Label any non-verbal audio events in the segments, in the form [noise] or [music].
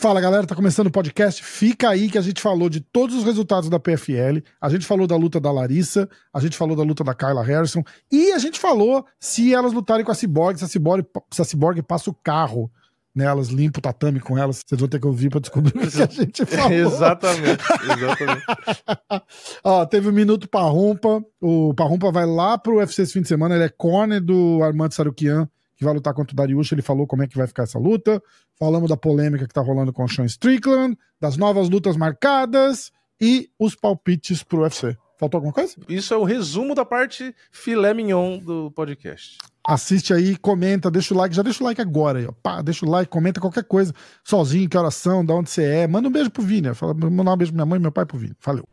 Fala galera, tá começando o podcast. Fica aí que a gente falou de todos os resultados da PFL, a gente falou da luta da Larissa, a gente falou da luta da Kyla Harrison e a gente falou se elas lutarem com a Cyborg, se a Cyborg, se a Cyborg passa o carro nelas, limpa o tatame com elas. Vocês vão ter que ouvir pra descobrir o que a gente [laughs] falou. exatamente, exatamente. [laughs] Ó, teve um minuto Parrumpa. O Parrumpa vai lá pro UFC esse fim de semana. Ele é corner do Armando Sarukian, que vai lutar contra o Dariush. Ele falou como é que vai ficar essa luta. Falamos da polêmica que tá rolando com o Sean Strickland, das novas lutas marcadas e os palpites pro UFC. Faltou alguma coisa? Isso é o resumo da parte filé mignon do podcast. Assiste aí, comenta, deixa o like, já deixa o like agora aí, ó. Pá, deixa o like, comenta qualquer coisa, sozinho, que oração, da onde você é. Manda um beijo pro Vini. Fala, mandar um beijo pra minha mãe e meu pai pro Vini. Valeu.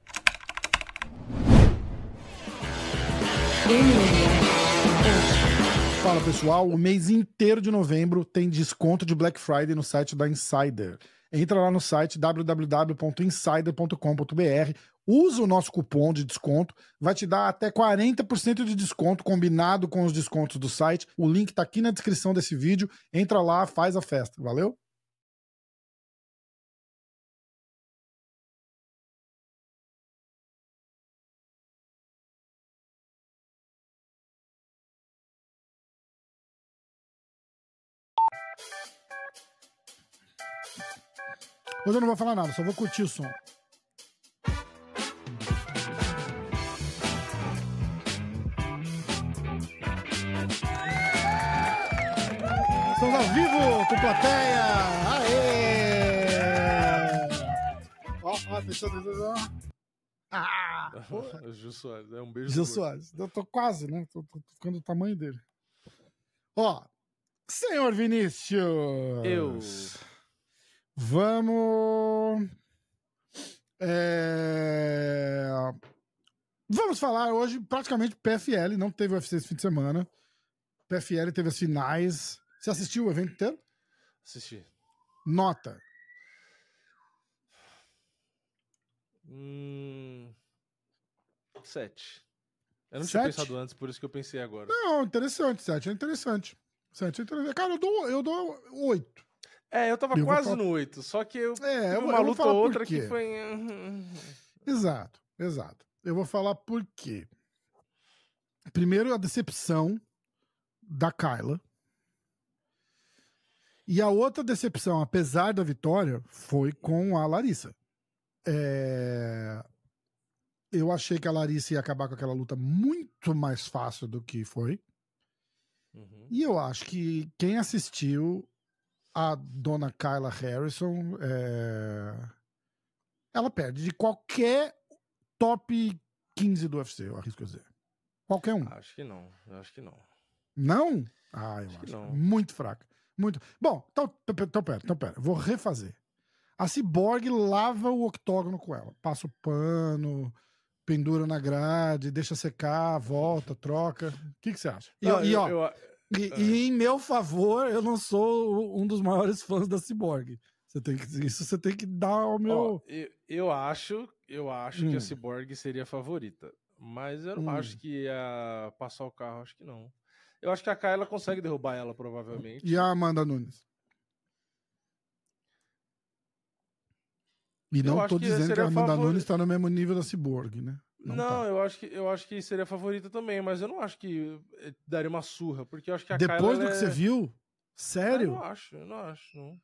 Fala pessoal, o mês inteiro de novembro tem desconto de Black Friday no site da Insider. Entra lá no site www.insider.com.br, usa o nosso cupom de desconto, vai te dar até 40% de desconto combinado com os descontos do site. O link tá aqui na descrição desse vídeo. Entra lá, faz a festa. Valeu? Hoje eu não vou falar nada, só vou curtir o som. Estamos ao vivo com plateia! Aê! Ó, ó, deixa eu. Ah! [laughs] Gil Soares, é um beijo. Gil Soares. Eu tô quase, né? Tô, tô ficando do tamanho dele. Ó, senhor Vinícius! Eu. Vamos. É... Vamos falar hoje praticamente PFL. Não teve UFC esse fim de semana. PFL teve as finais. Você assistiu o evento inteiro? Assisti. Nota. Hum... Sete. Eu não Sete? tinha pensado antes, por isso que eu pensei agora. Não, interessante. Sete é interessante. Sete é interessante. Cara, eu dou, eu dou oito. É, eu tava Eu quase falar- no oito, só que eu É, eu, uma eu luta ou outra que foi. [laughs] Exato, exato. Eu vou falar por quê. Primeiro, a decepção da Kyla. E a outra decepção, apesar da vitória, foi com a Larissa. É, Eu achei que a Larissa ia acabar com aquela luta muito mais fácil do que foi. Uhum. E eu acho que quem assistiu a dona Kyla Harrison, é, ela perde de qualquer top 15 do UFC, eu arrisco dizer. Qualquer um. Acho que não, acho que não. Não? Ah, eu Acho acho. que não. Muito fraca. Muito. Bom, então, então, então pera, então pera. Vou refazer. A Cyborg lava o octógono com ela. Passa o pano, pendura na grade, deixa secar, volta, troca. O que, que você acha? E, Não, e, eu- ó, eu- e, e em meu favor, eu não sou um dos maiores fãs da Cyborg. Você tem que, isso você tem que dar ao meu. Ó, eu, eu acho, eu acho que Hum. a Cyborg seria a favorita. Mas eu não Hum. acho que ia passar o carro, acho que não. Eu acho que a Kyla consegue derrubar ela, provavelmente. E a Amanda Nunes. E não que dizendo que a Amanda favori- Nunes tá no mesmo nível da Cyborg, né? Não, tá. eu, acho que, eu acho que seria a favorita também, mas eu não acho que eh, daria uma surra, porque eu acho que a Depois Kyla, do que você é- viu, Eu sério? não acho, eu não acho, não.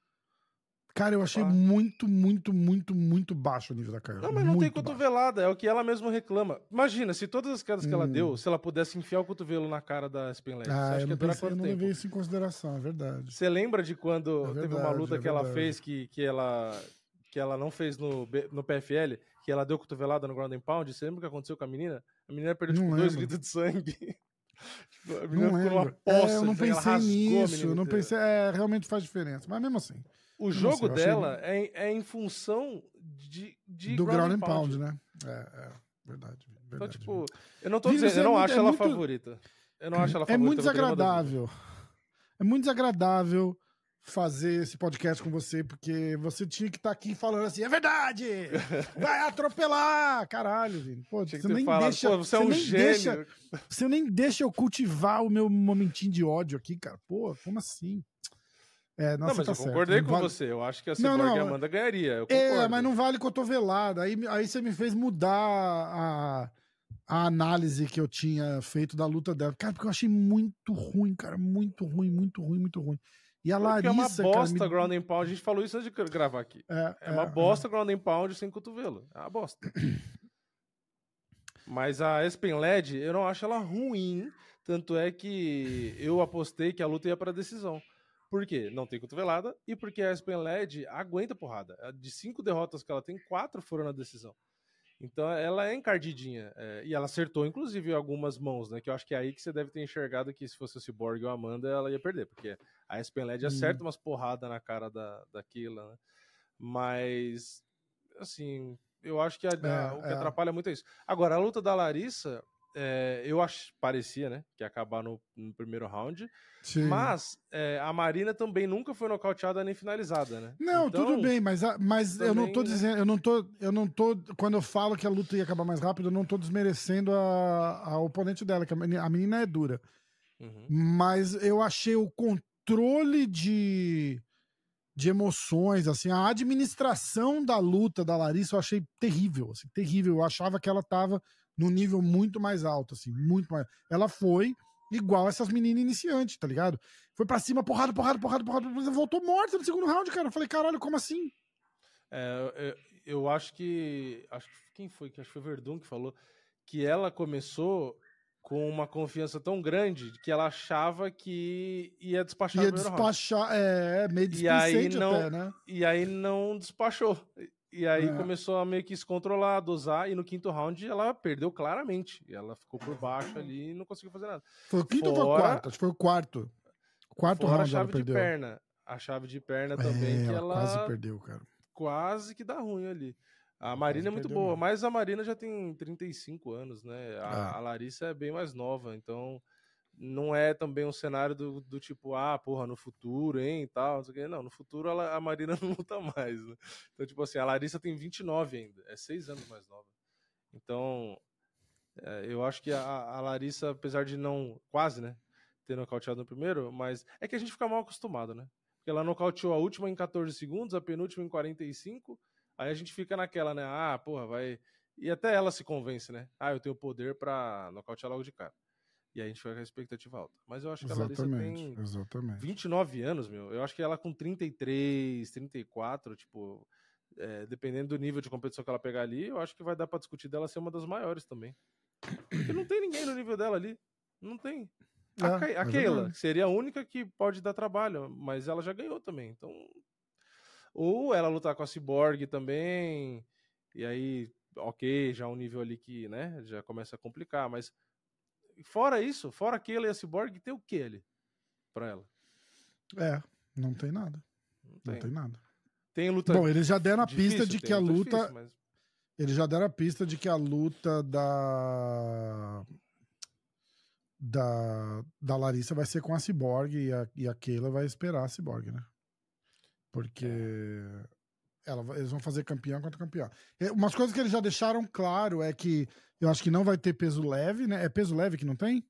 Cara, eu achei muito, muito, muito, muito baixo o nível da Kyla. Não, mas não tem Muito baixo. cotovelada, é o que ela mesma reclama. Imagina, se todas as quedas que ela Hum. deu, se ela pudesse enfiar o cotovelo na cara da Spinley, você Ah, eu que não, pensei, eu não levei isso em consideração, é verdade. Você lembra de quando É teve uma verdade, luta é que ela verdade. fez que, que, ela, que ela não fez no, no PFL, que ela deu cotovelada no ground and pound? Você lembra o que aconteceu com a menina? A menina perdeu tipo, dois litros de sangue. [laughs] Tipo, a menina Não ficou numa lembro. poça. É, eu não pensei nisso, não pensei. É, realmente faz diferença, mas mesmo assim. O sei, jogo eu achei- dela é, em- é em função de, de do ground and pound, né? É, é, verdade. Então, verdade. tipo, eu não tô dizendo, eu é não muito- acho é ela muito- favorita. Eu não acho ela é favorita. muito nenhuma dúvida. desagradável. É muito desagradável fazer esse podcast com você, porque você tinha que estar aqui falando assim, é verdade! Vai atropelar! Caralho, Vini. Pô, você nem falado, deixa. pô, você é um nem gênio. deixa- você nem deixa eu cultivar o meu momentinho de ódio aqui, cara. Pô, como assim? É, Não, nossa, mas tá eu certo. concordei Não com vale- você. Eu acho que a Não, Cyborg não, e a Amanda ganharia. É, mas não vale cotovelada. Aí, aí você me fez mudar a, a análise que eu tinha feito da luta dela. Cara, porque eu achei muito ruim, cara. Muito ruim, muito ruim, muito ruim. E a Porque é uma Larissa, bosta cara. me- ground and pound. A gente falou isso antes de gravar aqui. É, É uma bosta ground and pound sem cotovelo. É uma bosta. [coughs] Mas a Espen LED, eu não acho ela ruim. Tanto é que eu apostei que a luta ia para decisão. Por quê? Não tem cotovelada e porque a Espen LED aguenta porrada. De cinco derrotas que ela tem, quatro foram na decisão. Então ela é encardidinha. é, e ela acertou, inclusive, algumas mãos, né? Que eu acho que é aí que você deve ter enxergado que se fosse o Cyborg ou a Amanda, ela ia perder. Porque a Espen LED Hum. acerta umas porradas na cara da, da Keila, né? Mas, assim, eu acho que a- a- o que é. atrapalha muito é isso. Agora, a luta da Larissa, é, eu acho, parecia, né? Que ia acabar no, no primeiro round. Sim. Mas é, a Marina também nunca foi nocauteada nem finalizada, né? Não, Então, tudo bem, mas, a- mas eu não tô também, né? dizendo, eu não tô, eu não tô, quando eu falo que a luta ia acabar mais rápido, eu não tô desmerecendo a, a oponente dela, que a menina, a menina é dura. uhum. Mas eu achei o controle de, de emoções, assim, a administração da luta da Larissa eu achei terrível, assim, terrível. Eu achava que ela tava num nível muito mais alto, assim, muito mais. Ela foi igual essas meninas iniciantes, tá ligado? Foi pra cima, porrada, porrada, porrada, porrada, voltou morta no segundo round, cara. Eu falei, caralho, como assim? É, eu, eu acho que. Acho que quem foi? Que acho que foi o Verdun que falou que ela começou com uma confiança tão grande que ela achava que ia despachar Ia primeiro round. despachar, é, meio E aí não- até, né? E aí não despachou. E aí É. começou a meio que se controlar, dosar, e no quinto round ela perdeu claramente. E ela ficou por baixo ali e não conseguiu fazer nada. Foi o quinto ou foi o Fora- quarto? Acho que foi o quarto. Quarto Fora a round ela chave de perna. A chave de perna também, É, que ela quase perdeu, cara. quase que dá ruim ali. A Quase Marina é muito boa, mesmo. mas a Marina já tem 35 anos, né? A, Ah. a Larissa é bem mais nova, então não é também um cenário do, do tipo, ah, porra, no futuro, hein, e tal, não sei o quê. Não, no futuro ela- a Marina [laughs] não luta mais, né? Então, tipo assim, a Larissa tem 29 ainda, é seis anos mais nova. Então, é, eu acho que a, a Larissa, apesar de não, quase, né, ter nocauteado no primeiro, mas é que a gente fica mal acostumado, né? Porque ela nocauteou a última em 14 segundos, a penúltima em 45, aí a gente fica naquela, né? Ah, porra, vai. E até ela se convence, né? Ah, eu tenho poder pra nocautear logo de cara. E a gente fica com a expectativa alta. Mas eu acho que a Larissa Exatamente, tem exatamente. 29 anos, meu. Eu acho que ela com 33, 34, tipo, é, dependendo do nível de competição que ela pegar ali, eu acho que vai dar pra discutir dela ser uma das maiores também. Porque não tem ninguém no nível dela ali. Não tem. A, É, a Keila seria a única que pode dar trabalho, mas ela já ganhou também. Então. Ou ela lutar com a Cyborg também, e aí, ok, já um nível ali que, né, já começa a complicar, mas fora isso, fora Keila e a Cyborg, tem o que ali pra ela? É, não tem nada. Não Não tem. tem nada. Tem luta Bom, eles já deram a difícil, pista de tem que a luta. difícil, mas- Eles já deram a pista de que a luta da. Da, da Larissa vai ser com a Cyborg e a, e a Keila vai esperar a Cyborg, né? Porque ela, eles vão fazer campeão contra campeão. É, umas coisas que eles já deixaram claro é que eu acho que não vai ter peso leve, né? É peso leve que não tem?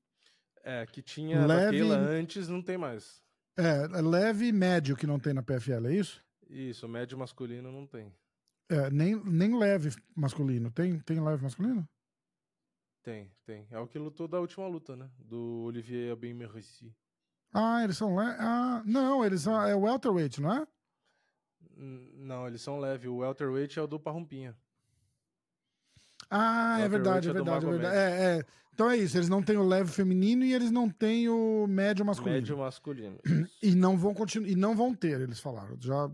É, que tinha Leve- antes, não tem mais. É, é leve e médio que não tem na PFL, é isso? Isso, médio masculino não tem. É, nem, nem leve masculino. Tem, tem leve masculino? Tem, tem. É o que lutou da última luta, né? Do Olivier Abin-Merci. Ah, eles são. Ah, não, eles são. É welterweight, não é? Não, eles são leve. O welterweight é o do Parrumpinha. Ah, é verdade, é é verdade, é verdade. É, é. Então é isso, eles não têm o leve feminino e eles não têm o médio masculino. Médio masculino. E não vão continuar, e não vão ter, eles falaram. Já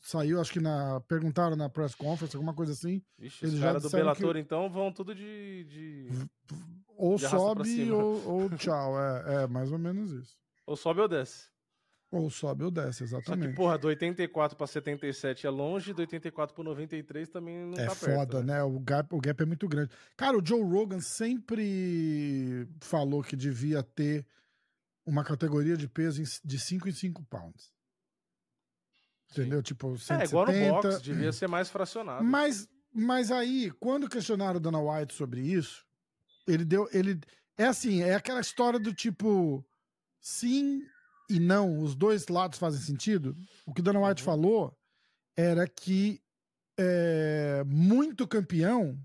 saiu, acho que na perguntaram na press conference, alguma coisa assim. Ixi, Eles os já caras do Bellator, então, vão tudo de. de... Ou De sobe ou, ou tchau. É, é mais ou menos isso. Ou sobe ou desce. Ou sobe ou desce, Só exatamente. que, porra, do 84 pra 77 é longe, do 84 pro 93 também não é tá foda, perto. né? O, gap, o gap é muito grande. Cara, o Joe Rogan sempre falou que devia ter uma categoria de peso de 5 em 5 pounds. Entendeu? Tipo, 170. É, igual no box, devia ser mais fracionado. Mas, mas aí, quando questionaram o Dana White sobre isso, ele deu. Ele, é assim, é aquela história do tipo. Sim e não, os dois lados fazem sentido, o que Dana White uhum. falou era que é, muito campeão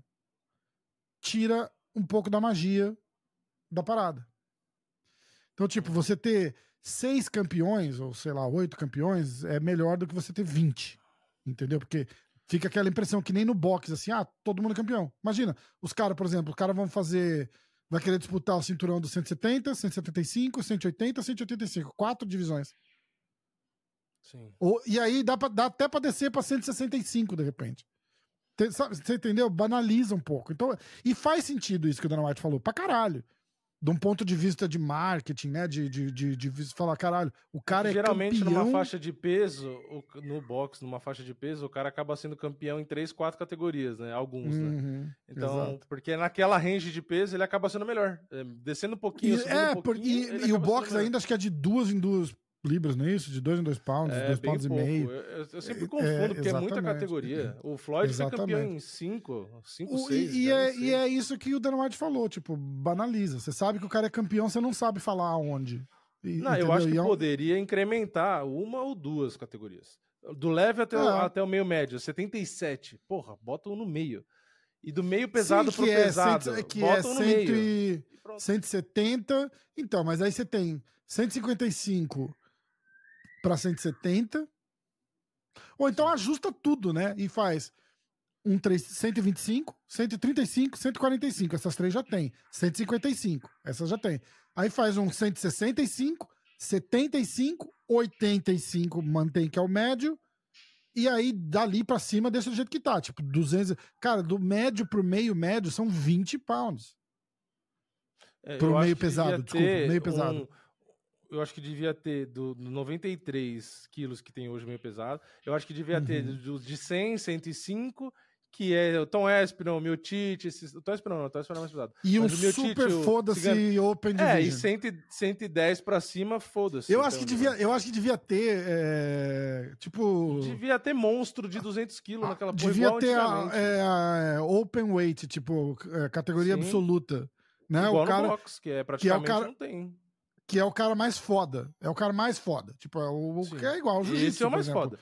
tira um pouco da magia da parada. Então, tipo, você ter seis campeões, ou sei lá, oito campeões, é melhor do que você ter 20. Entendeu? Porque fica aquela impressão que nem no boxe, assim, ah, todo mundo é campeão. Imagina, os caras, por exemplo, os caras vão fazer. Vai querer disputar o cinturão do 170, 175, 180, 185. Quatro divisões. Sim. Ou, e aí dá, pra, dá até pra descer pra 165, de repente. Você entendeu? Banaliza um pouco. Então, e faz sentido isso que o Dana White falou, pra caralho de um ponto de vista de marketing, né? De, de, de, de falar, caralho, o cara Geralmente, é campeão... numa faixa de peso, no box, numa faixa de peso, o cara acaba sendo campeão em três, quatro categorias, né? Alguns, né? uhum, né? Então, exato. porque naquela range de peso ele acaba sendo melhor. É, descendo um pouquinho, e, é, um pouquinho, e, e o box ainda acho que é de duas em duas libras, não é isso? De dois em dois pounds, é, dois pounds pouco. e meio. Eu, eu sempre é, confundo, é, porque é muita categoria. O Floyd exatamente. foi campeão em cinco, cinco, o, seis. E, e é, e, é, isso que o Dan White falou, tipo, banaliza. Você sabe que o cara é campeão, você não sabe falar aonde. E, não, entendeu? eu acho que é poderia incrementar uma ou duas categorias. Do leve até, o, é. até o meio médio, 77. Porra, bota um no meio. E do meio pesado Sim, pro pesado, cento, que bota um no meio. E 170. Então, mas aí você tem 155 para 170. Ou então ajusta tudo, né? E faz um 3, 125, 135, 145. Essas três já tem. 155. Essas já tem. Aí faz um 165, 75, 85, mantém que é o médio. E aí, dali para cima, deixa do jeito que tá. Tipo, 200. Cara, do médio pro meio médio são 20 pounds. É, pro meio pesado, desculpa, meio pesado. Um eu acho que devia ter do, do 93 quilos que tem hoje meio pesado, eu acho que devia uhum. ter do, de 100, 105, que é o Tom Espinal, o Miltite, esses, o Tom Espinal não, o Tom Espinal é mais pesado. E Mas o, super foda-se Open Division. É, e 100, 110 pra cima, foda-se. Eu, acho que devia, eu acho que devia ter, é, tipo... Devia ter monstro de 200 quilos ah, naquela porra, Devia ter a, é, a, Open Weight, tipo, é, categoria Sim. absoluta. Né? Igual o cara, box, que é praticamente que é o cara, não tem que é o cara mais foda. É o cara mais foda. Tipo, é o, que é igual ao jiu-jitsu. Esse é o mais foda.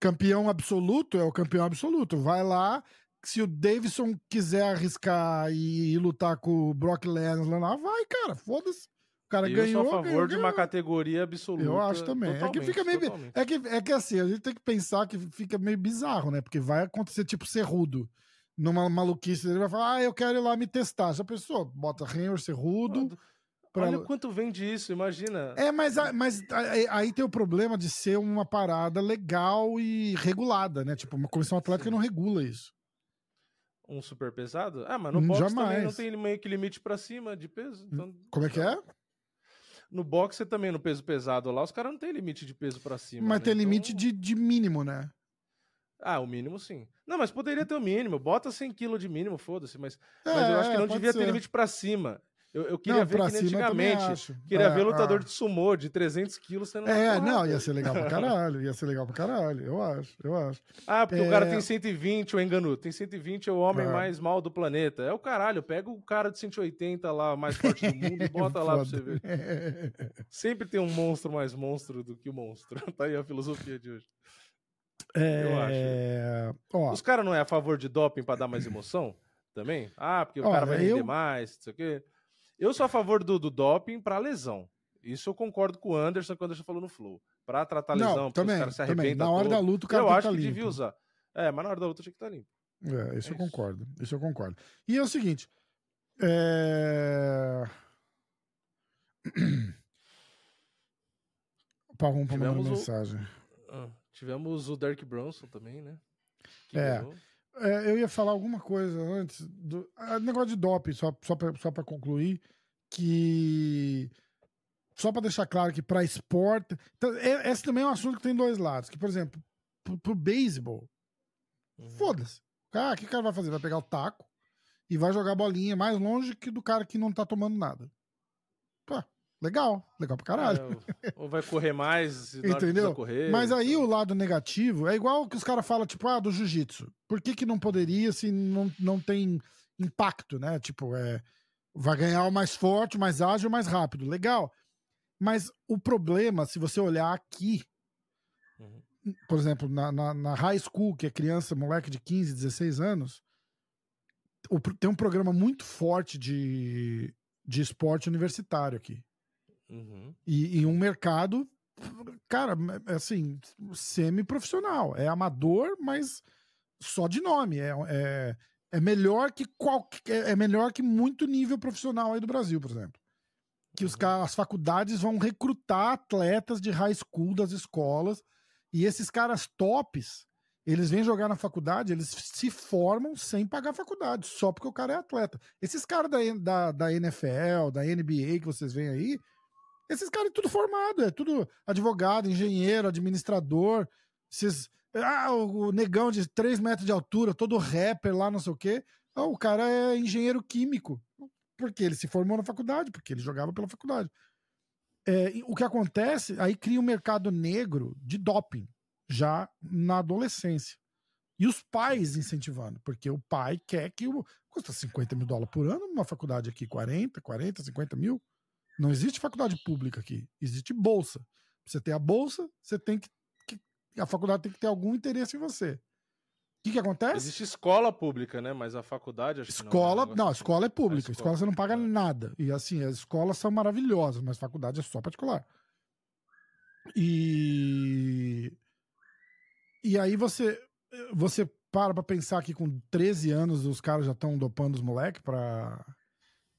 Campeão absoluto é o campeão absoluto. Vai lá. Se o Davidson quiser arriscar e, e lutar com o Brock Lesnar lá, vai, cara. Foda-se. O cara eu ganhou. Sou a favor ganhou, de uma categoria absoluta. Eu acho também. É que fica meio. É que, é que assim, a gente tem que pensar que fica meio bizarro, né? Porque vai acontecer tipo cerrudo. Numa maluquice, ele vai falar, ah, eu quero ir lá me testar. Já pensou? Bota Renner, cerrudo. Pra... Olha quanto vende isso, imagina. É, mas, mas aí tem o problema de ser uma parada legal e regulada, né? Tipo, uma comissão atlética Sim. não regula isso. Um super pesado? Ah, mas no boxe Jamais. também não tem meio que limite para cima de peso. Então... Como é que é? No boxe também, no peso pesado lá, os caras não tem limite de peso para cima. Mas né? tem limite então... de, de mínimo, né? Ah, o mínimo sim. Não, mas poderia ter o mínimo. Bota 100 kg de mínimo, foda-se. Mas, é, mas eu acho que não devia ser. ter limite para cima. Eu, eu queria não, ver que antigamente. Queria é, ver lutador é. de sumô de 300 quilos sendo. É, não, ia ser legal pra caralho. Ia ser legal pra caralho, eu acho, eu acho. Ah, porque é... o cara tem 120, o Enganu. Tem 120, é o homem é. mais mal do planeta. É o caralho, pega o cara de 180 lá, mais forte do mundo, e [laughs] bota lá pra você ver. Sempre tem um monstro mais monstro do que o monstro. [laughs] tá aí a filosofia de hoje. É... Eu acho. Ó, Os caras não é a favor de doping pra dar mais emoção? Também? Ah, porque o Ó, cara vai render eu... mais, não sei o quê. Eu sou a favor do, do doping para lesão. Isso eu concordo com o Anderson quando o Anderson falou no Flow. Para tratar lesão, não, também, os caras se arrebentam. Na hora todo. da luta, o cara Eu acho que limpo. devia usar. É, mas na hora da luta tinha que estar tá limpo. É, isso é eu isso. concordo. Isso eu concordo. E é o seguinte. É... Parrum para mandar mensagem. Ah, tivemos o Derek Bronson também, né? Que é. Ganhou. É, eu ia falar alguma coisa antes. Do ah, negócio de doping, só, só para só concluir, que. Só para deixar claro que para esporte. Então, é, esse também é um assunto que tem dois lados. Que, por exemplo, pro, pro beisebol, uhum. foda-se. Ah, o que o cara vai fazer? Vai pegar o taco e vai jogar a bolinha mais longe que do cara que não tá tomando nada. Legal, legal pra caralho. É, ou vai correr mais, entendeu? Correr, Mas aí então. o lado negativo é igual que os caras falam, tipo, ah, do jiu-jitsu. Por que, que não poderia se não, não tem impacto, né? Tipo, é, vai ganhar o mais forte, o mais ágil, o mais rápido. Legal. Mas o problema, se você olhar aqui, Uhum. por exemplo, na, na, na high school, que é criança, moleque de 15, 16 anos, o tem um programa muito forte de, de esporte universitário aqui. Uhum. E, e um mercado, cara, é assim, semi-profissional. É amador, mas só de nome. É, é, é melhor que qualquer. É melhor que muito nível profissional aí do Brasil, por exemplo. Que os, Uhum. as faculdades vão recrutar atletas de high school das escolas. E esses caras tops, eles vêm jogar na faculdade, eles se formam sem pagar faculdade, só porque o cara é atleta. Esses caras da, da, da NFL, da NBA que vocês veem aí, esses caras é tudo formado, é tudo advogado, engenheiro, administrador. Esses, ah, o, negão de 3 metros de altura, todo rapper lá, não sei o quê. Ah, o cara é engenheiro químico. Porque ele se formou na faculdade, porque ele jogava pela faculdade. É, o que acontece, aí cria um mercado negro de doping, já na adolescência. E os pais incentivando, porque o pai quer que o. Custa 50 mil dólares por ano, uma faculdade aqui, 40, 40, 50 mil. Não existe faculdade pública aqui, existe bolsa. Pra você ter a bolsa, você tem que, que- A faculdade tem que ter algum interesse em você. O que, que acontece? Existe escola pública, né? Mas a faculdade, acho que não. Escola, né? Um não, a escola é pública. A A escola, escola você não paga é. nada. E assim, as escolas são maravilhosas, mas faculdade é só particular. E. E aí você. Você para pra pensar que com 13 anos os caras já estão dopando os moleques pra,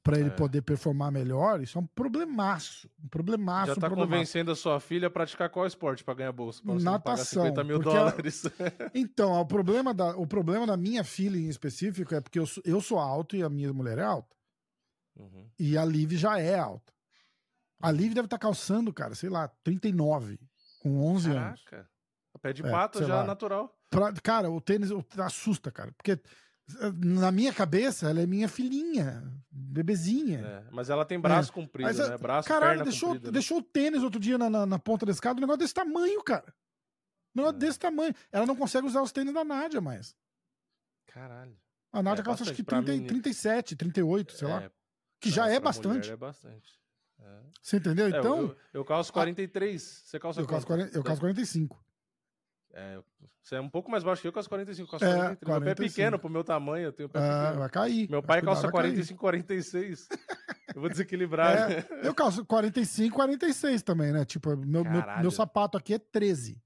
pra ele É. poder performar melhor. Isso é um problemaço. Um problemaço. Já um tá problemaço. convencendo a sua filha a praticar qual esporte pra ganhar bolsa? Pra não pagar Natação, 50 mil dólares. [laughs] Então, o problema, da, o problema da minha filha em específico é porque eu, sou- eu sou alto e a minha mulher é alta. Uhum. E a Liv já é alta. A Liv deve estar calçando, cara, sei lá, 39, com 11 anos. Caraca. Pé de É, pato sei já lá. natural. Pra- cara, o tênis assusta, cara. Porque na minha cabeça, ela é minha filhinha, bebezinha. É, mas ela tem braço comprido, Mas, né? Braço, Caralho, deixou, comprida. né? deixou o tênis outro dia na, na, na ponta da escada, um negócio desse tamanho, cara. Um negócio É. desse tamanho. Ela não consegue usar os tênis da Nádia mais. Caralho. A Nádia É calça acho que bastante pra 30, menina. 37, 38, sei lá. É, Que já é pra bastante. É bastante. É. Você entendeu? É, Então, eu, eu calço 43. Você calça eu, calço quanto? 40, eu calço 45. É, você é um pouco mais baixo que eu, eu calço 45. Eu calço É, 43. Meu pé é 45. pequeno pro meu tamanho, eu tenho pé Ah, pequeno. vai cair. Meu pai calça vai cair. 45, 46. [laughs] Eu vou desequilibrar. É, eu calço 45, 46 também, né? Tipo, meu, meu, meu sapato aqui é 13.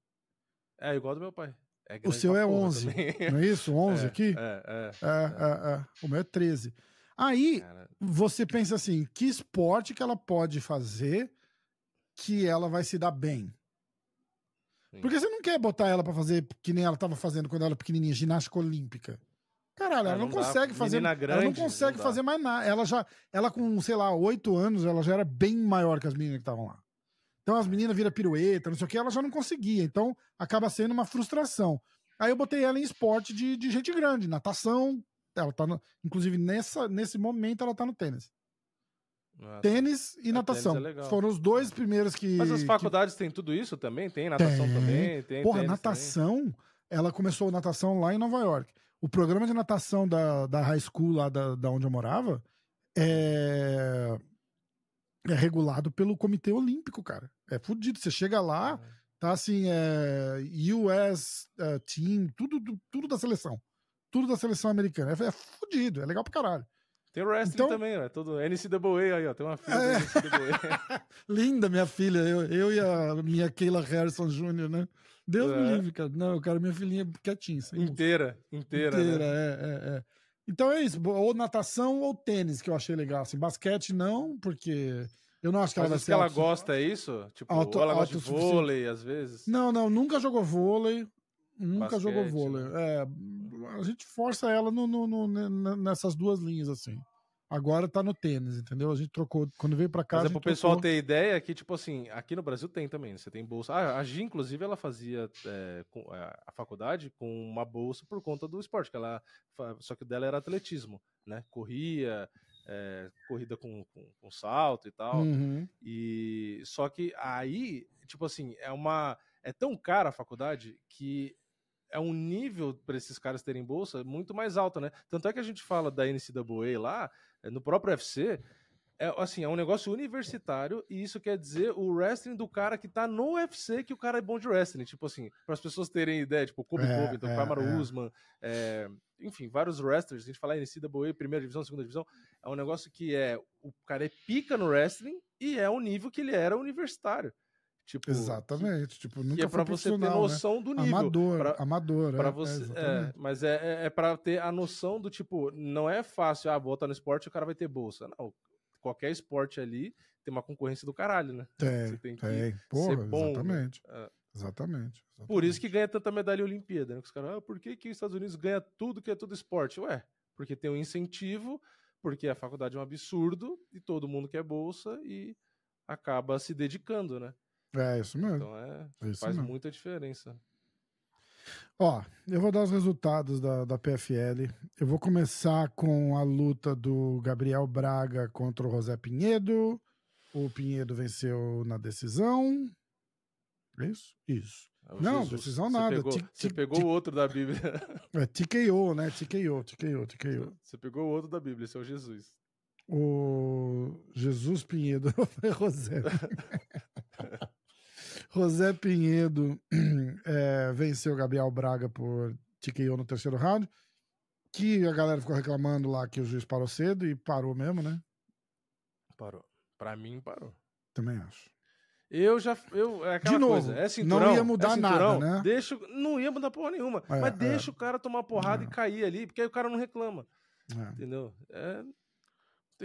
É, igual do meu pai. É O seu é porra 11. também. Não é isso? 11 [laughs] É, aqui? É, é. É, é, é. O meu é 13. Aí, Cara, você pensa assim, que esporte que ela pode fazer que ela vai se dar bem? Sim. Porque você não quer botar ela pra fazer que nem ela tava fazendo quando ela era pequenininha, ginástica olímpica. Caralho, Ah, ela não, não dá. consegue fazer. Menina ela não grande, consegue não fazer mais nada. Ela já, ela com, sei lá, oito anos, ela já era bem maior que as meninas que estavam lá. Então as meninas viram pirueta, não sei o que, ela já não conseguia. Então acaba sendo uma frustração. Aí eu botei ela em esporte de, de gente grande, natação. Ela tá no, inclusive nessa, nesse momento ela tá no tênis. Ah. Tênis e É, natação. tênis é. Foram os dois primeiros que. Mas as que- faculdades têm tudo isso também? Tem natação Tem. também? Tem Porra, natação, ela começou natação lá em Nova York. O programa de natação da, da high school lá da, da onde eu morava é, é regulado pelo Comitê Olímpico, cara. É fudido. Você chega lá, também. tá assim, é, US é, Team, tudo, tudo, tudo da seleção. Tudo da seleção americana. É, é fudido, é legal pra caralho. Tem o wrestling Então- também, né? Todo NCAA aí, ó. Tem uma filha É. do NCAA. [laughs] Linda, minha filha. Eu, eu e a minha Keila Harrison Jr., né? Deus me É. livre, cara. Não, eu quero minha filhinha quietinha. inteira, inteira, inteira, né? é, é, é. Então é isso, ou natação ou tênis que eu achei legal. Assim, basquete não, porque eu não acho que ela Mas vai isso ser que ela gosta é isso? Tipo, Auto- ou ela gosta de vôlei, às vezes? Não, não, nunca jogou vôlei. Nunca Basquete, jogou vôlei. né? É, a gente força ela no, no- no- ne- nessas duas linhas, assim. Agora tá no tênis, entendeu? A gente trocou. Quando veio pra cá. Mas é pro pessoal trocou. ter ideia que, tipo assim, aqui no Brasil tem também, né? você tem bolsa. Ah, a Gi, inclusive, ela fazia é, com- é, a faculdade com uma bolsa por conta do esporte, que ela, só que o dela era atletismo, né? Corria, é, corrida com, com, com salto e tal. Uhum. E só que aí, tipo assim, é uma é tão cara a faculdade que é um nível para esses caras terem bolsa muito mais alto, né? Tanto é que a gente fala da NCAA lá, eh, no próprio UFC, é assim, é um negócio universitário e isso quer dizer o wrestling do cara que tá no UFC que o cara é bom de wrestling. Tipo assim, para as pessoas terem ideia, tipo, Kobe É, Covington, é, Kamaru é. Usman, é, enfim, vários wrestlers, a gente fala em NCAA, primeira divisão, segunda divisão, é um negócio que é, o cara é pica no wrestling e é o nível que ele era universitário. Tipo, Exatamente. tipo, nunca que é pra você ter né? noção do nível. Amador, Pra- amador, Pra é, você, é, é, exatamente. mas é, é, é para ter a noção do tipo, não é fácil, ah, botar no esporte e o cara vai ter bolsa. Não, qualquer esporte ali tem uma concorrência do caralho, né? Tem, Você tem que tem. Porra, ser bom, né? exatamente. É. exatamente. Por isso que exatamente. ganha tanta medalha Olimpíada, né? Que Os caras, ah, por que, que os Estados Unidos ganha tudo que é tudo esporte? Ué, porque tem um incentivo, porque a faculdade é um absurdo e todo mundo quer bolsa e acaba se dedicando, né? É isso mesmo. Então é, é faz mesmo. muita diferença. Ó, eu vou dar os resultados da, da PFL. Eu vou começar com a luta do Gabriel Braga contra o José Pinheiro. O Pinheiro venceu na decisão. É isso? Isso. Não, decisão Você nada. Pegou, Tic- você pegou o outro da Bíblia. [laughs] É TKO, né? TKO, TKO, TKO. Você pegou o outro da Bíblia, esse é o Jesus. O Jesus Pinheiro. [laughs] Foi José. [laughs] José Pinheiro [clears throat] é, venceu o Gabriel Braga por TKO no terceiro round. Que a galera ficou reclamando lá que o juiz parou cedo e parou mesmo, né? Parou. Pra mim, parou. Também acho. Eu já. Eu, é aquela De novo, coisa, é não cinturão, ia mudar é cinturão, nada, né? Deixa, não ia mudar porra nenhuma. É, mas é. deixa o cara tomar porrada É. e cair ali, porque aí o cara não reclama. É. Entendeu? É.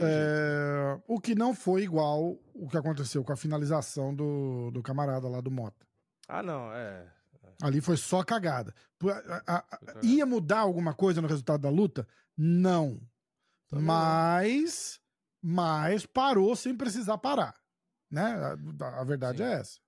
É, o que não foi igual o que aconteceu com a finalização do, do camarada lá do Mota. Ah, não, é. Ali foi só cagada. A- a- a- ia mudar alguma coisa no resultado da luta? Não. Também mas, mas parou sem precisar parar. Né? A, a verdade Sim. é essa.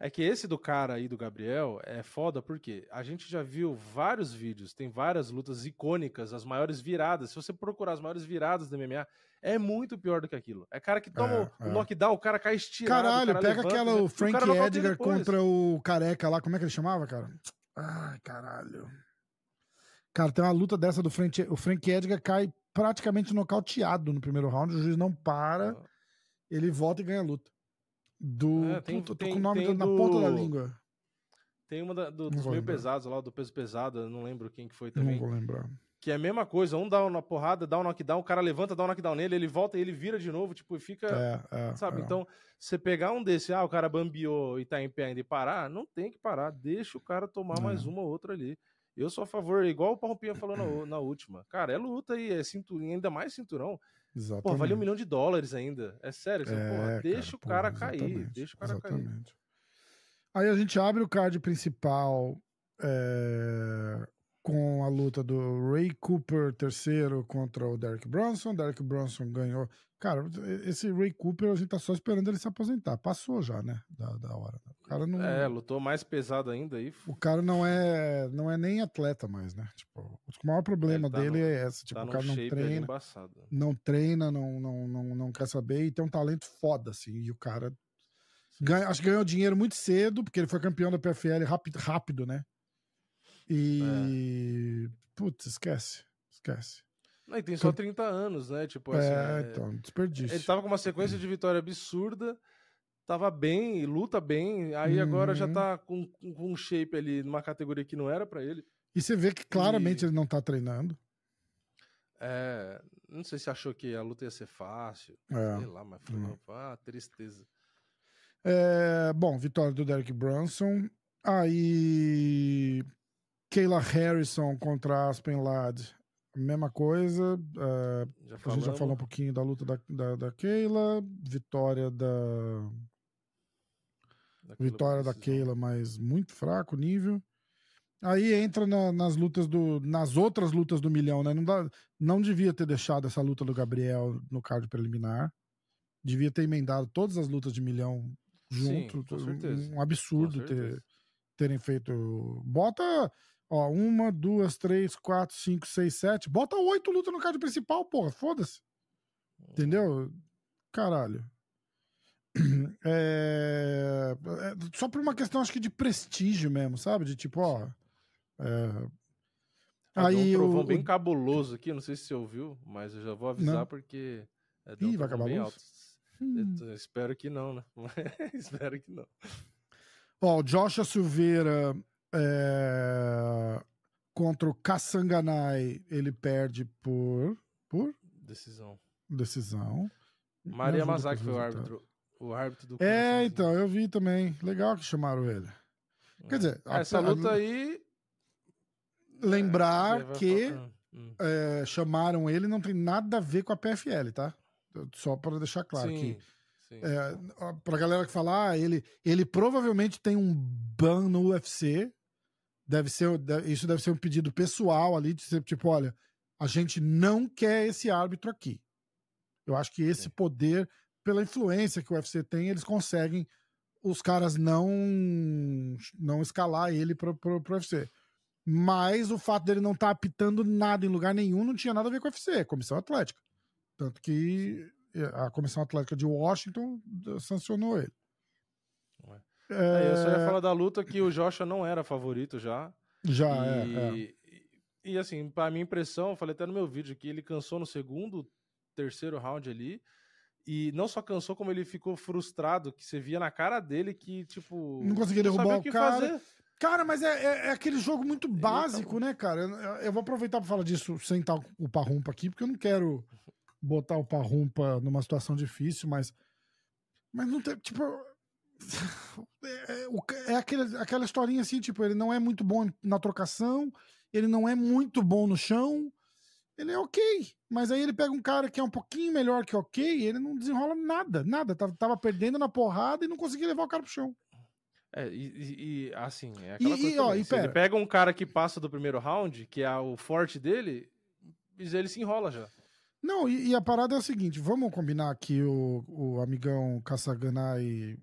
É que esse do cara aí, do Gabriel, é foda porque a gente já viu vários vídeos, tem várias lutas icônicas, as maiores viradas. Se você procurar as maiores viradas do MMA, é muito pior do que aquilo. É cara que toma É, o é. knockdown, o cara cai estirado. o Caralho, cara pega levanta, aquela né? o o Frank nocauteia Edgar contra o Careca lá. Como é que ele chamava, cara? Ai, caralho. Cara, tem uma luta dessa do Frank, o Frank Edgar cai praticamente nocauteado no primeiro round, o juiz não para, ele volta e ganha a luta. Do. É, tem- Puta, tô tem- com o nome tem na do- ponta da língua. Tem uma da- do- Não dos meio lembrar. pesados lá, do peso pesado, eu não lembro quem que foi Não também. vou lembrar. Que é a mesma coisa, um dá uma porrada, dá um knockdown, o cara levanta, dá um knockdown nele, ele volta e ele vira de novo, tipo, e fica. É, é, Sabe? é. Então, você pegar um desse, ah, o cara bambiou e tá em pé ainda e parar, não tem que parar, deixa o cara tomar É. mais uma ou outra ali. Eu sou a favor, igual o Parrompinha falou na, [clears throat] na última. Cara, é luta aí, é cinturinho, ainda mais cinturão. Exatamente. Pô, vale um milhão de dólares ainda. É sério, você, É, porra, deixa cara, o cara cair, deixa o cara cair. exatamente. Aí a gente abre o card principal é, com a luta do Ray Cooper terceiro contra o Derek Bronson. Derek Bronson ganhou. Cara, esse Ray Cooper a gente tá só esperando ele se aposentar. Passou já, né? Da, da hora. O cara não. É, lutou mais pesado ainda aí. O cara não é, não é nem atleta mais, né? Tipo, o maior problema Ele tá dele no- é esse. Tipo, tá o cara não treina não treina, não, não, não, não quer saber e tem um talento foda, assim. E o cara ganha, acho que ganhou dinheiro muito cedo, porque ele foi campeão da PFL rápido, rápido né? E. Putz, esquece. Esquece. Não, e tem só 30 anos, né? Tipo, assim, é, é- então, desperdício. Ele tava com uma sequência de vitória absurda, tava bem, luta bem, aí agora já Uhum. tá com, com um shape ali numa categoria que não era pra ele. E você vê que claramente E- ele não tá treinando. É, não sei se achou que a luta ia ser fácil, É. sei lá, mas foi Uhum. uma tristeza. É, bom, vitória do Derek Brunson. Aí. Kayla Harrison contra Aspen Ladd. Mesma coisa. Já A gente já falou um pouquinho da luta da, da, da Keila, vitória da daquilo vitória da. Keila, mas muito fraco nível. Aí entra na- nas lutas do nas outras lutas do milhão, né? Não dá, não devia ter deixado essa luta do Gabriel no card preliminar. Devia ter emendado todas as lutas de milhão Sim, junto. com certeza. um absurdo ter, terem feito. Bota, ó, uma, duas, três, quatro, cinco, seis, sete. Bota oito lutas no card principal, porra. Foda-se. Entendeu? Caralho. [clears throat] É, é só por uma questão, acho que de prestígio mesmo, sabe? De tipo, ó. é, Ah, aí um trovão o, bem cabuloso aqui, não sei se você ouviu, mas eu já vou avisar Não. porque É, Ih, vai acabar a bem luz? alto. Hum. Espero que não, né? [laughs] espero que não. Ó, o Joshua Silveira é, contra o Kassanganai, ele perde por, por Decisão. decisão. Maria Mazaki foi o árbitro. O árbitro do É, então, eu vi também. Legal que chamaram ele. Quer dizer, a- Essa a- luta aí. lembrar é, que falar- Hum, é, chamaram ele não tem nada a ver com a PFL, tá? Só para deixar claro sim, que sim. é, pra galera que falar, ah, ele, ele provavelmente tem um ban no UFC. Deve ser, isso deve ser um pedido pessoal ali, de ser tipo, olha, a gente não quer esse árbitro aqui. Eu acho que esse poder, pela influência que o UFC tem, eles conseguem os caras não não escalar ele pro, pro UFC. Mas o fato dele não estar apitando nada em lugar nenhum não tinha nada a ver com o UFC, Comissão Atlética. Tanto que a Comissão Atlética de Washington eh, sancionou ele. É, eu só ia falar da luta que o Joshua não era favorito já. já, e, é, é. e, assim, pra minha impressão, eu falei até no meu vídeo que ele cansou no segundo, terceiro round ali. E não só cansou, como ele ficou frustrado, que você via na cara dele que, tipo. Não conseguia derrubar o o cara. fazer. Cara, mas é, é- é aquele jogo muito básico, acabou. né, cara? Eu, eu vou aproveitar pra falar disso sem estar o Parrumpa aqui, porque eu não quero botar o Parrumpa numa situação difícil, mas. Mas não tem. Tipo. É, é, é aquele, aquela historinha assim, tipo, ele não é muito bom na trocação, ele não é muito bom no chão, ele é ok. Mas aí ele pega um cara que é um pouquinho melhor que ok, ele não desenrola nada, nada. Tava, tava perdendo na porrada e não conseguia levar o cara pro chão. É, e, e- e, assim, é aquela E- coisa e, ó, e se ele pera. pega um cara que passa do primeiro round, que é o forte dele, ele se enrola já. Não, e, e a parada é o seguinte: vamos combinar que o, o amigão Kassaganai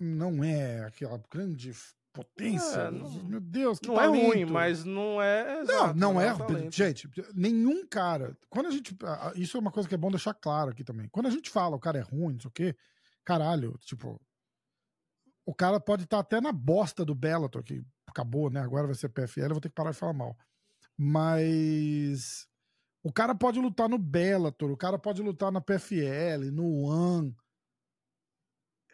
não é aquela grande potência. É, não- Meu Deus, que não é talento. ruim, mas não é. Não, exato, não é. talento. Gente, nenhum cara. Quando a gente. Isso é uma coisa que é bom deixar claro aqui também. Quando a gente fala o cara é ruim, não sei o quê, caralho, tipo. O cara pode estar até na bosta do Bellator, que acabou, né? Agora vai ser PFL, eu vou ter que parar de falar mal. Mas. O cara pode lutar no Bellator, o cara pode lutar na PFL, no One.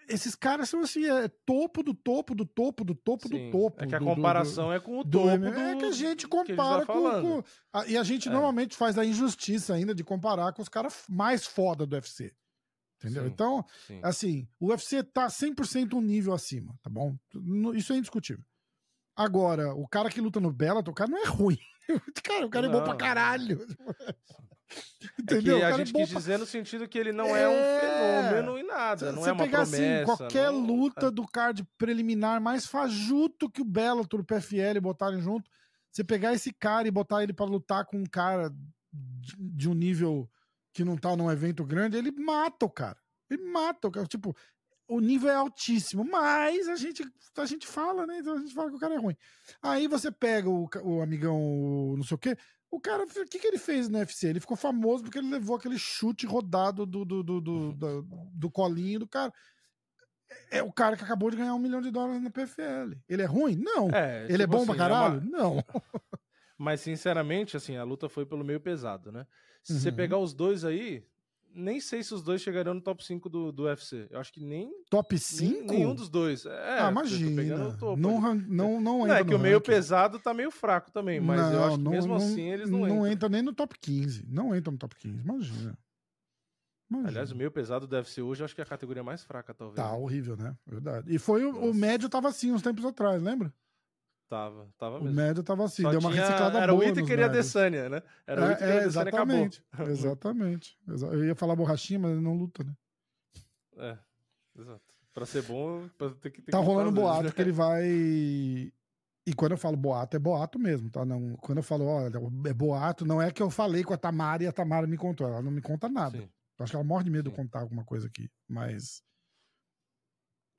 Esses caras são assim, é topo do topo do topo do topo Sim, do topo. É que a do- do- do- comparação é com o topo é que a gente compara tá com, com- a- e a gente É. normalmente faz a injustiça ainda de comparar com os caras mais foda do UFC. Entendeu? Sim. Então, Sim. assim, o UFC tá 100% um nível acima, tá bom? Isso é indiscutível. Agora, o cara que luta no Bellator, o cara não é ruim. [laughs] cara, o cara é bom pra Não. caralho. [laughs] É Entendeu? que o a cara gente é quis pra... dizer no sentido que ele não é, um É. fenômeno em nada, não Você é uma pegar promessa. assim, qualquer não- luta do card preliminar mais fajuto que o Bellator, o PFL botarem junto, você pegar esse cara e botar ele pra lutar com um cara de, de um nível que não tá num evento grande, ele mata o cara. Ele mata o cara. Tipo, o nível é altíssimo, mas a gente, a gente fala, né? Então a gente fala que o cara é ruim. Aí você pega o, o amigão, o não sei o quê. O cara, o que, que ele fez no UFC? Ele ficou famoso porque ele levou aquele chute rodado do, do, do, do, do, do colinho do cara. É o cara que acabou de ganhar um milhão de dólares na PFL. Ele é ruim? Não. É, ele é tipo bom assim, pra é caralho? uma- Não. [laughs] Mas, sinceramente, assim, a luta foi pelo meio pesado, né? Se você Uhum. pegar os dois aí, nem sei se os dois chegariam no top 5 do, do UFC. Eu acho que nem, Top nem- 5? nenhum dos dois. É, ah, imagina. topo Não, não, não Não, entra é que o meio ranking. pesado tá meio fraco também, mas eu acho que não, mesmo não, assim eles não, entram. entra nem no top 15. Não entra no top 15. Imagina. Imagina. Aliás, o meio pesado deve ser hoje, eu acho que é a categoria mais fraca, talvez. Tá horrível, né? Verdade. E foi o, o médio tava assim uns tempos atrás, lembra? Tava, tava O mesmo. médio tava assim, Só deu uma tinha- reciclada Era boa o nos Ita queria a médios. Desânia, né? Era o É, Ita queria é, Desânia acabou. exatamente. Exatamente. Exa- Eu ia falar borrachinha, mas ele não luta, né? É, exato. Pra ser bom, pra ter que ter Tá que rolando boato né? que ele vai. E quando eu falo boato, é boato mesmo, tá? Não, quando eu falo, olha, é boato, não é que eu falei com a Tamara e a Tamara me contou. Ela não me conta nada. Sim. Acho que ela morre de medo de Sim. contar alguma coisa aqui. Mas.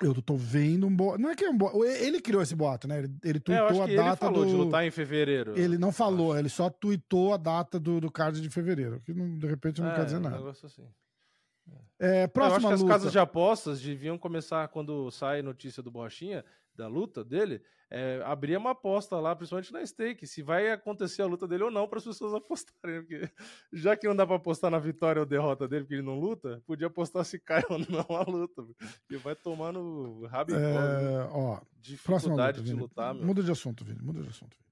Eu tô vendo um boato. Não é que é um boato. Ele criou esse boato, né? Ele, ele É, eu tweetou acho a que ele data falou do. de lutar em fevereiro. Ele não falou, ele só tweetou a data do, do card de fevereiro. Que não- de repente não É, quer dizer um nada. negócio assim. É, eu acho próxima que as luta. casas de apostas deviam começar, quando sai notícia do Borrachinha, da luta dele, é, abrir uma aposta lá, principalmente na stake, se vai acontecer a luta dele ou não, para as pessoas [laughs] apostarem. Porque já que não dá para apostar na vitória ou derrota dele, porque ele não luta, podia apostar se cai ou não a luta. E vai tomar no rabo é, ó, Dificuldade luta, de lutar, meu. Muda de assunto, Vini, muda de assunto. Vini.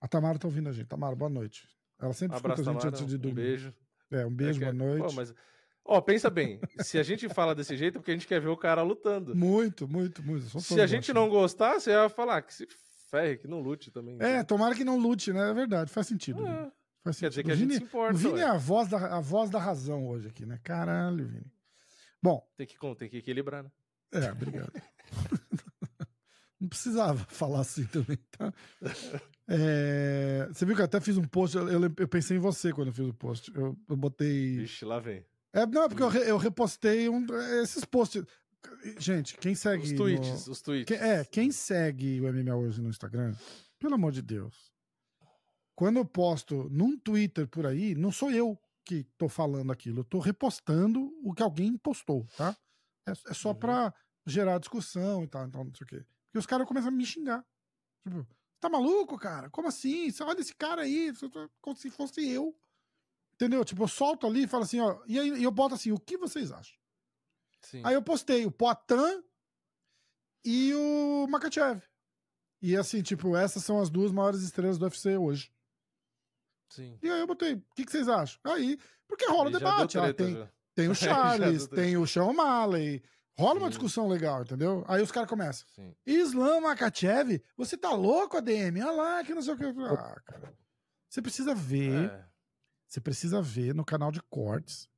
A Tamara tá ouvindo a gente. Tamara, boa noite. Ela sempre Abraço, escuta a gente Tamara, antes de dormir. Um beijo. É, um beijo, É que- boa noite. Pô, mas... Ó, pensa bem, se a gente fala desse jeito é porque a gente quer ver o cara lutando. Muito, muito, muito. Se a gente não gostar, você vai falar que se ferre, que não lute também. É, tomara que não lute, né? É verdade, faz sentido. É, Vini. Faz Quer dizer sentido. que a O gente Vini, se importa. o Vini é a voz, da, a voz da razão hoje aqui, né? Caralho, Vini. Bom, Tem, que, tem que equilibrar, né? é, obrigado. [laughs] não precisava falar assim também, tá? É, você viu que eu até fiz um post, eu, eu- eu pensei em você quando eu fiz o post. Eu, eu botei. Vixe, lá vem. É, não, é porque eu, re- eu repostei um, esses posts. Gente, quem segue. Os no- tweets, os tweets. É, quem segue o MMA hoje no Instagram, pelo amor de Deus. Quando eu posto num Twitter por aí, não sou eu que tô falando aquilo, eu tô repostando o que alguém postou, tá? É, é só Uhum. pra gerar discussão e tal, então não sei o quê. Porque os caras começam a me xingar. Tipo, tá maluco, cara? Como assim? Você olha esse cara aí, como se fosse eu. Entendeu? Tipo, eu solto ali e falo assim, ó, e aí eu boto assim, o que vocês acham? Sim. Aí eu postei o Poitin e o Makachev. E assim, tipo, essas são as duas maiores estrelas do UFC hoje. Sim. E aí eu botei, o que, que vocês acham? Aí, porque rola Aí debate. treta, tem, já. tem o [laughs] Charles, tem o Sean O'Malley. Rola uma Sim. discussão legal, entendeu? Aí os caras começam. Sim. Islam Makachev, você tá louco, ADM? Olha lá, que não sei o que. Ah, cara. Você precisa ver, É. você precisa ver no canal de cortes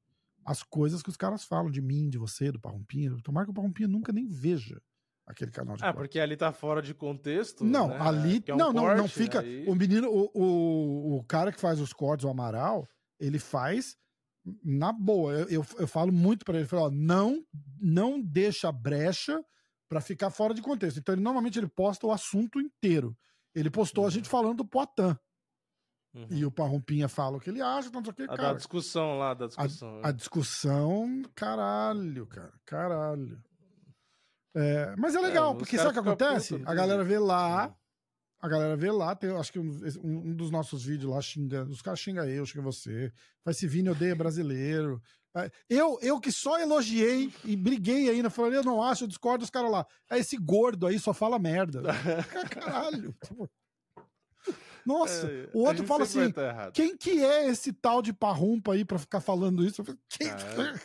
as coisas que os caras falam de mim, de você, do Parrumpinha. Tomara que o Parrumpinha nunca nem veja aquele canal de Ah, cortes. porque ali tá fora de contexto. Não, né? ali. É um não, não, não corte, fica. aí- O menino, o, o, o cara que faz os cortes, o Amaral, ele faz na boa. Eu, eu, eu falo muito pra ele, eu falo, ó, não, não deixa brecha pra ficar fora de contexto. Então, ele, normalmente ele posta o assunto inteiro. Ele postou a Uhum. gente falando do Poitin. Uhum. E o Parrumpinha fala o que ele acha, então, não sei o que, A cara. discussão lá, da discussão. A discussão, caralho, cara, caralho. É, mas é legal, os porque sabe o que acontece? a tem galera vê lá, a galera vê lá, tem, acho que um, um- dos nossos vídeos lá xinga, os caras xingam eu, xinga você, faz esse Vini odeia brasileiro. É, Eu, eu que só elogiei e briguei ainda, falei, eu não acho, eu discordo dos caras lá. É esse gordo aí, só fala merda. [laughs] Caralho. Nossa, É, o outro fala assim, quem que é esse tal de parrumpa aí pra ficar falando isso? Eu falei, quem- Cara,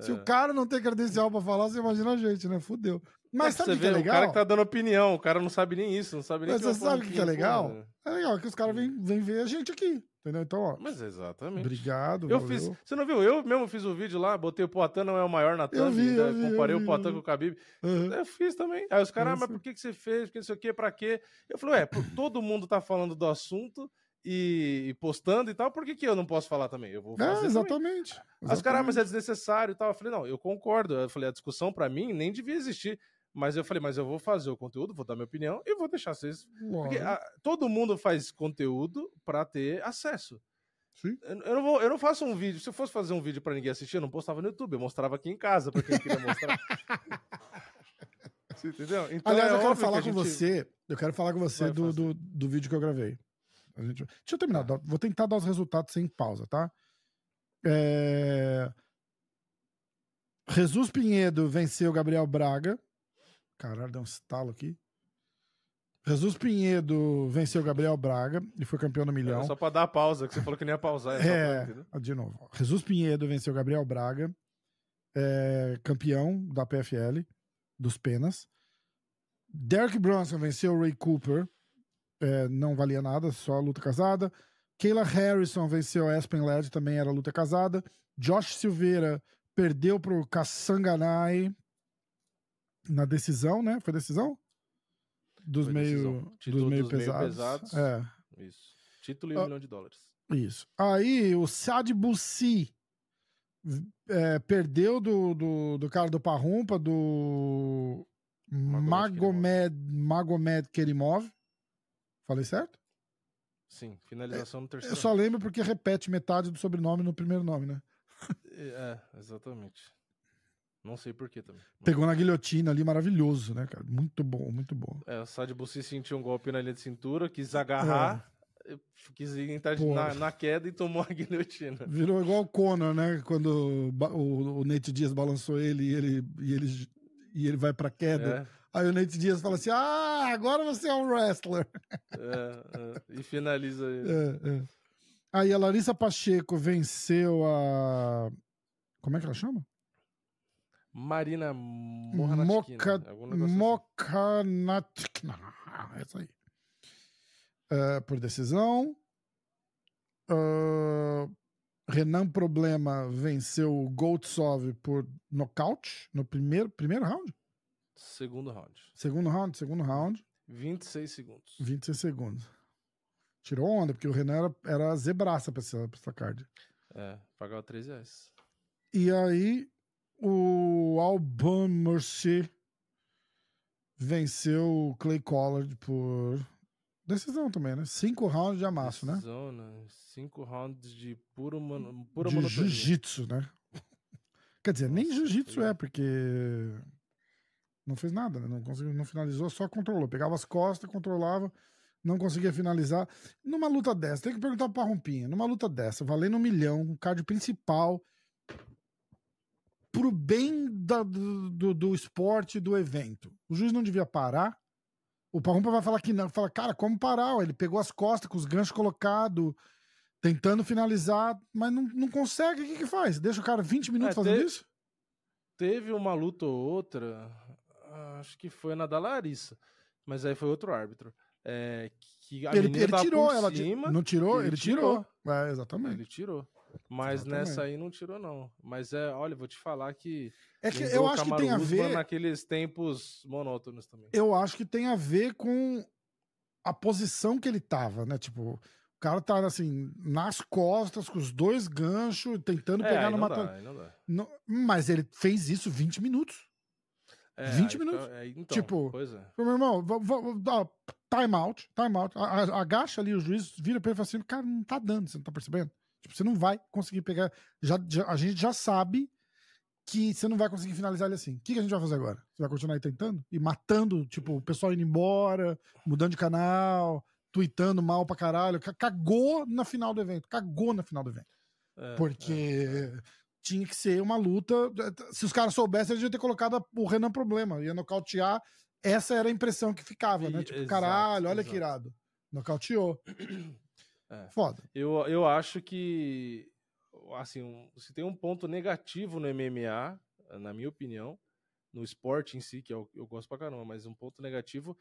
Se é. o cara não tem credencial pra falar, você imagina a gente, né? Fudeu. Mas É, sabe o você que é legal? O cara que tá dando opinião, o cara não sabe nem isso, não sabe nem Mas que você é um sabe o que que é legal? né? É legal que os caras vêm vêm ver a gente aqui, entendeu? Então, ó, Mas exatamente. obrigado, Eu valeu. fiz. Você não viu? Eu mesmo fiz o vídeo lá, botei o Poitin não é o maior na thumb, vi, né, vi, comparei vi, o Poitin com o Khabib. Uhum. Eu fiz também. Aí os caras, ah, mas por que, que você fez? Porque não sei o quê, pra quê? Eu falei, ué, todo mundo tá falando do assunto e, postando e tal, por que, que eu não posso falar também? Eu vou fazer. É, também. exatamente. Aí os caras, ah, mas é desnecessário e tal. Eu falei, não, eu concordo. Eu falei, a discussão pra mim nem devia existir. Mas eu falei, mas eu vou fazer o conteúdo, vou dar minha opinião e vou deixar vocês. Porque Lógico. ah, todo mundo faz conteúdo pra ter acesso. Sim. Eu, eu não vou, eu não faço um vídeo. Se eu fosse fazer um vídeo pra ninguém assistir, eu não postava no YouTube. Eu mostrava aqui em casa pra quem queria mostrar. [laughs] Você entendeu? Então, Aliás, é eu quero falar que a com você. Eu quero falar com você do, do, do vídeo que eu gravei. A gente- Deixa eu terminar. Vou tentar dar os resultados sem pausa, tá? É... Jesus Pinheiro venceu Gabriel Braga. Caralho, deu um estalo aqui. Jesus Pinheiro venceu Gabriel Braga e foi campeão do milhão. É só pra dar a pausa, que você falou que nem ia pausar. É, pra- É, entendeu? de novo. Jesus Pinheiro venceu Gabriel Braga, é, campeão da PFL, dos Penas. Derek Bronson venceu Ray Cooper, é, não valia nada, só luta casada. Kayla Harrison venceu Aspen Ladd, também era luta casada. Josh Silveira perdeu pro Kassanganai na decisão, né? Foi decisão? Dos Foi meio, decisão. dos meio dos meio pesados. pesados. É. Isso. Título e Ah. um milhão de dólares. Isso. Aí o Saad Bussi é, perdeu do, do, do cara do Parrumpa, do Magomed, Magomed Kerimov. Falei certo? Sim, finalização no terceiro. Eu só lembro porque repete metade do sobrenome no primeiro nome, né? É, exatamente. Não sei porquê também. Pegou na guilhotina ali, maravilhoso, né, cara? Muito bom, muito bom. É, o Sad Bussi sentiu um golpe na linha de cintura, quis agarrar, é. quis entrar na, na, queda e tomou a [laughs] guilhotina. Virou igual o Conor, né? Quando o, o Nate Dias balançou ele e ele, e ele, e ele vai pra queda. É. Aí o Nate Dias fala assim: Ah, agora você é um wrestler. É, é. e finaliza ele. É, é. Aí a Larissa Pacheco venceu a. Como é que ela chama? Marina Moka, Mokanatkina. Assim. Essa aí. Uh, por decisão. Uh, Renan Problema venceu o Goldsov por nocaute no primeiro, primeiro round? Segundo round. Segundo round, segundo round. 26 segundos. 26 segundos. Tirou onda, porque o Renan era, era zebraça pra essa, pra essa card. É, pagava 3 reais. E aí, o Alban Mercier venceu o Clay Collard por decisão também, né? Cinco rounds de amasso, né? decisão, né? Cinco rounds de puro, man... pura de jiu-jitsu, né? Quer dizer, Nossa, nem jiu-jitsu é, porque não fez nada, né? Não conseguiu, não finalizou, só controlou. Pegava as costas, controlava, não conseguia finalizar. Numa luta dessa, tem que perguntar pro Parrompinha, numa luta dessa, valendo um milhão, um card principal, pro bem da, do, do, esporte do evento. O juiz não devia parar. O Parrumpa vai falar que não. Fala, cara, como parar? Ele pegou as costas com os ganchos colocados, tentando finalizar, mas não, não consegue. O que, que faz? Deixa o cara 20 minutos é, fazendo isso? Teve uma luta ou outra, acho que foi na da Larissa, mas aí foi outro árbitro. É, que ele, ele tirou ela. Cima, não tirou? Ele, ele tirou. tirou. É, exatamente. Ele tirou. Mas Exatamente. nessa aí não tirou, não. Mas é, olha, vou te falar que. É que eu acho que tem a ver. Naqueles tempos monótonos também. Eu acho que tem a ver com a posição que ele tava, né? Tipo, o cara tá assim, nas costas, com os dois ganchos, tentando é, pegar no mata. Não, mas ele fez isso 20 minutos. É, 20 minutos. É, então, tipo, é. meu irmão, time out, time out. Agacha ali o juiz, vira pra ele e fala assim: cara, não tá dando, você não tá percebendo? Tipo, você não vai conseguir pegar. Já, já, a gente já sabe que você não vai conseguir finalizar ele assim. O que, que a gente vai fazer agora? Você vai continuar aí tentando? E matando, tipo, o pessoal indo embora, mudando de canal, tweetando mal pra caralho. Cagou na final do evento. Cagou na final do evento. É, Porque é. tinha que ser uma luta. Se os caras soubessem, eles iam ter colocado o Renan problema. Ia nocautear. Essa era a impressão que ficava, né? Tipo, exato, caralho, olha exato. que irado. Nocauteou. [clears throat] É. Foda. Eu, eu acho que, assim, um, se tem um ponto negativo no MMA, na minha opinião, no esporte em si, que eu, eu gosto pra caramba, mas um ponto negativo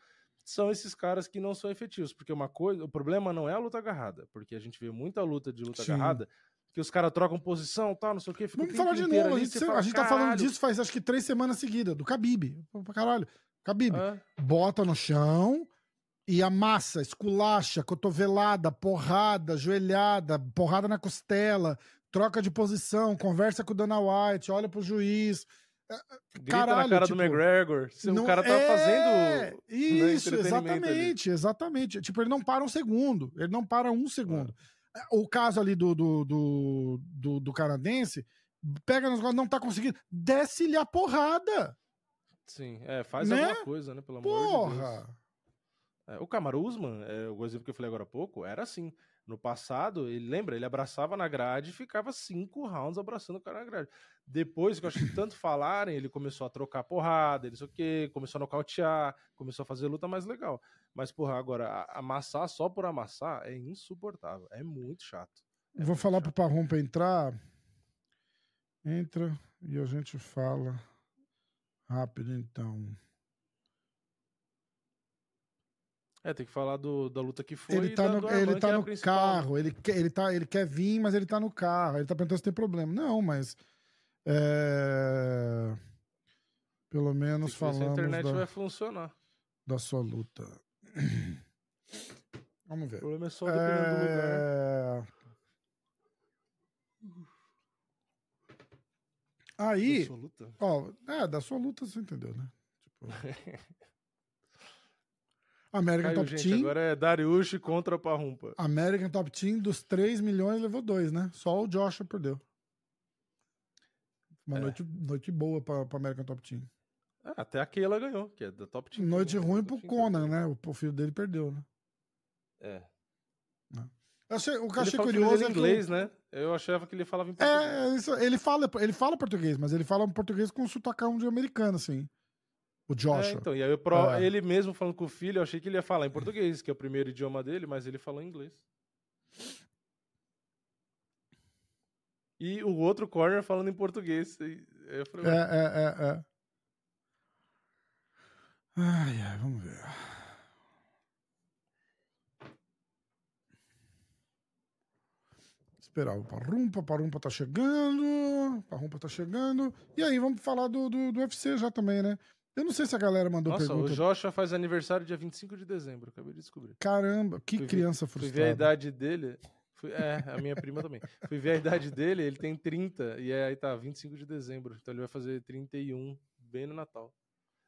são esses caras que não são efetivos, porque uma coisa, o problema não é a luta agarrada, porque a gente vê muita luta de luta Sim. agarrada, que os caras trocam posição, tal, não sei o que. Vamos falar de novo, a gente, fala, a gente tá falando disso faz acho que três semanas seguidas, do Khabib, pra caralho. Khabib, é. bota no chão, e amassa, esculacha, cotovelada, porrada, joelhada, porrada na costela, troca de posição, conversa com o Dana White, olha pro juiz. É, é, Grita Caralho, na cara tipo, do McGregor. Se não, o cara tá é... fazendo. Né, isso, exatamente, ali. exatamente. Tipo, ele não para um segundo. Ele não para um segundo. É. O caso ali do, do, do, do, do canadense, pega nos não tá conseguindo. Desce-lhe a porrada. Sim, é, faz né? alguma coisa, né? Pelo Porra. amor de Deus. É, o Kamaru Usman, é, o exemplo que eu falei agora há pouco, era assim. No passado, ele lembra, ele abraçava na grade e ficava cinco rounds abraçando o cara na grade. Depois que eu acho que tanto falarem, ele começou a trocar porrada, ele sei o quê, começou a nocautear, começou a fazer luta mais legal. Mas, porra, agora, amassar só por amassar é insuportável, é muito chato. É Vou falar chato. pro Parrum pra entrar. Entra e a gente fala rápido então. É, tem que falar do, da luta que foi. Ele tá no, Arman, ele tá é no carro, ele quer, ele, tá, ele quer vir, mas ele tá no carro. Ele tá perguntando se tem problema. Não, mas. É... Pelo menos falando. A internet da, vai funcionar. Da sua luta. [clears throat] Vamos ver. O problema é só dependendo é... do lugar. Aí. Da sua luta? Ó, é, da sua luta você entendeu, né? Tipo. [laughs] American Caiu, Top gente, Team. Agora é Dariush contra Parrumpa. American Top Team dos 3 milhões levou 2, né? Só o Joshua perdeu. Uma É. noite, noite boa pra, pra American Top Team. Ah, até a Keila ganhou, que é da Top Team. Noite ruim pro Team Conan, né? O, o filho dele perdeu, né? É. Eu achei- o que eu achei curioso é que. inglês, né? Eu achava que ele falava em português. É, isso, ele, fala, ele fala português, mas ele fala um português com um sotacão de americano, assim. O É, Joshua. então, e aí pro- É. ele mesmo falando com o filho, eu achei que ele ia falar em português, que é o primeiro idioma dele, mas ele falou em inglês. E o outro corner falando em português. Falei, É, é, é, é. Ai, ai, vamos ver. Esperar o Parrumpa, Parrumpa tá chegando, Parrumpa tá chegando. E aí, vamos falar do, do, do UFC já também, né? Eu não sei se a galera mandou Nossa, pergunta. o Joshua faz aniversário dia 25 de dezembro, acabei de descobrir. Caramba, que Fui ver- criança Fui ver a frustrada. idade dele. fui- é, a minha prima também. Fui ver a idade dele, ele tem 30, e aí tá, 25 de dezembro. Então ele vai fazer 31, bem no Natal.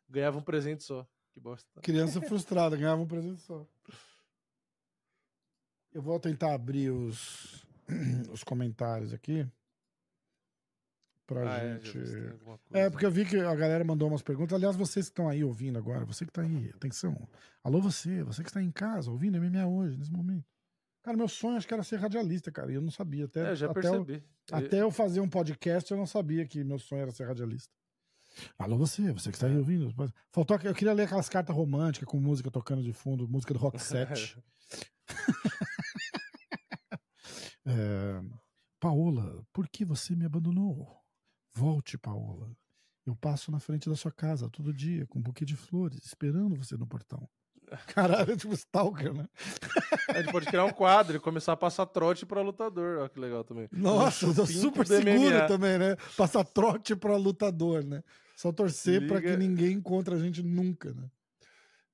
Ganhava um presente só. Que bosta. Criança [laughs] frustrada, ganhava um presente só. Eu vou tentar abrir os, [clears throat] os comentários aqui. Pra Ah, é, gente. É, coisa. porque eu vi que a galera mandou umas perguntas. Aliás, vocês que estão aí ouvindo agora, você que tá aí, atenção. Alô, você, você que está em casa ouvindo MMA hoje, nesse momento. Cara, meu sonho acho que era ser radialista, cara, e eu não sabia. Até, É, já até, eu, percebi. até eu fazer um podcast, eu não sabia que meu sonho era ser radialista. Alô, você, você que está aí ouvindo. Faltou, eu queria ler aquelas cartas românticas com música tocando de fundo, música do Rock 7. [laughs] [laughs] É, Paola, por que você me abandonou? Volte, Paola. Eu passo na frente da sua casa todo dia com um buquê de flores, esperando você no portão. [laughs] Caralho, é tipo Stalker, né? A gente pode criar um quadro e começar a passar trote pra lutador. Olha que legal também. Nossa, tô chupinho super seguro também, né? Passar trote pra lutador, né? Só torcer pra Liga- que ninguém encontre a gente nunca, né?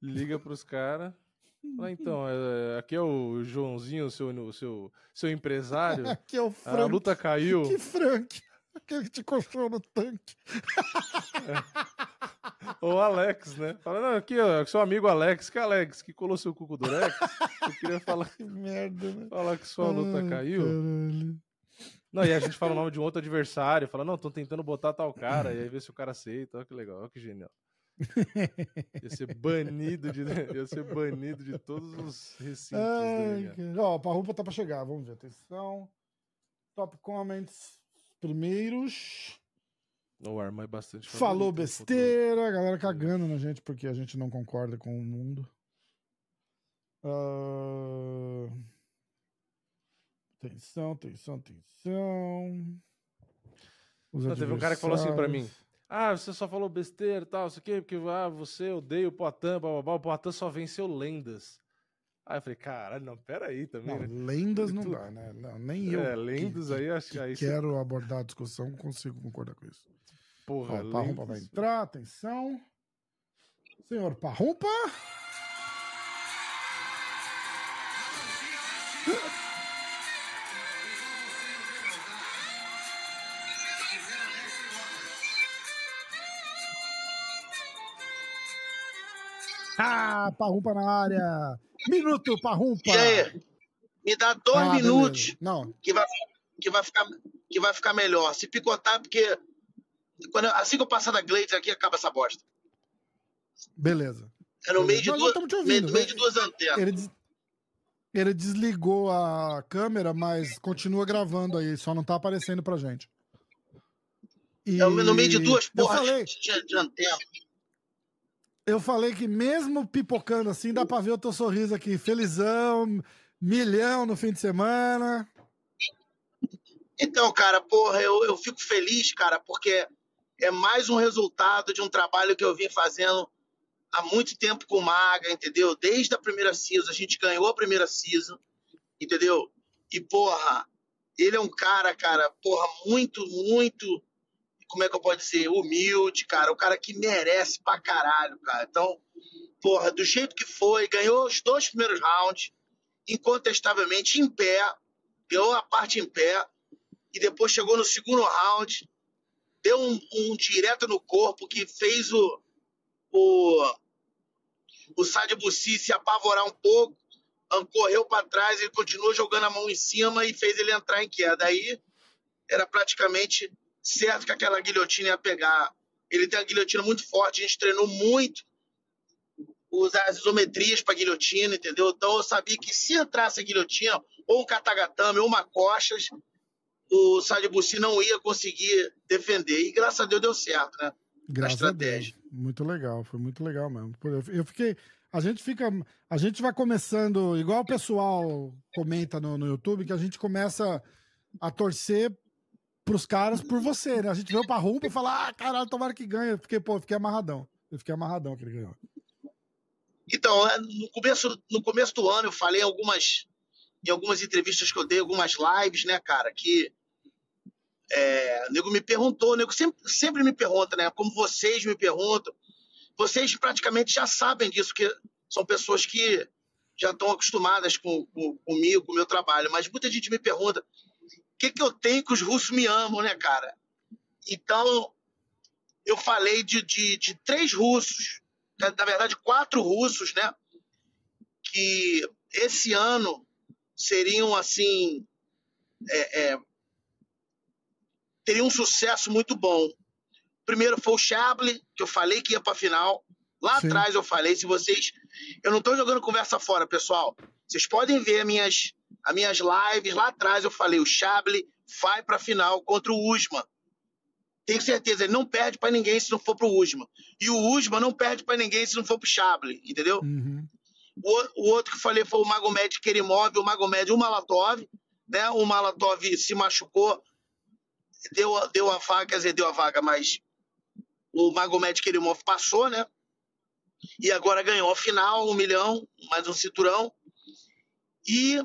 Liga pros caras. [laughs] Ah, então, é, aqui é o Joãozinho, seu, seu, seu empresário. [laughs] Aqui é o A Frank. luta caiu. Que Frank. Aquele que te coxou no tanque. Ou Alex, né? Fala, não, aqui, ó, seu amigo Alex, que Alex, que colou seu cu com o Durex. Eu queria falar, [laughs] Que merda, né? falar que sua luta Ai, caiu. caralho. Não, e a gente fala o nome de um outro adversário, fala, não, tô tentando botar tal cara, e aí vê se o cara aceita. Olha que legal, olha que genial. [laughs] Ia ser banido de, ia ser banido de todos os recintos do Ai, cara. Ó, a Parrupa tá pra chegar, vamos ver. Atenção. Top comments primeiros. O Arma é bastante Falou favorito, besteira, a galera cagando na gente porque a gente não concorda com o mundo. Ah, Atenção, atenção, atenção. Os Não, teve um cara que falou assim pra mim. Ah, você só falou besteira e tal, isso aqui, porque ah, você odeia o Poitin, blá, blá, blá, o Poitin só venceu lendas. Aí eu falei, caralho, não, peraí também, Não, né? lendas não Tu- dá, né? Não, nem eu. É, lendas que- aí, acho que aí você- quero abordar a discussão, consigo concordar com isso. Porra, Ó, o Parrumpa vai lendas. entrar, atenção. Senhor Parrumpa. Ah, Parrumpa na área. Minuto, Parrumpa. E aí? Me dá dois Ah, minutos beleza. Não, que vai, que, vai ficar, que vai ficar melhor. Se picotar, porque quando, assim que eu passar da Glades aqui, acaba essa bosta. beleza. É no meio de duas, meio, ouvindo, no meio né? de duas antenas. Ele, des- ele desligou a câmera, mas continua gravando aí, só não tá aparecendo pra gente. E É no meio de duas porras falei, de, de antena. Eu falei que mesmo pipocando assim, dá pra ver o teu sorriso aqui. Felizão, milhão no fim de semana. Então, cara, porra, eu, eu fico feliz, cara, porque é mais um resultado de um trabalho que eu vim fazendo há muito tempo com o Maga, entendeu? Desde a primeira season, a gente ganhou a primeira season, entendeu? E, porra, ele é um cara, cara, porra, muito, muito, como é que eu posso dizer, humilde, cara, o cara que merece pra caralho, cara. Então, porra, do jeito que foi, ganhou os dois primeiros rounds, incontestavelmente em pé, ganhou a parte em pé, e depois chegou no segundo round, deu um, um direto no corpo que fez o o, o Sade Bussi se apavorar um pouco, correu para trás, ele continuou jogando a mão em cima e fez ele entrar em queda. Aí era praticamente certo que aquela guilhotina ia pegar. Ele tem uma guilhotina muito forte, a gente treinou muito usar as isometrias para guilhotina, entendeu? Então eu sabia que se entrasse a guilhotina, ou um katagatame, ou uma coxas, o Sadibussi não ia conseguir defender. E graças a Deus deu certo, né? Graças a, a Deus. Muito legal, foi muito legal mesmo. Eu fiquei. A gente fica. A gente vai começando, igual o pessoal comenta no, no YouTube, que a gente começa a torcer pros caras por você, né? A gente veio pra rumpa e fala, ah, caralho, tomara que ganhe. Eu fiquei, pô, fiquei amarradão. Eu fiquei amarradão que ele ganhou. Então, é, no começo, no começo do ano eu falei algumas, em algumas entrevistas que eu dei, algumas lives, né, cara, que é, o nego me perguntou, o nego sempre, sempre me pergunta, né, como vocês me perguntam, vocês praticamente já sabem disso, que são pessoas que já estão acostumadas com, com, comigo, com o meu trabalho, mas muita gente me pergunta, que, que eu tenho que os russos me amam, né, cara? Então, eu falei de, de, de três russos na verdade, quatro russos, né? Que esse ano seriam assim. É, é, teriam um sucesso muito bom. Primeiro foi o Chable, que eu falei que ia para a final. Lá Sim. atrás eu falei, se vocês. Eu não estou jogando conversa fora, pessoal. Vocês podem ver minhas, as minhas lives. Lá atrás eu falei, o Chable vai para a final contra o Usman tenho certeza, ele não perde para ninguém se não for pro Usman. E o Usman não perde para ninguém se não for pro Chable, entendeu? Uhum. O, o, outro que falei foi o Magomed Kerimov, o Magomed, o Malatov, né? O Malatov se machucou, deu, deu a vaga, quer dizer, deu a vaga, mas o Magomed Kerimov passou, né? E agora ganhou a final, um milhão, mais um cinturão. E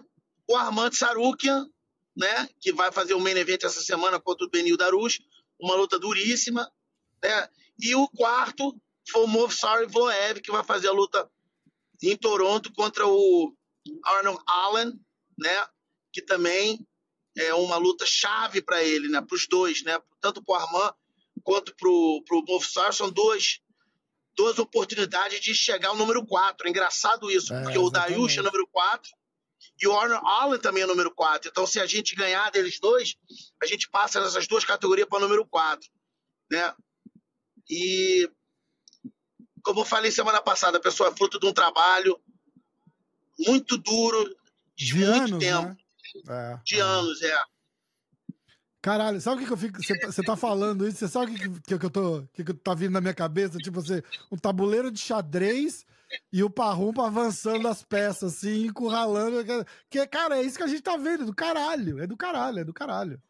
o Armand Sarukian, né? Que vai fazer o main event essa semana contra o Benil Darush uma luta duríssima. Né? E o quarto foi o Movsar Vloev, que vai fazer a luta em Toronto contra o Arnold Allen, né? que também é uma luta chave para ele, né? para os dois, né? tanto para o Armand quanto para o Movsar. São duas, duas oportunidades de chegar ao número 4. É engraçado isso, é, porque exatamente. o Dayush é número 4 e o Arnold Allen também é número 4. Então, se a gente ganhar deles dois, a gente passa nessas duas categorias para o número 4. Né? E, como eu falei semana passada, a pessoa é fruto de um trabalho muito duro, de, de muito anos, tempo. Né? É, de é. anos, é. Caralho, sabe o que, que eu fico. Você tá falando isso? Você sabe o que, que, que, eu tô. que, que tá vindo na minha cabeça? Tipo, você, um tabuleiro de xadrez e o Parrumpa avançando as peças, assim, encurralando. Que, cara, é isso que a gente tá vendo, do caralho. É do caralho, é do caralho.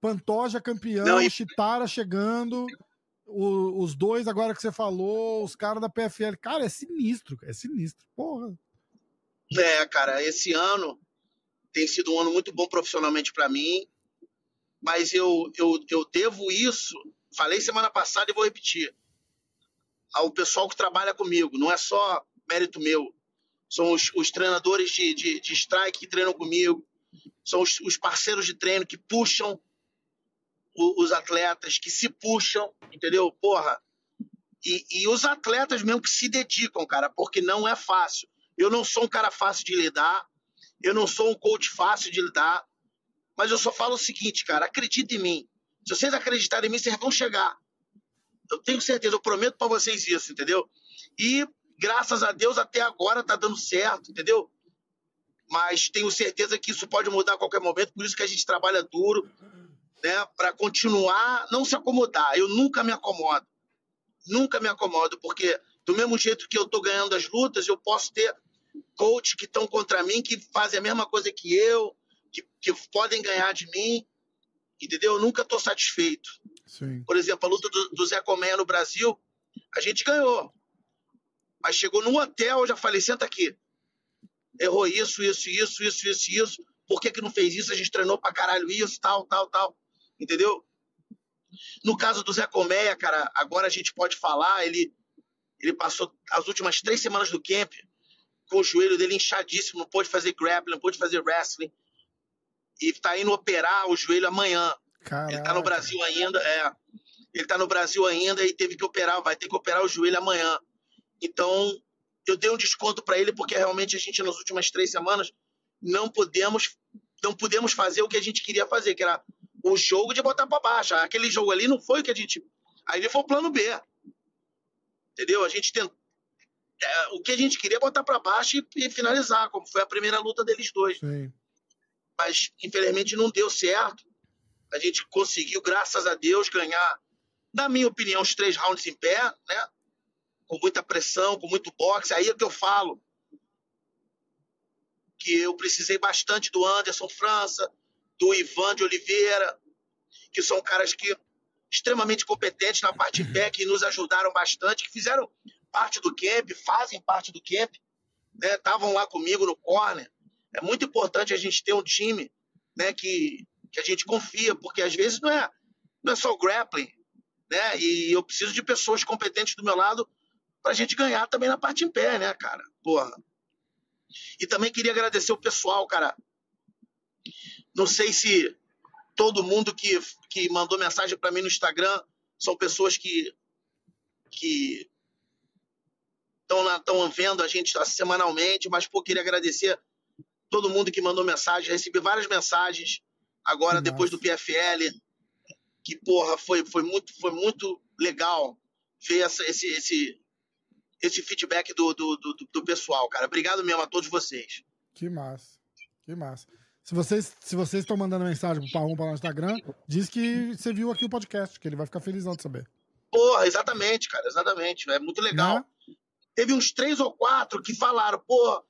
Pantoja campeão, Não, e... Chitara chegando, o, os dois agora que você falou, os caras da PFL. Cara, é sinistro, é sinistro. Porra. É, cara, esse ano tem sido um ano muito bom profissionalmente para mim, mas eu, eu, eu devo isso, falei semana passada e vou repetir ao pessoal que trabalha comigo. Não é só mérito meu. São os, os treinadores de, de, de, strike que treinam comigo. São os, os parceiros de treino que puxam o, os atletas, que se puxam, entendeu? Porra. E, e os atletas mesmo que se dedicam, cara, porque não é fácil. Eu não sou um cara fácil de lidar. Eu não sou um coach fácil de lidar. Mas eu só falo o seguinte, cara, acredita em mim. Se vocês acreditarem em mim, vocês vão chegar. Eu tenho certeza, eu prometo para vocês isso, entendeu? E graças a Deus até agora tá dando certo, entendeu? Mas tenho certeza que isso pode mudar a qualquer momento, por isso que a gente trabalha duro, né, para continuar não se acomodar. Eu nunca me acomodo. Nunca me acomodo, porque do mesmo jeito que eu tô ganhando as lutas, eu posso ter coach que estão contra mim, que fazem a mesma coisa que eu, que, que podem ganhar de mim, entendeu? Eu nunca estou satisfeito. Sim. Por exemplo, a luta do, do Zé Colmeia no Brasil, a gente ganhou. Mas chegou no hotel, eu já falei, senta aqui. Errou isso, isso, isso, isso, isso, isso. Por que, que não fez isso? A gente treinou pra caralho isso, tal, tal, tal. Entendeu? No caso do Zé Colmeia, cara, agora a gente pode falar, ele, ele passou as últimas três semanas do camp com o joelho dele inchadíssimo, não pôde fazer grappling, não pôde fazer wrestling. E tá indo operar o joelho amanhã. Caraca. Ele tá no Brasil ainda, é. Ele tá no Brasil ainda e teve que operar, vai ter que operar o joelho amanhã. Então, eu dei um desconto para ele porque realmente a gente nas últimas três semanas não podemos não pudemos fazer o que a gente queria fazer, que era o jogo de botar pra baixo. Aquele jogo ali não foi o que a gente. Aí ele foi o plano B. Entendeu? A gente tentou. É, o que a gente queria é botar pra baixo e, e, finalizar, como foi a primeira luta deles dois. Sim. Mas, infelizmente, não deu certo. A gente conseguiu, graças a Deus, ganhar, na minha opinião, os três rounds em pé, né? Com muita pressão, com muito boxe. Aí é que eu falo que eu precisei bastante do Anderson França, do Ivan de Oliveira, que são caras que extremamente competentes na parte em pé, que nos ajudaram bastante, que fizeram parte do camp, fazem parte do camp, né? Estavam lá comigo no corner. É muito importante a gente ter um time, né, que, que a gente confia, porque às vezes não é não é só o grappling, né? E eu preciso de pessoas competentes do meu lado pra gente ganhar também na parte em pé, né, cara? Porra. E também queria agradecer o pessoal, cara. Não sei se todo mundo que, que mandou mensagem para mim no Instagram são pessoas que que estão vendo a gente semanalmente, mas pô, queria agradecer todo mundo que mandou mensagem, recebi várias mensagens agora depois do PFL, que porra, foi, foi muito foi muito legal ver essa, esse, esse esse feedback do, do, do, do pessoal, cara. Obrigado mesmo a todos vocês. Que massa. Que massa. Se vocês se vocês estão mandando mensagem pro Parrum para no Instagram, diz que você viu aqui o podcast, que ele vai ficar felizão de saber. Porra, exatamente, cara, exatamente. É muito legal. Né? Teve uns três ou quatro que falaram, pô,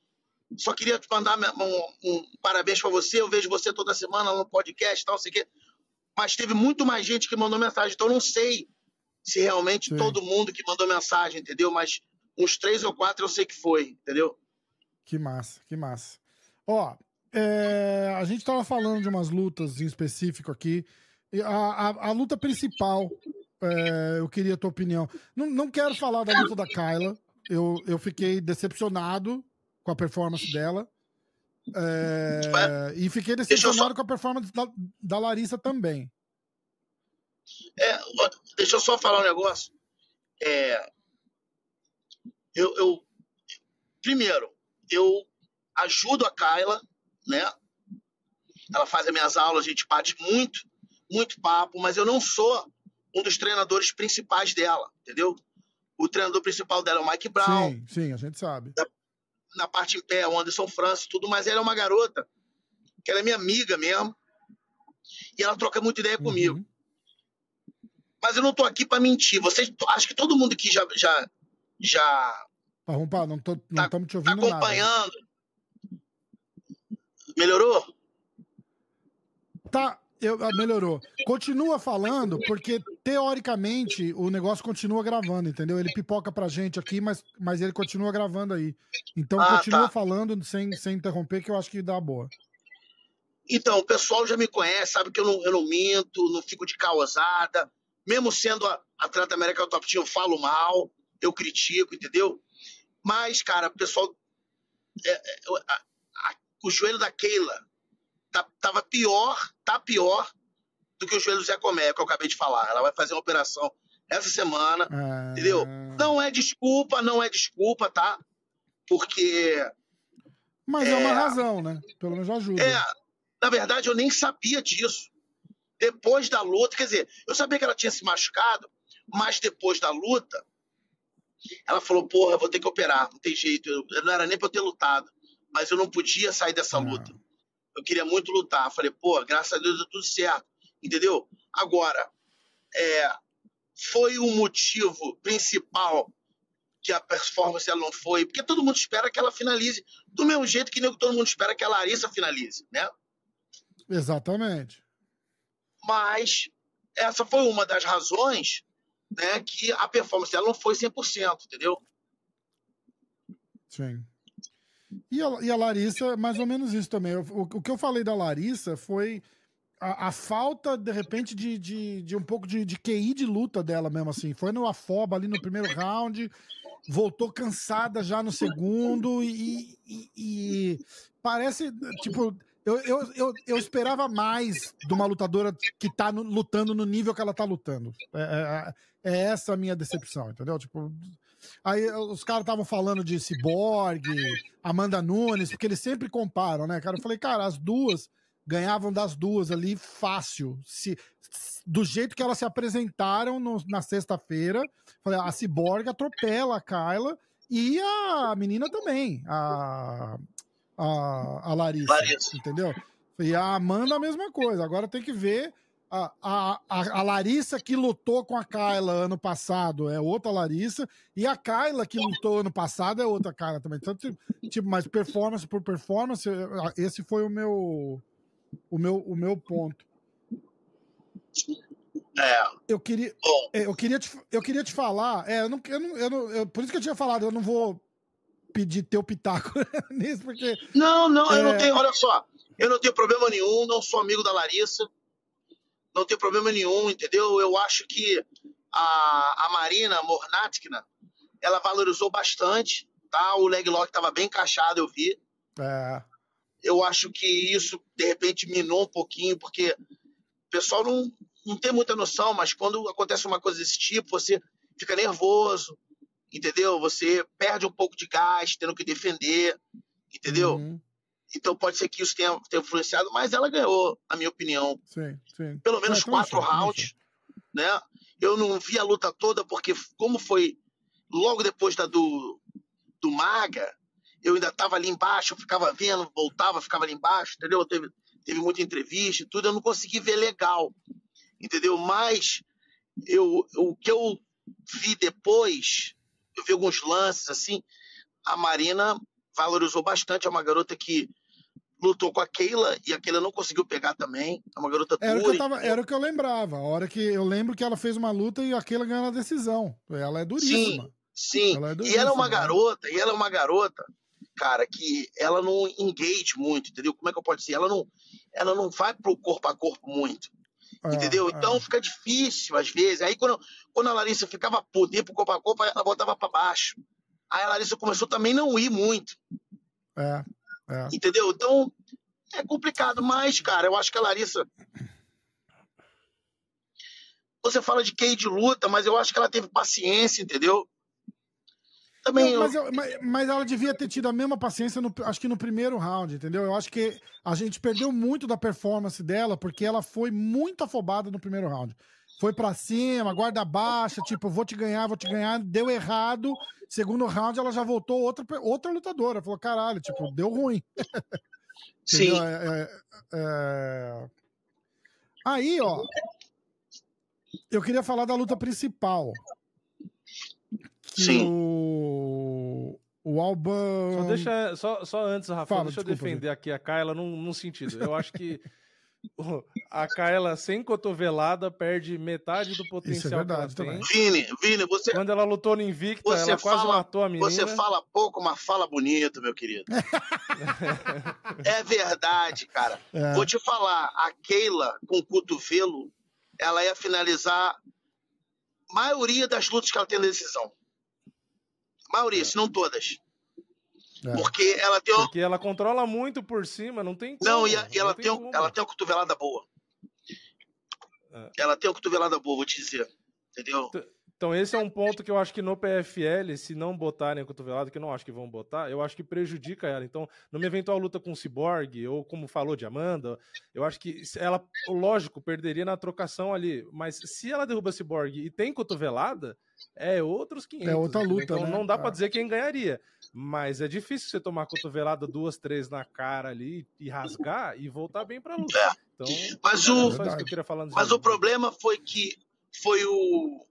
só queria te mandar um, um parabéns para você. Eu vejo você toda semana no podcast e tal, sei o quê. Mas teve muito mais gente que mandou mensagem, então eu não sei se realmente Sim. todo mundo que mandou mensagem, entendeu? Mas uns três ou quatro eu sei que foi, entendeu? Que massa, que massa. Ó, é, a gente tava falando de umas lutas em específico aqui. A, a, a luta principal, é, eu queria a tua opinião. Não, não quero falar da luta da Kyla. Eu, eu fiquei decepcionado com a performance dela. É, e fiquei decepcionado só... com a performance da, da Larissa também. É, deixa eu só falar um negócio. É, eu, eu primeiro, eu ajudo a Kyla, né? Ela faz as minhas aulas, a gente bate muito, muito papo, mas eu não sou um dos treinadores principais dela, entendeu? O treinador principal dela é o Mike Brown. Sim, sim, a gente sabe. Na parte em pé, o Anderson França, tudo, mas ela é uma garota que ela é minha amiga mesmo. E ela troca muita ideia uhum. comigo. Mas eu não tô aqui para mentir. Vocês, acho que todo mundo aqui já, já, já. Parrumpa, não estamos tá, te ouvindo tá acompanhando. Nada. Melhorou? Tá, eu, ah, melhorou. Continua falando, porque teoricamente o negócio continua gravando, entendeu? Ele pipoca pra gente aqui, mas, mas ele continua gravando aí. Então ah, continua tá. falando sem, sem interromper, que eu acho que dá boa. Então, o pessoal já me conhece, sabe que eu não, eu não minto, não fico de causada. Mesmo sendo a atleta América Top Team, eu falo mal eu critico, entendeu? Mas, cara, o pessoal. É, é, a, a, o joelho da Keila tá, tava pior, tá pior do que o joelho do Zé Comé, que eu acabei de falar. Ela vai fazer uma operação essa semana, ah. entendeu? Não é desculpa, não é desculpa, tá? Porque. Mas é, é uma razão, né? Pelo menos ajuda. É, na verdade, eu nem sabia disso. Depois da luta, quer dizer, eu sabia que ela tinha se machucado, mas depois da luta, ela falou, porra, eu vou ter que operar, não tem jeito. Eu, não era nem pra eu ter lutado, mas eu não podia sair dessa não. luta. Eu queria muito lutar. Falei, pô, graças a Deus deu tudo certo. Entendeu? Agora, é, foi o motivo principal que a performance ela não foi, porque todo mundo espera que ela finalize do mesmo jeito que todo mundo espera que a Larissa finalize, né? Exatamente. Mas essa foi uma das razões né, que a performance dela não foi 100%, entendeu? Sim. E a, e a Larissa, mais ou menos isso também. O, o que eu falei da Larissa foi a, a falta, de repente, de, de, de um pouco de, de QI de luta dela mesmo, assim. Foi no afoba ali no primeiro round, voltou cansada já no segundo e, e, e parece, tipo eu, eu, eu, eu, esperava mais de uma lutadora que tá no, lutando no nível que ela tá lutando. É, é, é essa a minha decepção, entendeu? Tipo, aí os caras estavam falando de Cyborg, Amanda Nunes, porque eles sempre comparam, né, cara? Eu falei, cara, as duas ganhavam das duas ali fácil. Se, do jeito que elas se apresentaram no, na sexta-feira, a Cyborg atropela a Kyla e a menina também, a, a, a Larissa, Larissa, entendeu? E a Amanda a mesma coisa. Agora tem que ver a, a, a, Larissa que lutou com a Kyla ano passado é outra Larissa, e a Kyla que lutou ano passado é outra Kyla também. Então, tipo, mas performance por performance, esse foi o meu o meu, o meu ponto. É. Eu queria, é, eu queria, te, eu queria te falar, é, eu não, eu não, eu não eu, por isso que eu tinha falado, eu não vou pedir teu pitaco [laughs] nisso, porque. Não, não, é... eu não tenho, olha só, eu não tenho problema nenhum, não sou amigo da Larissa, não tenho problema nenhum, entendeu? Eu acho que a, a Marina Mornatkina, ela valorizou bastante, tá? O leg lock estava bem encaixado, eu vi. É. Eu acho que isso, de repente, minou um pouquinho, porque o pessoal não, não tem muita noção, mas quando acontece uma coisa desse tipo, você fica nervoso, entendeu? Você perde um pouco de gás, tendo que defender, entendeu? Uhum. Então pode ser que isso tenha, tenha influenciado, mas ela ganhou, na minha opinião. Sim, sim. Pelo menos é, quatro rounds, né? Eu não vi a luta toda porque como foi logo depois da do, do Maga, eu ainda estava ali embaixo, eu ficava vendo, voltava, ficava ali embaixo, entendeu? Teve, teve muita entrevista e tudo, eu não consegui ver legal, entendeu? Mas eu, o que eu vi depois, eu vi alguns lances assim, a Marina valorizou bastante, é uma garota que lutou com a Keila e a Keila não conseguiu pegar também. É uma garota era dura. O que eu tava, era o que eu lembrava. A hora que eu lembro que ela fez uma luta e a Keila ganhou na decisão. Ela é duríssima. Sim, sim. Ela é duríssima, e ela é uma garota, e ela é uma garota, cara, que ela não engage muito, entendeu? Como é que eu posso dizer? Ela não, ela não vai pro corpo a corpo muito. É, entendeu? É. Então fica difícil às vezes. Aí quando, quando a Larissa ficava puta, ia pro corpo a corpo, ela botava para baixo. Aí a Larissa começou também não ir muito. É. É. Entendeu? Então, é complicado, mas, cara, eu acho que a Larissa. Você fala de Kay de luta, mas eu acho que ela teve paciência, entendeu? Também. Não, mas, eu, mas, mas, ela devia ter tido a mesma paciência, no, acho que no primeiro round, entendeu? Eu acho que a gente perdeu muito da performance dela, porque ela foi muito afobada no primeiro round. Foi para cima, guarda baixa, tipo, vou te ganhar, vou te ganhar, deu errado. Segundo round, ela já voltou outra, outra lutadora. Falou, caralho, tipo, deu ruim. [laughs] Sim. É, é, é... Aí, ó. Eu queria falar da luta principal. Sim. O, o Alban. Só, deixa, só, só antes, Rafa, Fala, deixa eu defender aqui a Kyla num, num sentido. Eu acho que [laughs] a Kaela sem cotovelada perde metade do potencial Isso é verdade, que ela tem. Vini, Vini, você. Quando ela lutou no Invicta, ela fala, quase matou a menina. Você fala pouco, mas fala bonito, meu querido. [laughs] é verdade, cara. É. Vou te falar, a Keila com o cotovelo, ela ia finalizar a maioria das lutas que ela tem na decisão. Maioria, é. se não todas. É. Porque ela tem. Porque ela controla muito por cima, não tem como, Não, e, a, e ela, tem, tem ela tem uma cotovelada boa. É. Ela tem uma cotovelada boa, vou te dizer. Entendeu? Então, esse é um ponto que eu acho que no PFL, se não botarem a cotovelada, que eu não acho que vão botar, eu acho que prejudica ela. Então, numa eventual luta com o Cyborg, ou como falou de Amanda, eu acho que ela, lógico, perderia na trocação ali. Mas se ela derruba o Cyborg e tem cotovelada, é outros 500. É outra luta, Então, né? não dá para dizer quem ganharia. Mas é difícil você tomar cotovelada duas, três na cara ali e rasgar e voltar bem pra luta. É. Então, mas o, mas o problema foi que foi o,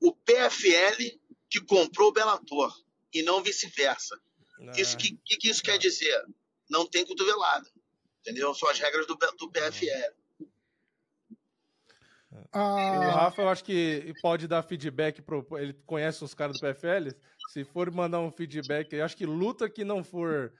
o PFL que comprou o Bellator e não vice-versa. É. Isso que, que, que, isso quer dizer? Não tem cotovelada. Entendeu? São as regras do, do PFL. Ah. O Rafa, eu acho que pode dar feedback pro. Ele conhece os caras do PFL. Se for mandar um feedback, eu acho que luta que não for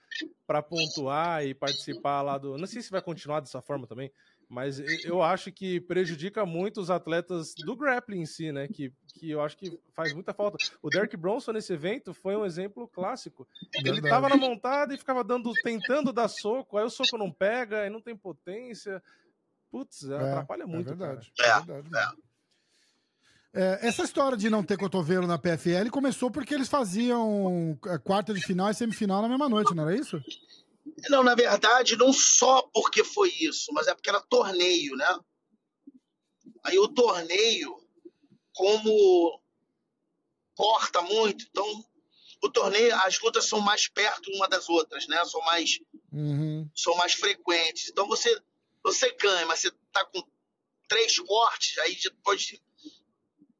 para pontuar e participar lá do. Não sei se vai continuar dessa forma também, mas eu acho que prejudica muito os atletas do grappling em si, né? Que, que eu acho que faz muita falta. O Derek Bronson nesse evento foi um exemplo clássico. Ele tava na montada e ficava dando, tentando dar soco, aí o soco não pega, aí não tem potência. Putz, é, atrapalha muito. É verdade. É, é verdade. É. essa história de não ter cotovelo na PFL começou porque eles faziam quarta de final e semifinal na mesma noite, não era isso? Não, na verdade, não só porque foi isso, mas é porque era torneio, né? Aí o torneio, como corta muito, então o torneio, as lutas são mais perto uma das outras, né? São mais, Uhum. são mais frequentes. Então você, você ganha, mas você tá com três cortes, aí pode,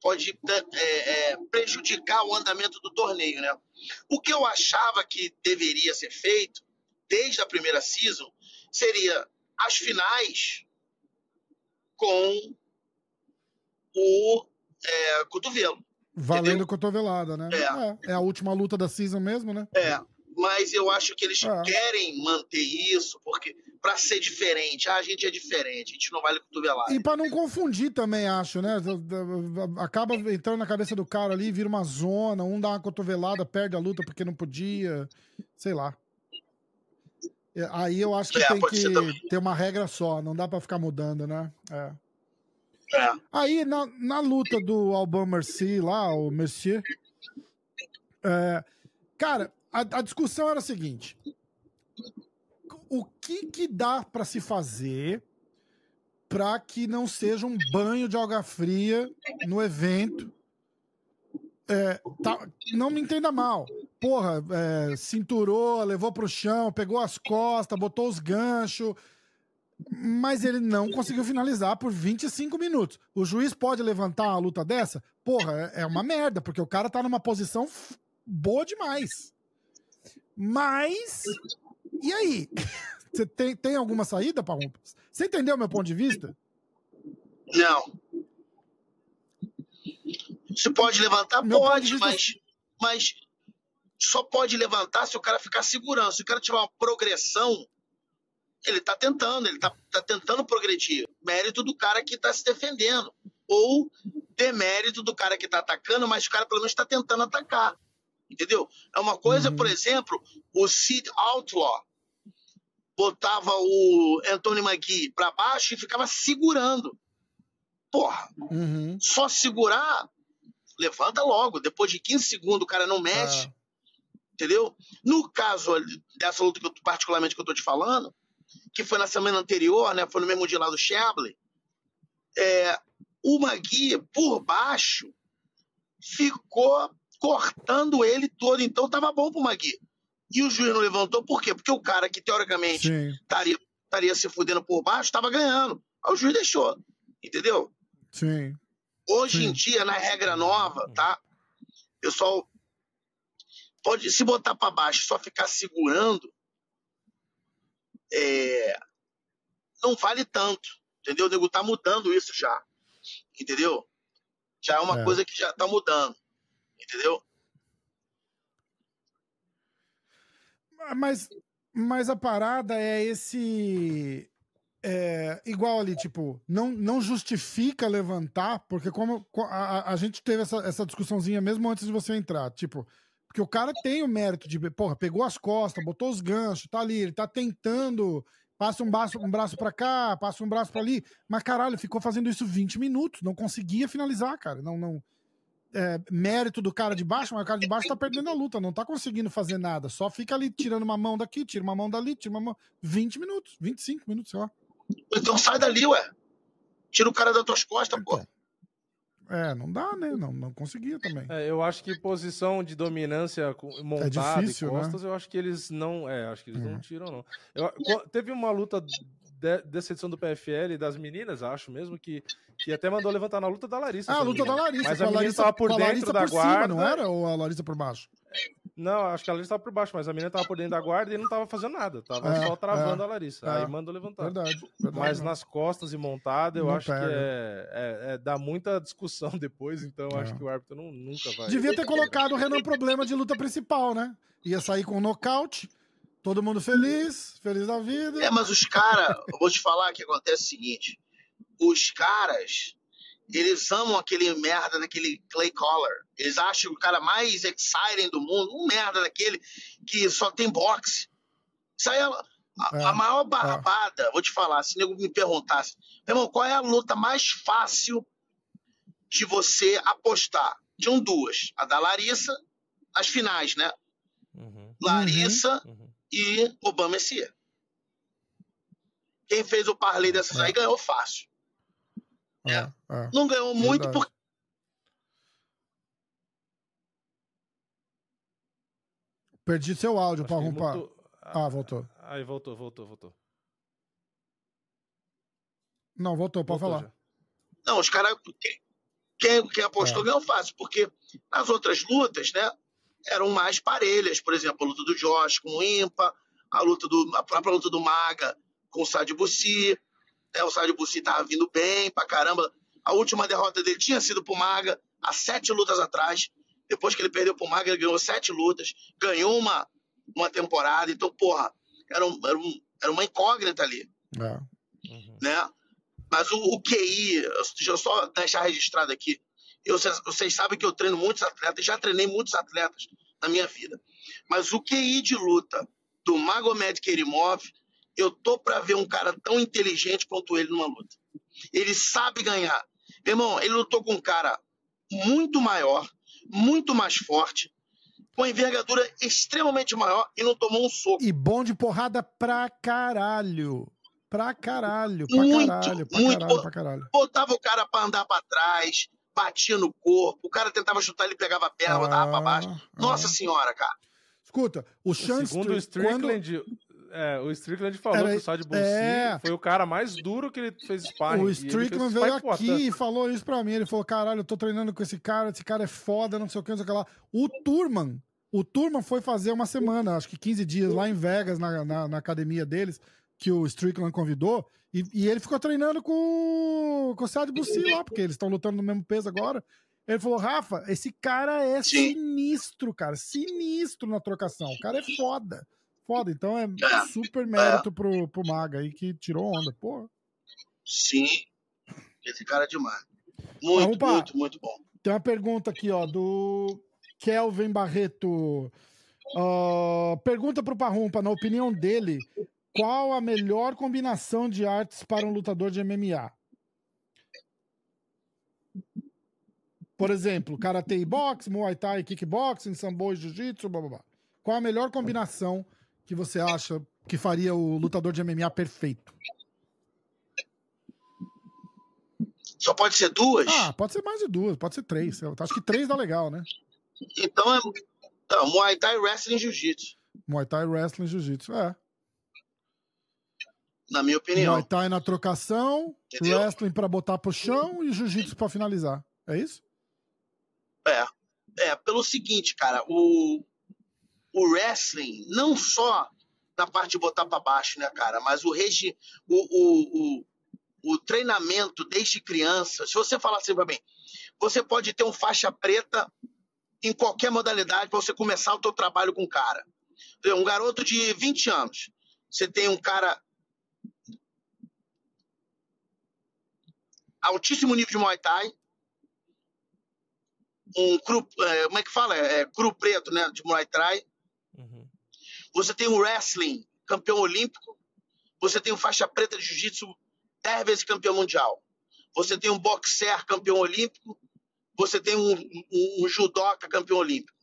pode é, é, prejudicar o andamento do torneio, né? O que eu achava que deveria ser feito desde a primeira season seria as finais com o é, cotovelo. Valendo Entendeu? cotovelada, né? É. É, é a última luta da season mesmo, né? É, mas eu acho que eles É. querem manter isso, porque para ser diferente, ah, a gente é diferente, a gente não vale cotovelada. E pra não confundir também, acho, né? Acaba entrando na cabeça do cara ali, vira uma zona, um dá uma cotovelada, perde a luta porque não podia, sei lá. É, Aí eu acho que É, tem que ter uma regra só, não dá pra ficar mudando, né? É. É. Aí, na, na luta do Alban Mercier lá, o Mercier, é, cara, a, a discussão era a seguinte: o que que dá pra se fazer pra que não seja um banho de água fria no evento? É, tá- não me entenda mal. Porra, é, cinturou, levou pro chão, pegou as costas, botou os ganchos, mas ele não conseguiu finalizar por 25 minutos. O juiz pode levantar uma luta dessa? Porra, é é uma merda, porque o cara tá numa posição boa demais. Mas. E aí? [laughs] Você tem, tem alguma saída, Parrumpas? Você entendeu meu ponto de vista? Não. Se pode levantar, Meu pode, mas, mas só pode levantar se o cara ficar segurando. Se o cara tiver uma progressão, ele tá tentando, ele tá, tá tentando progredir. Mérito do cara que tá se defendendo. Ou demérito do cara que tá atacando, mas o cara pelo menos tá tentando atacar. Entendeu? É uma coisa, Uhum. por exemplo, o Sid Outlaw botava o Anthony McGee pra baixo e ficava segurando. Porra, Uhum. só segurar, levanta logo. Depois de 15 segundos o cara não mexe, Ah. entendeu? No caso dessa luta que eu, particularmente que eu tô te falando, que foi na semana anterior, né? Foi no mesmo dia lá do Shabley, é, o Magui, por baixo, ficou cortando ele todo. Então tava bom pro Magui. E o juiz não levantou, por quê? Porque o cara que teoricamente estaria se fudendo por baixo, estava ganhando. Aí o juiz deixou. Entendeu? Sim. Hoje Sim. em dia, na regra nova, tá? Pessoal, pode se botar para baixo, só ficar segurando, é, não vale tanto, entendeu? O nego tá mudando isso já, entendeu? Já é uma É. coisa que já tá mudando, entendeu? Mas, mas a parada é esse. É, igual ali, tipo, não, não justifica levantar, porque como co- a, a- gente teve essa, essa discussãozinha mesmo antes de você entrar, tipo, porque o cara tem o mérito de, porra, pegou as costas, botou os ganchos, tá ali, ele tá tentando, passa um braço, um braço pra cá, passa um braço pra ali, mas caralho, ficou fazendo isso 20 minutos, não conseguia finalizar, cara, não, não, é, mérito do cara de baixo, mas o cara de baixo tá perdendo a luta, não tá conseguindo fazer nada. Só fica ali tirando uma mão daqui, tira uma mão dali, tira uma mão. 20 minutos, 25 minutos, sei lá. Então sai dali, ué. Tira o cara das tuas costas, pô. Então. É, não dá, né? Não, não conseguia também. É, eu acho que posição de dominância montada difícil, e né? costas, eu acho que eles não. É, acho que eles Uhum. não tiram, não. Eu- teve uma luta de- dessa edição do PFL das meninas, acho mesmo, que, que até mandou levantar na luta da Larissa. Ah, a luta me da. Larissa, Mas a a menina Larissa, tava por dentro Larissa da por guarda. cima, não era? Ou a Larissa por baixo? Não, acho que a Larissa tava por baixo, mas a menina tava por dentro da guarda e não tava fazendo nada. Tava É, só travando é, a Larissa. é. Aí mandou levantar. Verdade. verdade Mas não. nas costas e montada, eu Não acho que pega. é, é- é- dá muita discussão [laughs] depois, então eu É. acho que o árbitro não, nunca vai. Devia ter colocado o Renan Problema de luta principal, né? Ia sair com um nocaute, todo mundo feliz, feliz da vida. É, mas os caras, eu vou te falar que acontece o seguinte: os caras, eles amam aquele merda daquele Clay Collar. Eles acham o cara mais exciting do mundo, um merda daquele que só tem boxe. Isso aí é a, É, a maior barbada, vou te falar, se o nego me perguntasse, meu irmão, qual é a luta mais fácil de você apostar? Tinham duas, a da Larissa, as finais, né? Uhum, Larissa uhum. e Obama Messias. Quem fez o parlay dessas É. aí ganhou fácil. É, é. Não ganhou muito Verdade. porque Perdi seu áudio, Parrumpa. mutou- Ah, voltou. Aí voltou, voltou, voltou. Não, voltou, pode Voltou falar. já. Não, os caras. Quem, quem, apostou É. ganhou fácil, porque nas outras lutas, né, eram mais parelhas. Por exemplo, a luta do Josh com o Impa, a luta do. a própria luta do Maga com o Sad Bussi. Né, o Sad Bussi tava vindo bem pra caramba. A última derrota dele tinha sido pro Maga, há sete lutas atrás. Depois que ele perdeu pro Maga, ele ganhou sete lutas, ganhou uma, uma temporada. Então, porra, era, um- era, um- era uma incógnita ali É. Uhum. né? Mas o, o QI, eu- deixa eu só deixar registrado aqui. Eu, vocês, vocês sabem que eu treino muitos atletas, já treinei muitos atletas na minha vida. Mas o QI de luta do Magomed Kerimov, eu tô pra ver um cara tão inteligente quanto ele numa luta. Ele sabe ganhar. Meu irmão, ele lutou com um cara muito maior, muito mais forte, com envergadura extremamente maior e não tomou um soco. E bom de porrada pra caralho. Pra caralho, pra Muito, caralho, pra muito caralho, pra caralho. botava o cara pra andar pra trás, batia no corpo, o cara tentava chutar, ele pegava a perna, botava pra baixo. Ah, Nossa ah. senhora, cara. Escuta, o Sean Segundo o Stri- quando- Strickland, é, o Strickland falou Era- que o Sad Bussi é. foi o cara mais duro que ele fez sparring. O Strickland veio aqui e falou isso pra mim. Ele falou: caralho, eu tô treinando com esse cara, esse cara é foda, não sei o que, não sei o que lá. O Turman, o Turman foi fazer uma semana, acho que 15 dias, lá em Vegas, na, na, na academia deles, que o Strickland convidou, e, e ele ficou treinando com, com o Sad Bussi lá, porque eles estão lutando no mesmo peso agora. Ele falou: Rafa, esse cara é sinistro, cara, sinistro na trocação. O cara é foda. Foda, então é É. super mérito pro, pro Maga aí que tirou onda, porra. Sim. Esse cara é demais. Muito, pra- muito, muito bom. Tem uma pergunta aqui, ó, do Kelvin Barreto. Ah, pergunta pro Parrumpa, na opinião dele, qual a melhor combinação de artes para um lutador de MMA? Por exemplo, karatê e boxe, muay thai, kickboxing, sambo e jiu-jitsu, blá blá blá. Qual a melhor combinação que você acha que faria o lutador de MMA perfeito? Só pode ser duas? Ah, pode ser mais de duas, pode ser três. Eu acho que três dá legal, né? Então é. Então, Muay Thai, Wrestling Jiu-Jitsu. Muay Thai, Wrestling, Jiu-Jitsu. É. Na minha opinião. Muay Thai na trocação, Entendeu? Wrestling pra botar pro chão e Jiu-Jitsu pra finalizar. É isso? É. É, pelo seguinte, cara, o, o wrestling, não só na parte de botar pra baixo, né, cara, mas o, regi, o, o, o, o treinamento desde criança. Se você falar assim pra mim, você pode ter um faixa preta em qualquer modalidade pra você começar o teu trabalho com o cara. Um garoto de 20 anos, você tem um cara altíssimo nível de Muay Thai, um cru, é, como é que fala? É, cru preto, né, de Muay Thai. Uhum. Você tem o wrestling, campeão olímpico. Você tem o faixa preta de jiu-jitsu, 10 vezes campeão mundial. Você tem um boxer campeão olímpico. Você tem um, um, um judoca campeão olímpico.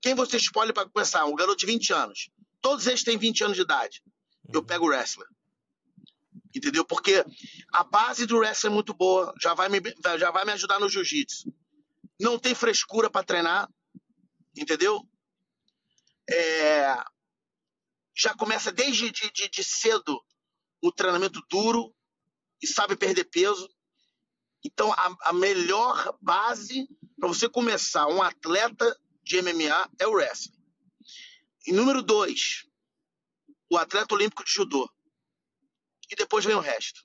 Quem você escolhe para começar? Um garoto de 20 anos. Todos eles têm 20 anos de idade. Eu Uhum. pego o wrestler. Entendeu? Porque a base do wrestling é muito boa. Já vai me, já vai me ajudar no jiu-jitsu. Não tem frescura para treinar. Entendeu? É, já começa desde de, de, de cedo o treinamento duro e sabe perder peso. Então, a, a melhor base para você começar um atleta de MMA é o wrestling. E número dois, o atleta olímpico de judô. E depois vem o resto.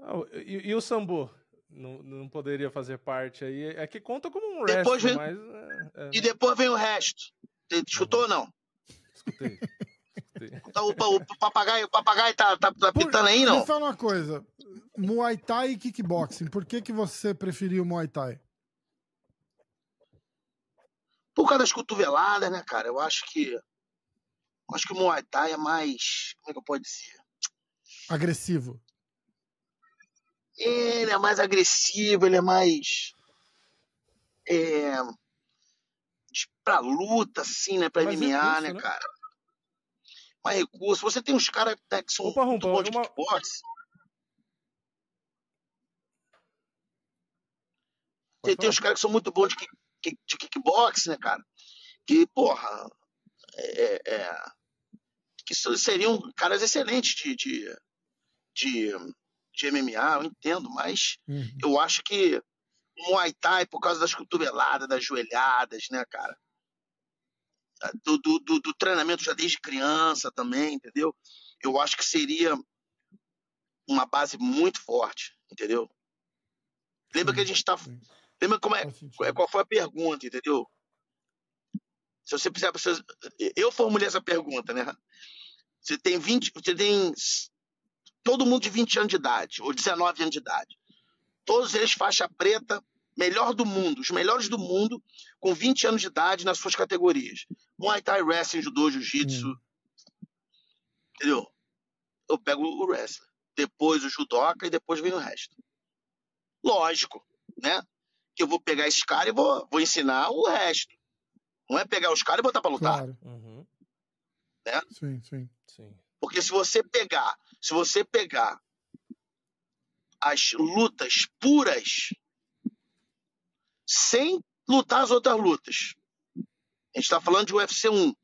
Ah, e, e o Sambo? Não, não poderia fazer parte aí. É que conta como um Depois wrestling, vem- mas. É, é, E depois vem o resto. Você Chutou ou não? escutei. escutei. Tá, O, o papagaio, o papagaio tá, tá, tá Por- pitando aí, Me não? fala uma coisa. Muay Thai e kickboxing. Por que, que você preferiu Muay Thai? Por causa das cotoveladas, né, cara? Eu acho que. eu acho que o Muay Thai é mais. Como é que eu posso dizer? Agressivo. Ele é mais agressivo, ele é mais. É, pra luta, assim, né? Pra Mais MMA, recurso, né, né? cara? mais recurso. Você tem uns caras né, que são Opa, muito bons de uma- Tem, tem uns caras que são muito bons de, kick- de kickbox, né, cara? Que, porra, é, é- que so- seriam caras excelentes de, de, de, de MMA, eu entendo, mas Uhum. eu acho que o Muay Thai, por causa das cotoveladas, das joelhadas, né, cara? Do, do, do- do treinamento já desde criança também, entendeu? Eu acho que seria uma base muito forte, entendeu? Lembra que a gente tá. Sim. Lembra como é, sentido. qual foi a pergunta, entendeu? Se você precisar, eu formulei essa pergunta, né? Você tem 20, você tem todo mundo de 20 anos de idade, ou 19 anos de idade. Todos eles faixa preta, melhor do mundo, os melhores do mundo, com 20 anos de idade nas suas categorias. Muay Thai, Wrestling, Judô, Jiu-Jitsu. Hum. Entendeu? Eu pego o wrestler, depois o judoca e depois vem o resto. Lógico, né? Que eu vou pegar esses caras e vou, vou ensinar o resto. Não é pegar os caras e botar pra lutar. Claro. Uhum, Sim, sim. sim. Porque se você pegar, se você pegar as lutas puras, sem lutar as outras lutas, a gente tá falando de UFC 1.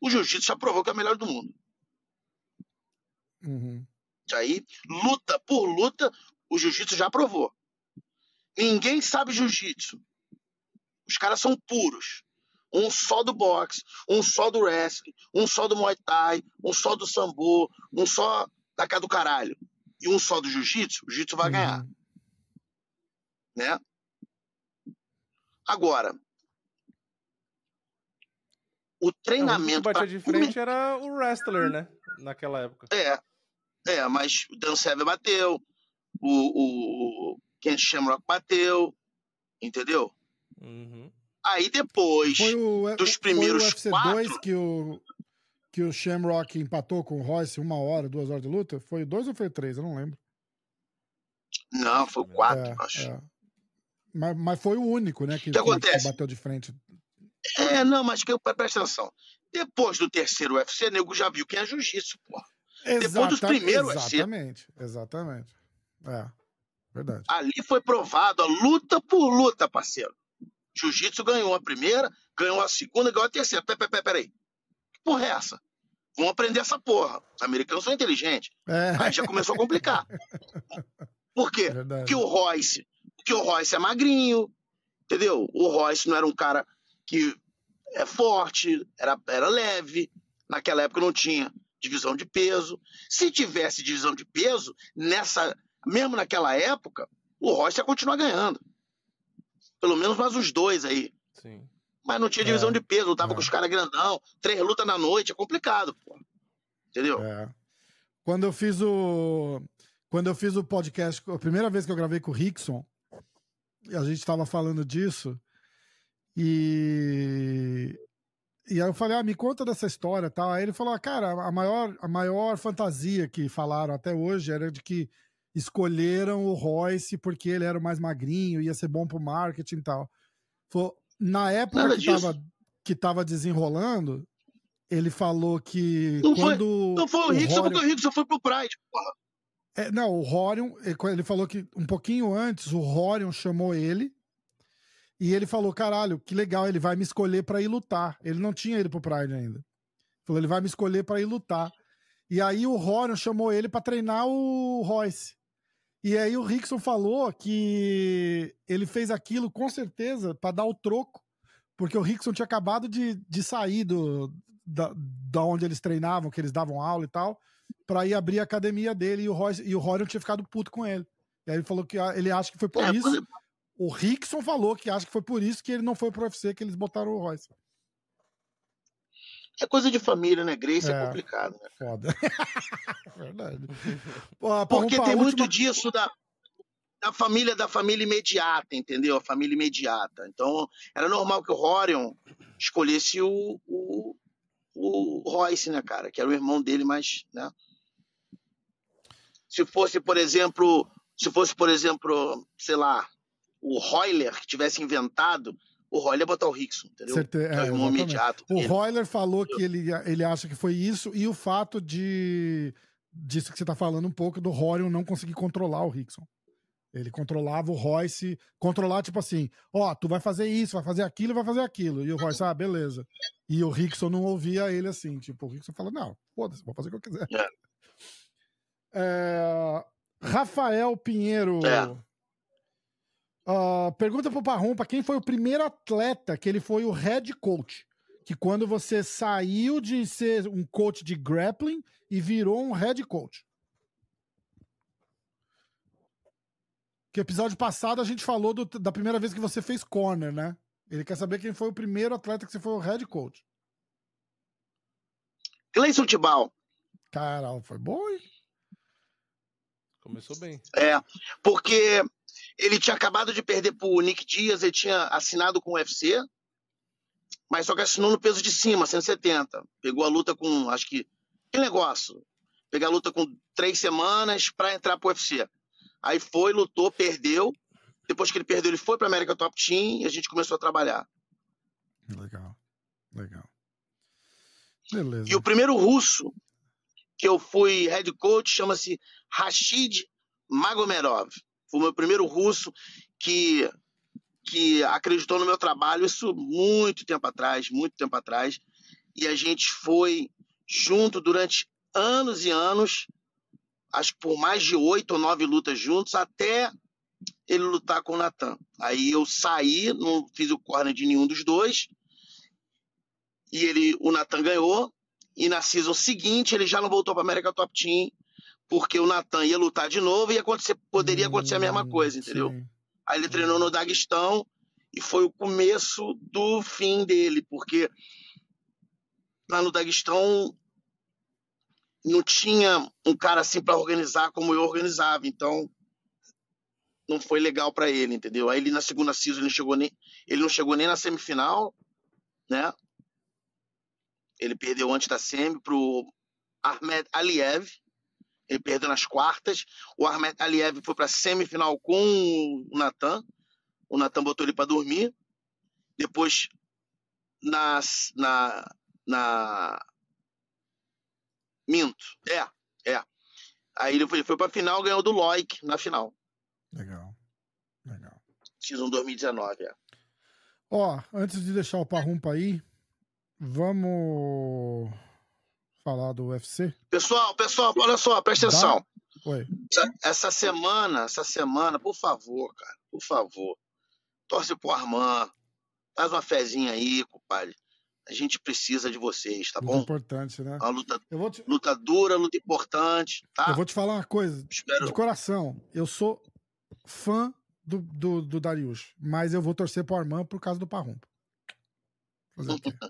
O jiu-jitsu já provou que é o melhor do mundo. Uhum. Aí, luta por luta, o jiu-jitsu já provou. Ninguém sabe jiu-jitsu. Os caras são puros. Um só do boxe, um só do wrestling, um só do muay thai, um só do sambo, um só da casa do caralho. E um só do jiu-jitsu, o jiu-jitsu vai ganhar, Uhum. né? Agora, o É, o que treinamento batia de frente era o wrestler, né? Naquela época. É, é, mas o Dan Severn bateu, o, o, o Ken Shamrock bateu, entendeu? Uhum. Aí depois, Foi o, dos foi primeiros o UFC quatro- 2 que o, que o Shamrock empatou com o Royce uma hora, duas horas de luta? Foi dois ou foi três? Eu não lembro. não, foi o quatro, É, acho. é. Mas, mas foi o único, né? Que, O que acontece? bateu de frente. É, não, mas que presta atenção. Depois do terceiro UFC, nego já viu quem é jiu-jitsu, pô. Depois dos primeiros UFC. Exatamente, exatamente. É, verdade. Ali foi provado a luta por luta, parceiro. Jiu-jitsu ganhou a primeira, ganhou a segunda, ganhou a terceira. Peraí, peraí, peraí. Que porra é essa? Vamos aprender essa porra. Os americanos são inteligentes. É, Aí já começou a complicar. [laughs] Por quê? verdade. Porque o Royce, porque o Royce é magrinho, entendeu? O Royce não era um cara que é forte, era, era leve. Naquela época não tinha divisão de peso. Se tivesse divisão de peso, nessa, mesmo naquela época, o Royce ia continuar ganhando. Pelo menos mais uns dois aí. Sim. Mas não tinha divisão É, de peso, lutava é. com os caras grandão, três lutas na noite, é complicado, pô. Entendeu? É. Quando eu fiz o. Quando eu fiz o podcast, a primeira vez que eu gravei com o Rickson, a gente estava falando disso. E. E aí eu falei, ah, me conta dessa história tal. Aí ele falou, ah, cara, a maior, a maior fantasia que falaram até hoje era de que escolheram o Royce porque ele era o mais magrinho, ia ser bom pro marketing e tal. Falou, na época Nada que disso. tava, que tava desenrolando, ele falou que Não foi- quando Não foi o Rickson, Horion- porque o Rickson foi pro Pride, porra. É, não, o Horion, ele- ele falou que um pouquinho antes o Horion chamou ele e ele falou: caralho, que legal, ele vai me escolher pra ir lutar. Ele não tinha ido pro Pride ainda. Falou: ele vai me escolher pra ir lutar. E aí o Horion chamou ele pra treinar o Royce. E aí o Rickson falou que ele fez aquilo com certeza pra dar o troco, porque o Rickson tinha acabado de, de sair do, da, da onde eles treinavam, que eles davam aula e tal, pra ir abrir a academia dele e o, Royce, e o Horion tinha ficado puto com ele. E aí ele falou que ele acha que foi por É, isso. coisa- O Rickson falou que acha que foi por isso que ele não foi pro UFC, que eles botaram o Royce. É coisa de família, né? Grace é, É. complicado, né? Foda. [laughs] Verdade. Pô, Porque tem muito última- disso da, da família da família imediata, entendeu? A família imediata. Então, era normal que o Horion escolhesse o, o, o Royce, né, cara? Que era o irmão dele, mas, né? Se fosse, por exemplo, se fosse, por exemplo, sei lá, o Royler que tivesse inventado o Royler ia botar o Rickson, entendeu? Certe... É o irmão exatamente. imediato. O Ele- Royler falou que ele, ele acha que foi isso, e o fato de disso que você tá falando um pouco do Horion não conseguir controlar o Rickson. Ele controlava o Royce, controlar tipo assim, ó, tu vai fazer isso, vai fazer aquilo, vai fazer aquilo. E o Royce, ah, beleza. E o Rickson não ouvia ele assim, tipo, o Rickson fala, não, foda-se, vou fazer o que eu quiser. É. É, Rafael Pinheiro. É. Ah, pergunta pro Parrumpa quem foi o primeiro atleta que ele foi o head coach. Que quando você saiu de ser um coach de grappling e virou um head coach. Que episódio passado a gente falou do- da primeira vez que você fez corner, né? Ele quer saber quem foi o primeiro atleta que você foi o head coach. Cleison Tibal. Caralho, foi bom, hein? Começou bem. É, porque ele tinha acabado de perder pro Nick Dias, ele tinha assinado com o UFC, mas só que assinou no peso de cima, 170. Pegou a luta com, acho que, que negócio? Pegar a luta com três semanas pra entrar pro UFC. Aí foi, lutou, perdeu. Depois que ele perdeu, ele foi pra América Top Team e a gente começou a trabalhar. Legal. Legal. Beleza. E o primeiro russo que eu fui head coach chama-se Rashid Magomerov. Foi o meu primeiro russo que, que acreditou no meu trabalho, isso muito tempo atrás, muito tempo atrás. E a gente foi junto durante anos e anos, acho que por mais de oito ou nove lutas juntos, até ele lutar com o Natan. Aí eu saí, não fiz o corner de nenhum dos dois. E ele, o Natan ganhou. E na season seguinte ele já não voltou para América Top Team, porque o Natan ia lutar de novo e acontecer, poderia acontecer a mesma Hum, coisa, entendeu? sim. Aí ele treinou no Daguestão e foi o começo do fim dele, porque lá no Daguestão não tinha um cara assim para organizar como eu organizava, então não foi legal para ele, entendeu? Aí ele na segunda season ele chegou nem ele não chegou nem na semifinal, né? Ele perdeu antes da semi pro Ahmed Aliev. Ele perdeu nas quartas. O Ahmed Aliev foi para semifinal com o Natan. O Natan botou ele para dormir. Depois, nas, na, na. Minto. É, é. Aí ele foi, foi para final, ganhou do Loic na final. Legal. Legal. Season 2019, é. Ó, antes de deixar o Parrumpa aí, vamos falar do UFC? Pessoal, pessoal, olha só, presta atenção. Oi. Essa, essa semana, essa semana, por favor, cara, por favor, torce pro Armand, faz uma fezinha aí, compadre. A gente precisa de vocês, tá Muito bom? importante, né? Uma luta, te, luta dura, luta importante, tá? eu vou te falar uma coisa, de Espero. coração. Eu sou fã do, do, do Darius, mas eu vou torcer pro Armand por causa do Parrumpa. [laughs]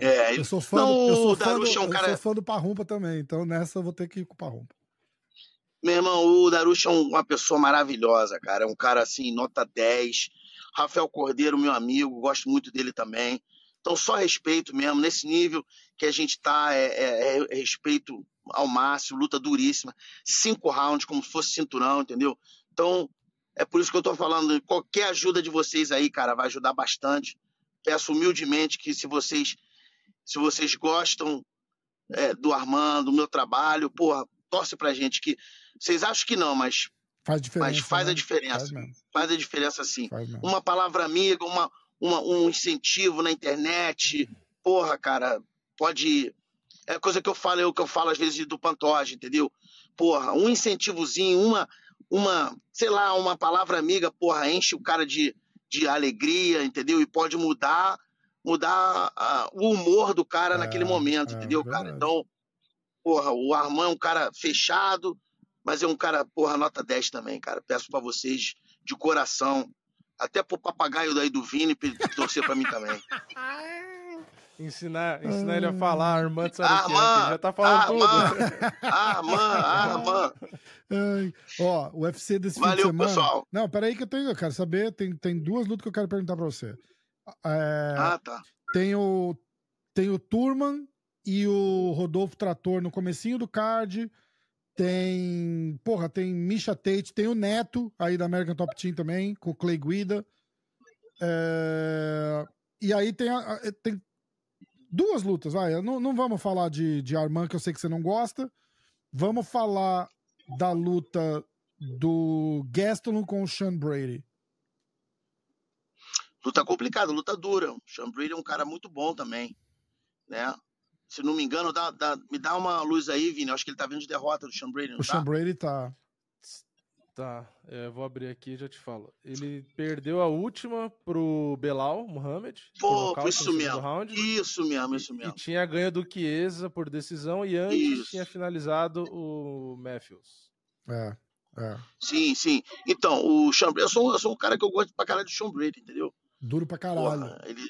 É, Eu sou fã, Não, do, eu sou fã, do, é um eu cara- sou fã do Parrumpa também, então nessa eu vou ter que ir com o Parrumpa. Meu irmão, o Darush é um- uma pessoa maravilhosa, cara. É um cara assim, nota 10. Rafael Cordeiro, meu amigo, gosto muito dele também. Então, só respeito mesmo. Nesse nível que a gente tá, é, é- é respeito ao máximo, luta duríssima. Cinco rounds, como se fosse cinturão, entendeu? Então, é por isso que eu tô falando. Qualquer ajuda de vocês aí, cara, vai ajudar bastante. Peço humildemente que se vocês, se vocês gostam é, do Armando, do meu trabalho, porra, torce pra gente que vocês acham que não, mas Faz diferença. Mas faz né? a diferença. Faz mesmo, faz a diferença sim. Uma palavra amiga, uma, uma- um incentivo na internet, porra, cara, pode. É coisa que eu falo, é o que eu falo às vezes do Pantoja, entendeu? Porra, um incentivozinho, uma, uma, sei lá, uma palavra amiga, porra, enche o cara de, de alegria, entendeu? E pode mudar, mudar o humor do cara É, naquele momento, é, entendeu, cara? Então, porra, o Armand é um cara fechado, mas é um cara, porra, nota 10 também, cara. Peço pra vocês de coração, até pro papagaio daí do Vini pra ele torcer pra mim também. [laughs] Ensinar, ensinar ele a falar, Armando Sarukian, que Armand, ele já tá falando Armand, tudo. Armand, Armand. Ó, o UFC desse fim Valeu, de semana. pessoal. Não, peraí que eu tenho, eu quero saber, tem, tem duas lutas que eu quero perguntar pra você. É, Ah, tá. tem o tem o Turman e o Rodolfo Trator no comecinho do card. Tem, porra, tem Misha Tate, tem o Neto aí da American Top Team também, com o Clay Guida. É... E aí tem, a, tem duas lutas, vai. Não, não vamos falar de, de Armand, que eu sei que você não gosta. Vamos falar da luta do Gastelum com o Sean Brady. Luta complicada, luta dura. O Sean Brady é um cara muito bom também, né? Se não me engano, dá, dá, me dá uma luz aí, Vini. Eu acho que ele tá vindo de derrota do Sean Brady, O tá? Sean Brady tá. Tá, é, vou abrir aqui e já te falo. Ele perdeu a última pro Belal por Pô, nocaute isso mesmo. round, Isso mesmo, isso e mesmo. tinha ganho do Chiesa por decisão e antes Isso. tinha finalizado o Matthews. É, é. Sim, sim. Então, o Sean Brady, eu sou, eu sou um cara que eu gosto pra caralho do Sean Brady, entendeu? Duro pra caralho. Porra, ele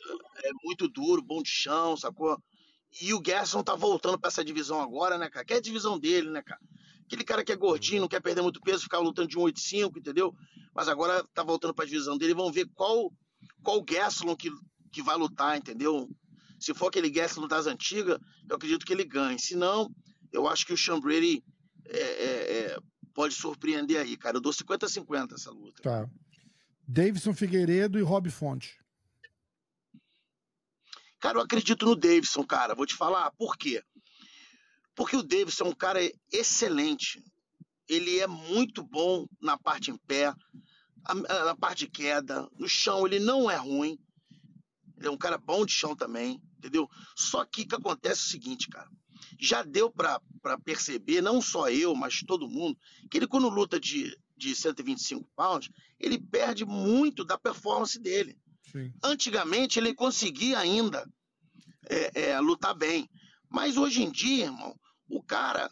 é muito duro, bom de chão, sacou? E o Gerson tá voltando pra essa divisão agora, né, cara? Que é a divisão dele, né, cara? Aquele cara que é gordinho, não quer perder muito peso, ficar lutando de 185, entendeu? Mas agora tá voltando pra divisão dele. Vamos ver qual qual Gerson que, que vai lutar, entendeu? Se for aquele Gerson das antigas, eu acredito que ele ganhe. Se não, eu acho que o Sean Brady é, é, é, pode surpreender aí, cara. Eu dou 50-50 essa luta. Tá. Davidson Figueiredo e Rob Fonte. Cara, eu acredito no Davidson, cara. Vou te falar por quê. Porque o Davidson é um cara excelente. Ele é muito bom na parte em pé, na parte de queda, no chão ele não é ruim. Ele é um cara bom de chão também, entendeu? Só que o que acontece é o seguinte, cara. Já deu pra perceber, não só eu, mas todo mundo, que ele quando luta de, de 125 pounds, ele perde muito da performance dele. Sim. Antigamente ele conseguia ainda é, é, lutar bem. Mas hoje em dia, irmão, o cara,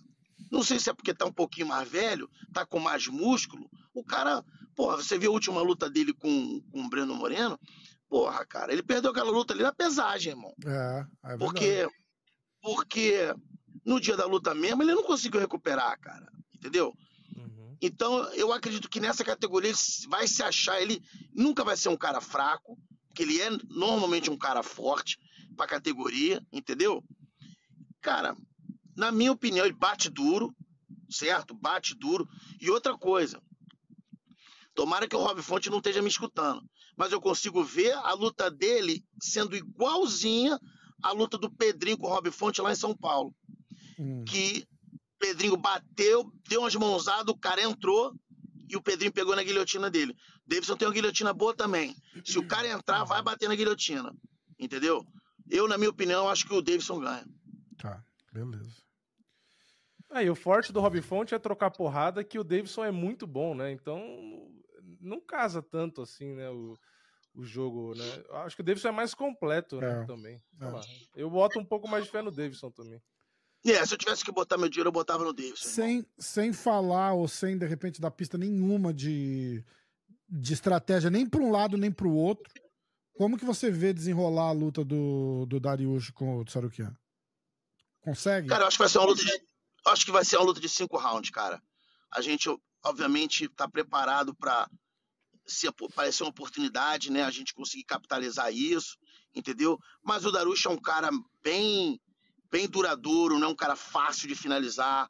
não sei se é porque tá um pouquinho mais velho, tá com mais músculo, o cara, porra, você viu a última luta dele com, com o Breno Moreno? Porra, cara, ele perdeu aquela luta ali na pesagem, irmão. É, é. Porque, porque no dia da luta mesmo ele não conseguiu recuperar, cara. Entendeu? Uhum. Então, eu acredito que nessa categoria ele vai se achar, ele nunca vai ser um cara fraco, porque ele é normalmente um cara forte pra categoria, entendeu? Cara, na minha opinião, ele bate duro, certo? Bate duro. E outra coisa, tomara que o Rob Fonte não esteja me escutando, mas eu consigo ver a luta dele sendo igualzinha à luta do Pedrinho com o Rob Fonte lá em São Paulo Hum. que Pedrinho bateu, deu umas mãozadas, o cara entrou e o Pedrinho pegou na guilhotina dele. Davidson tem uma guilhotina boa também. Se o cara entrar, vai bater na guilhotina. Entendeu? Eu, na minha opinião, acho que o Davidson ganha. Tá, beleza. Aí, o forte do Rob Fonte é trocar porrada, que o Davidson é muito bom, né? Então, não casa tanto assim, né? O, o jogo, né? Acho que o Davidson é mais completo, né? É. Também. É. Eu boto um pouco mais de fé no Davidson também. É, se eu tivesse que botar meu dinheiro, eu botava no Davidson. Sem, sem falar ou sem, de repente, dar pista nenhuma de, de estratégia, nem para um lado nem para o outro, como que você vê desenrolar a luta do, do Dariush com o Tsarukian? Consegue? Cara, eu acho que vai ser uma luta de. Acho que vai ser uma luta de cinco rounds, cara. A gente, obviamente, tá preparado para se aparecer uma oportunidade, né? A gente conseguir capitalizar isso, entendeu? Mas o Darush é um cara bem, bem duradouro, não é um cara fácil de finalizar,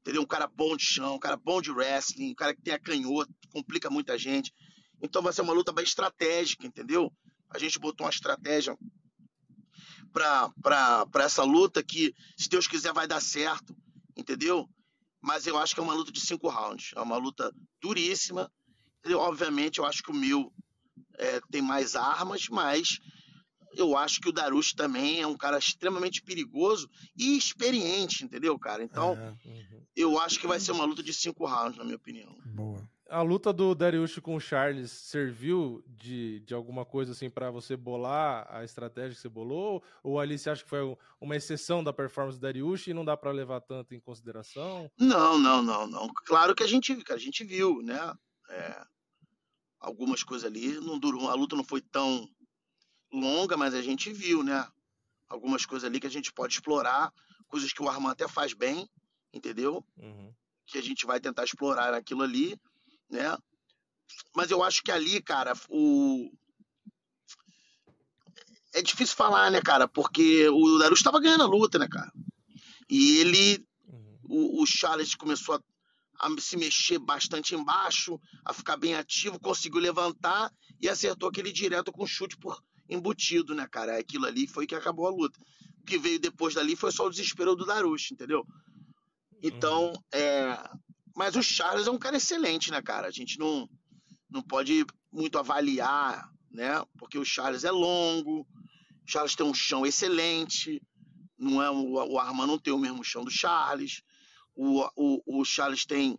entendeu? Um cara bom de chão, um cara bom de wrestling, um cara que tem a canhota, complica muita gente. Então vai ser uma luta bem estratégica, entendeu? A gente botou uma estratégia para essa luta que, se Deus quiser, vai dar certo, entendeu? Mas eu acho que é uma luta de cinco rounds. É uma luta duríssima. entendeu? Obviamente, eu acho que o Mil é, tem mais armas, mas eu acho que o Darush também é um cara extremamente perigoso e experiente, entendeu, cara? Então, É, Uhum. eu acho que vai ser uma luta de cinco rounds, na minha opinião. boa. A luta do Dariush com o Charles serviu de, de alguma coisa assim pra você bolar a estratégia que você bolou? Ou ali você acha que foi um- uma exceção da performance do Dariush e não dá pra levar tanto em consideração? Não, não, não, não. Claro que a gente, que a gente viu, né? É, algumas coisas ali não durou, a luta não foi tão longa, mas a gente viu, né? Algumas coisas ali que a gente pode explorar, coisas que o Armand até faz bem, entendeu? Uhum. Que a gente vai tentar explorar aquilo ali, né? Mas eu acho que ali, cara, o é difícil falar, né, cara? Porque o Darush estava ganhando a luta, né, cara? E ele Uhum. o, o Charles começou a, a se mexer bastante embaixo, a ficar bem ativo, conseguiu levantar e acertou aquele direto com chute por embutido, né, cara? Aquilo ali foi que acabou a luta. O que veio depois dali foi só o desespero do Darush, entendeu? Então, uhum. é. Mas o Charles é um cara excelente, né, cara? A gente não, não pode muito avaliar, né? Porque o Charles é longo, o Charles tem um chão excelente, não é o, o Arman não tem o mesmo chão do Charles. O, o, o Charles tem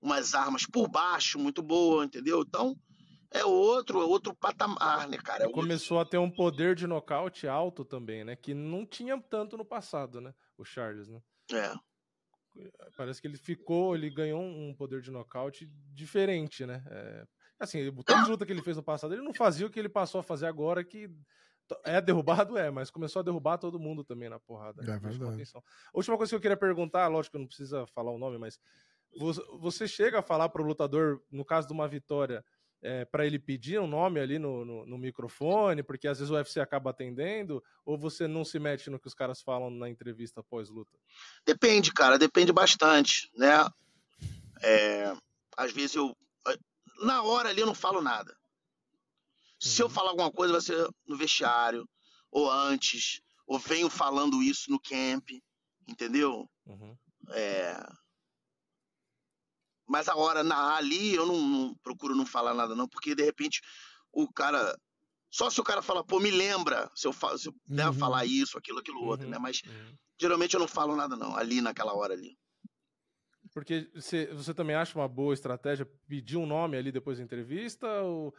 umas armas por baixo muito boa, entendeu? Então, é outro, é outro patamar, né, cara? É começou outro... a ter um poder de nocaute alto também, né? Que não tinha tanto no passado, né? O Charles, né? É. Parece que ele ficou, ele ganhou um poder de nocaute diferente, né? É, assim, o tanto de luta que ele fez no passado, ele não fazia o que ele passou a fazer agora, que é derrubado, é, mas começou a derrubar todo mundo também na porrada. É verdade. A última coisa que eu queria perguntar, lógico que não precisa falar o nome, mas você chega a falar para o lutador, no caso de uma vitória, é, para ele pedir um nome ali no, no, no, microfone, porque às vezes o UFC acaba atendendo, ou você não se mete no que os caras falam na entrevista pós-luta? Depende, cara, depende bastante, né? É, às vezes eu. Na hora ali eu não falo nada. Se eu uhum. falar alguma coisa, vai ser no vestiário, ou antes, ou venho falando isso no camp, entendeu? Uhum. É, mas a hora na ali eu não, não, procuro não falar nada não, porque de repente o cara só se o cara fala, pô, me lembra se eu, se eu uhum. falar isso, aquilo, aquilo outro, uhum. né? Mas uhum. geralmente eu não falo nada não, ali naquela hora ali. Porque você, você também acha uma boa estratégia pedir um nome ali depois da entrevista? Ou...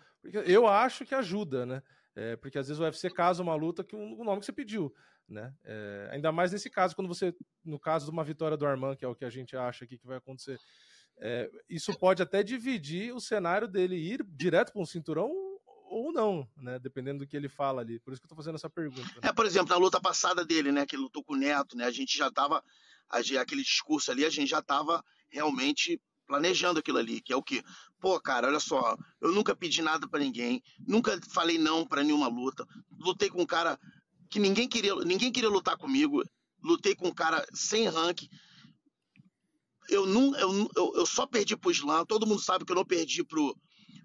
Eu acho que ajuda, né? É, porque às vezes o UFC casa uma luta que um, um nome que você pediu, né? É, ainda mais nesse caso, quando você, no caso de uma vitória do Armand, que é o que a gente acha aqui que vai acontecer, é, isso pode até dividir o cenário dele ir direto para um cinturão ou não, né? Dependendo do que ele fala ali. Por isso que eu tô fazendo essa pergunta. Né? É, por exemplo, na luta passada dele, né? Que ele lutou com o Neto, né? A gente já tava. Aquele discurso ali, a gente já tava realmente planejando aquilo ali, que é o que? Pô, cara, olha só, eu nunca pedi nada para ninguém, nunca falei não para nenhuma luta. Lutei com um cara que ninguém queria, ninguém queria lutar comigo. Lutei com um cara sem ranking eu, não, eu, eu, eu só perdi pro Slam, todo mundo sabe que eu não perdi pro,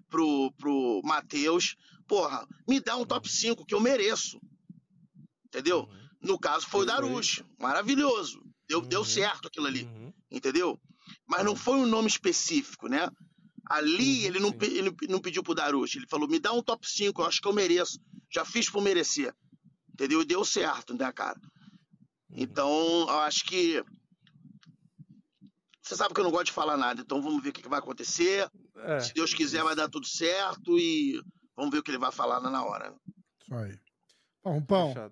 pro, pro Matheus. Porra, me dá um top 5 que eu mereço. Entendeu? Uhum. No caso foi o Darush. Maravilhoso. Deu, uhum. deu certo aquilo ali. Uhum. Entendeu? Mas não foi um nome específico, né? Ali uhum, ele, não, ele não pediu pro Darush. Ele falou: me dá um top 5, eu acho que eu mereço. Já fiz por merecer. Entendeu? E deu certo, né, cara? Uhum. Então, eu acho que você sabe que eu não gosto de falar nada, então vamos ver o que vai acontecer. É. Se Deus quiser, vai dar tudo certo e vamos ver o que ele vai falar na hora. Isso aí. Pão, pão.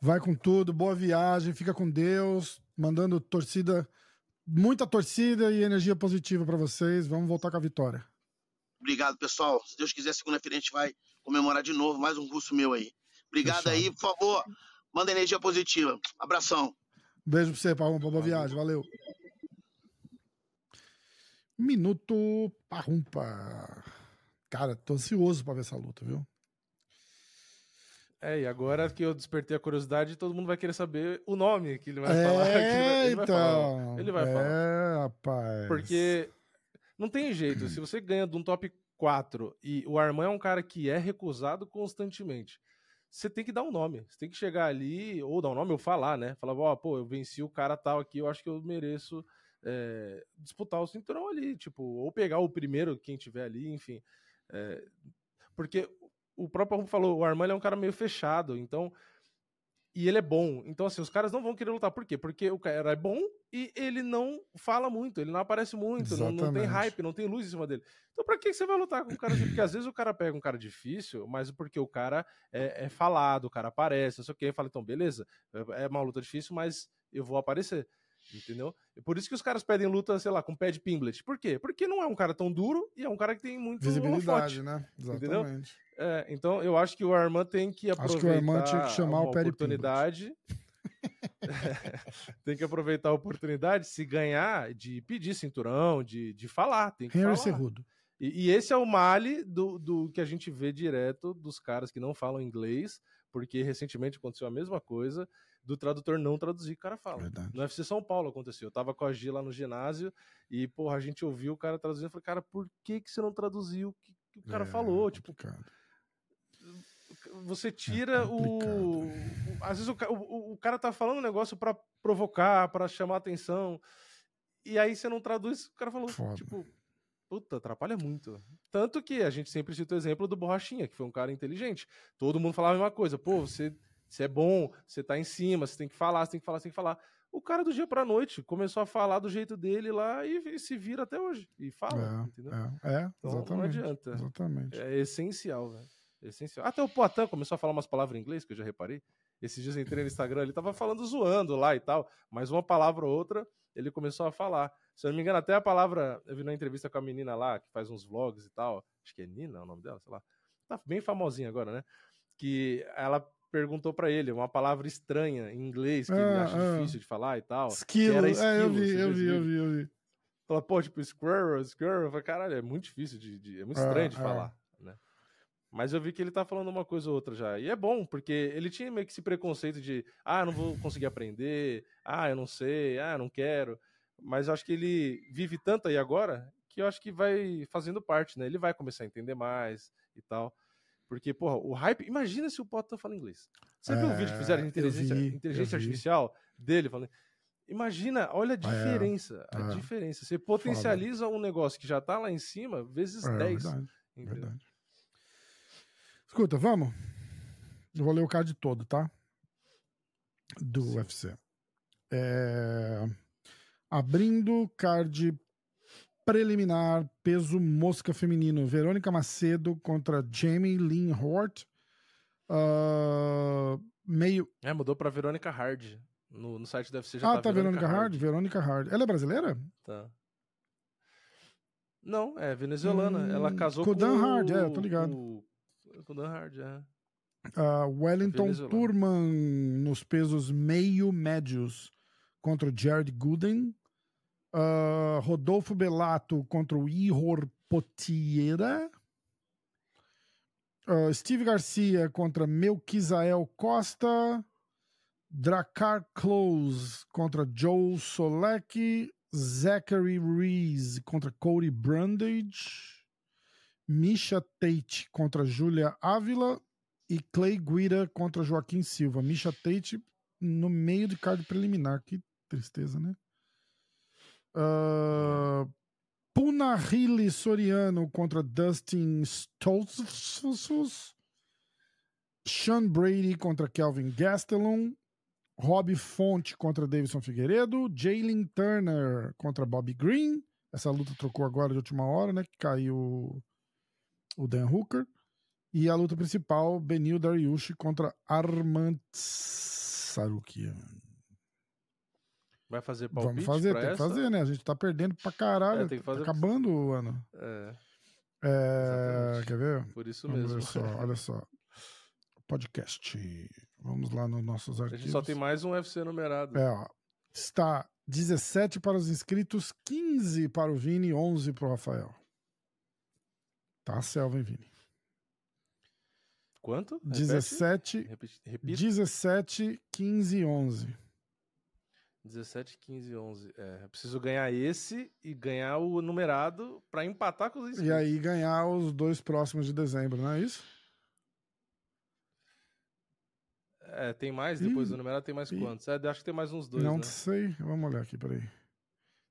Vai com tudo, boa viagem, fica com Deus, mandando torcida, muita torcida e energia positiva para vocês. Vamos voltar com a vitória. Obrigado, pessoal. Se Deus quiser, segunda-feira a gente vai comemorar de novo mais um russo meu aí. Obrigado Fechado. aí, por favor, manda energia positiva. Abração. Beijo pra você, Paulo. Boa viagem. Valeu. Minuto Parrumpa. Cara, tô ansioso pra ver essa luta, viu? É, e agora que eu despertei a curiosidade, todo mundo vai querer saber o nome que ele vai é, falar. [laughs] Ele, ele vai falar. Ele vai é, falar. É, rapaz. Porque não tem jeito. se você ganha de um top 4 e o Arman é um cara que é recusado constantemente, você tem que dar um nome. Você tem que chegar ali, ou dar um nome ou falar, né? Falar, ó, oh, pô, eu venci o cara tal aqui, eu acho que eu mereço é, disputar o cinturão ali, tipo, ou pegar o primeiro, quem tiver ali, enfim. É, porque o próprio falou, o Armand é um cara meio fechado, então. E ele é bom. Então, assim, os caras não vão querer lutar. Por quê? Porque o cara é bom e ele não fala muito, ele não aparece muito, não, não, tem hype, não tem luz em cima dele. Então, pra que você vai lutar com um cara assim? Porque às vezes o cara pega um cara difícil, mas porque o cara é, é falado, o cara aparece, não sei o quê, fala, então, beleza, é, é uma luta difícil, mas eu vou aparecer. Entendeu? Por isso que os caras pedem luta, sei lá, com pé de Pimblet. Por quê? Porque não é um cara tão duro e é um cara que tem muito visibilidade, né? Exatamente. É, então eu acho que o Armand tem que aproveitar acho que o tinha que chamar o pé oportunidade. [laughs] tem que aproveitar a oportunidade, se ganhar, de pedir cinturão, de, de falar. Tem que Henry falar. Cerrudo. E, e, esse é o male do, do que a gente vê direto dos caras que não falam inglês, porque recentemente aconteceu a mesma coisa do tradutor não traduzir, o cara fala. Verdade. No UFC São Paulo aconteceu. Eu tava com a G lá no ginásio e, porra, a gente ouviu o cara traduzindo. Eu falei, cara, por que, que você não traduziu o que, que o cara É, falou? Tipo, complicado. você tira o, complicado. o- Às vezes o, o- o cara tá falando um negócio pra provocar, pra chamar atenção. E aí você não traduz, o cara falou, Foda. tipo, puta, atrapalha muito. Tanto que a gente sempre cita o exemplo do Borrachinha, que foi um cara inteligente. Todo mundo falava a mesma coisa. Pô, você, você é bom, você tá em cima, você tem que falar, você tem que falar, você tem que falar. O cara do dia pra noite começou a falar do jeito dele lá e, e se vira até hoje. E fala, entendeu? É, é, Então, exatamente. não adianta. Exatamente. É essencial, velho. É essencial. Até o Poitin começou a falar umas palavras em inglês, que eu já reparei. Esses dias eu entrei no Instagram, ele tava falando zoando lá e tal, mas uma palavra ou outra ele começou a falar. Se eu não me engano, até a palavra. Eu vi na entrevista com a menina lá, que faz uns vlogs e tal. Acho que é Nina o nome dela, sei lá. Tá bem famosinha agora, né? Que ela perguntou pra ele uma palavra estranha em inglês, que ele Ah, acha ah. difícil de falar e tal. Esquilo, era é, eu esquilo, vi, eu vi, eu vi, eu vi. Fala, pô, tipo, squirrel, squirrel. Eu falei, caralho, é muito difícil de. de- é muito É, estranho de é. falar, né? Mas eu vi que ele tá falando uma coisa ou outra já. E é bom, porque ele tinha meio que esse preconceito de, ah, não vou conseguir aprender, ah, eu não sei, ah, não quero. Mas eu acho que ele vive tanto aí agora que eu acho que vai fazendo parte, né? Ele vai começar a entender mais e tal. Porque, porra, o hype. Imagina se o Potter fala inglês. Você viu o vídeo que fizeram de É, eu inteligência, vi, inteligência artificial dele falando. Imagina, olha a diferença. a é. diferença. Você potencializa um negócio que já tá lá em cima, vezes É, 10. verdade, entendeu? verdade. Escuta, vamos? Eu vou ler o card todo, tá? Do Sim. UFC. É... Abrindo card preliminar, peso mosca feminino. Verônica Macedo contra Jamie Lynn Hort. Ah, meio. É, mudou pra Verônica Hard. No, no site do UFC já Ah, tá, tá Verônica Hard? Verônica Hard. Ela é brasileira? Tá. Não, é venezuelana. Hum, Ela casou com com o Dan Hard, é, tô ligado. o- Com o Dan Hard, é. Ah, Wellington Venezuelano. Turman nos pesos meio médios contra o Jared Gooden. Ah, Rodolfo Belato contra o Ihor Potiera. Ah, Steve Garcia contra Melquisael Costa. Dracar Close contra Joe Solek. Zachary Reese contra Cody Brundage. Misha Tate contra Julia Ávila e Clay Guida contra Joaquim Silva. Misha Tate no meio de card preliminar. Que tristeza, né? Uh, Punahili Soriano contra Dustin Stoltzfus. Sean Brady contra Kelvin Gastelum. Rob Fonte contra Davidson Figueiredo. Jalen Turner contra Bobby Green. Essa luta trocou agora de última hora, né? Que caiu o Dan Hooker. E a luta principal, Benil Dariush contra Armand Sarukian. Vai fazer palpite Vamos fazer, tem que essa? fazer, né? A gente tá perdendo pra caralho. É, tem que fazer- Tá acabando o ano. É, É, quer ver? por isso Vamos mesmo. ver só, olha só. Podcast. Vamos lá nos nossos A arquivos. gente só tem mais um UFC numerado. É, ó. Está 17 para os inscritos, 15 para o Vini, 11 para o Rafael. Tá a selva, hein, Vini? Quanto? Repete? 17, Repete, repita. 17, 15 e 11. 17, 15, 11. É, preciso ganhar esse e ganhar o numerado pra empatar com os inscritos. E aí ganhar os dois próximos de dezembro, não é isso? É, tem mais? Depois do numerado tem mais ih. quantos? É, acho que tem mais uns dois, não né? sei. Vamos olhar aqui, peraí.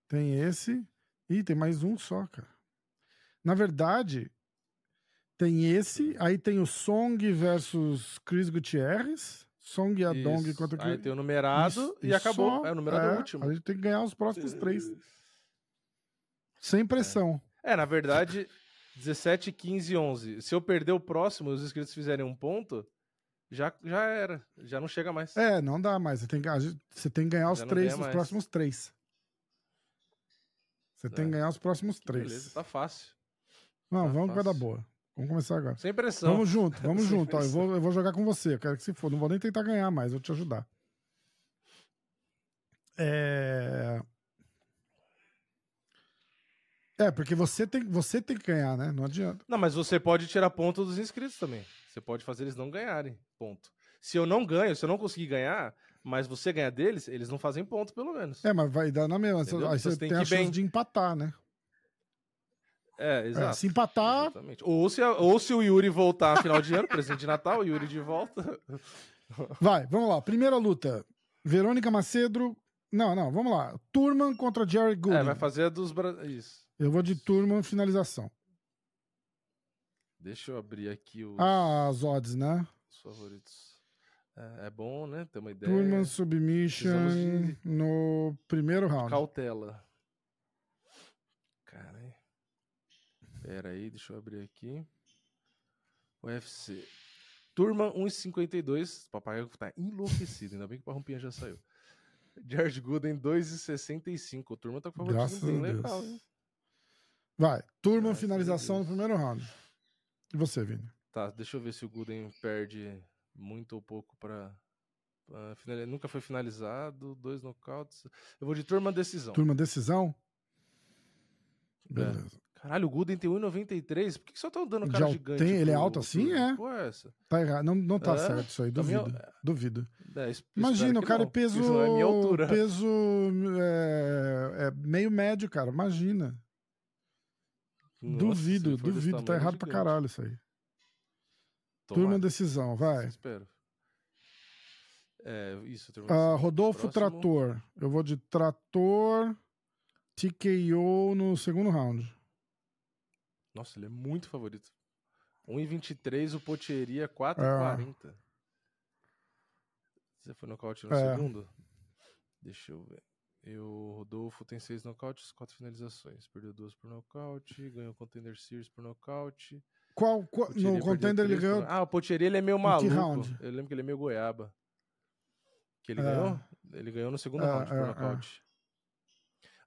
Tem esse. Ih, tem mais um só, cara. Na verdade, tem esse, aí tem o Song versus Chris Gutierrez. Song e Adong Isso. contra Aí tem o numerado Isso, e e acabou. só- é, o numerado é, o é, último. A gente tem que ganhar os próximos três. Sem pressão. É, na verdade, 17, 15 11. Se eu perder o próximo e os inscritos fizerem um ponto, já, já era. Já não chega mais. É, não dá mais. Você tem que, a você tem que ganhar os Já três, os mais. próximos três. Você tem É. que ganhar os próximos três. Beleza, tá fácil. Não, tá vamos que vai dar fácil. boa. Vamos começar agora. Sem pressão. Vamos junto, vamos [laughs] Sem junto. Ó, eu, vou, eu vou jogar com você. Eu quero que se for. Não vou nem tentar ganhar mais, vou te ajudar. É. É, porque você tem, você tem que ganhar, né? Não adianta. Não, mas você pode tirar ponto dos inscritos também. Você pode fazer eles não ganharem. Ponto. Se eu não ganho, se eu não conseguir ganhar, Mas você ganhar deles, eles não fazem ponto, pelo menos. É, mas vai dar na mesma. Aí você você tem tem, a chance bem. de empatar, né? É, É, exato. se empatar, Exatamente. Ou se, ou se o Yuri voltar final de ano, presente de Natal, o Yuri de volta. [laughs] vai, vamos lá. Primeira luta. Verônica Macedo. Não, não, vamos lá. Turman contra Jared Gooden. É, vai fazer a dos. Bra... Isso. Eu vou de Turman finalização. Deixa eu abrir aqui os, Ah, as odds, né? os favoritos. É, é bom, né? Ter uma ideia. Turman submission de- no primeiro round. Cautela. Cara, Pera aí, deixa eu abrir aqui. UFC. Turma 1,52. Papai tá enlouquecido. Ainda bem que o Parrumpinha já saiu. Jared Gooden 2,65. O Turma tá com favoritismo bem legal, hein? Vai. Turman Graças finalização no primeiro round. E você, Vini? Tá, deixa eu ver se o Gooden perde muito ou pouco pra. pra finali- Nunca foi finalizado. Dois nocautes. Eu vou de Turma decisão. Turma decisão? É. Caralho, o Gooden tem 1,93. Por que, que só estão dando De cara al- gigante? tem- ele é alto assim, é? É essa? Tá errado. Não, não tá É? certo isso aí. Pra é- Duvido. Duvido. É, Imagina, o cara é não, peso. Isso não é minha altura. Peso. É, é meio médio, cara. Imagina. Nossa, duvido, duvido. Tá errado pra gigante. caralho isso aí. Tomara, Turma decisão, vai. Espero. É, isso, decisão. Rodolfo Próximo. Trator. Eu vou de Trator. TKO no segundo round. Nossa, ele é muito favorito. 1,23, o Potieria 4,40. Você foi nocaute no É. segundo? Deixa eu ver. E o Rodolfo tem seis nocautes, quatro finalizações. Perdeu duas por nocaute, ganhou o Contender Series por nocaute. Qual, qual- no contender ele três por- ganhou. Ah, o Potieria ele é meio que maluco. round? Eu lembro que ele é meio goiaba. Que ele É. ganhou? Ele ganhou no segundo É, round por é, é. nocaute.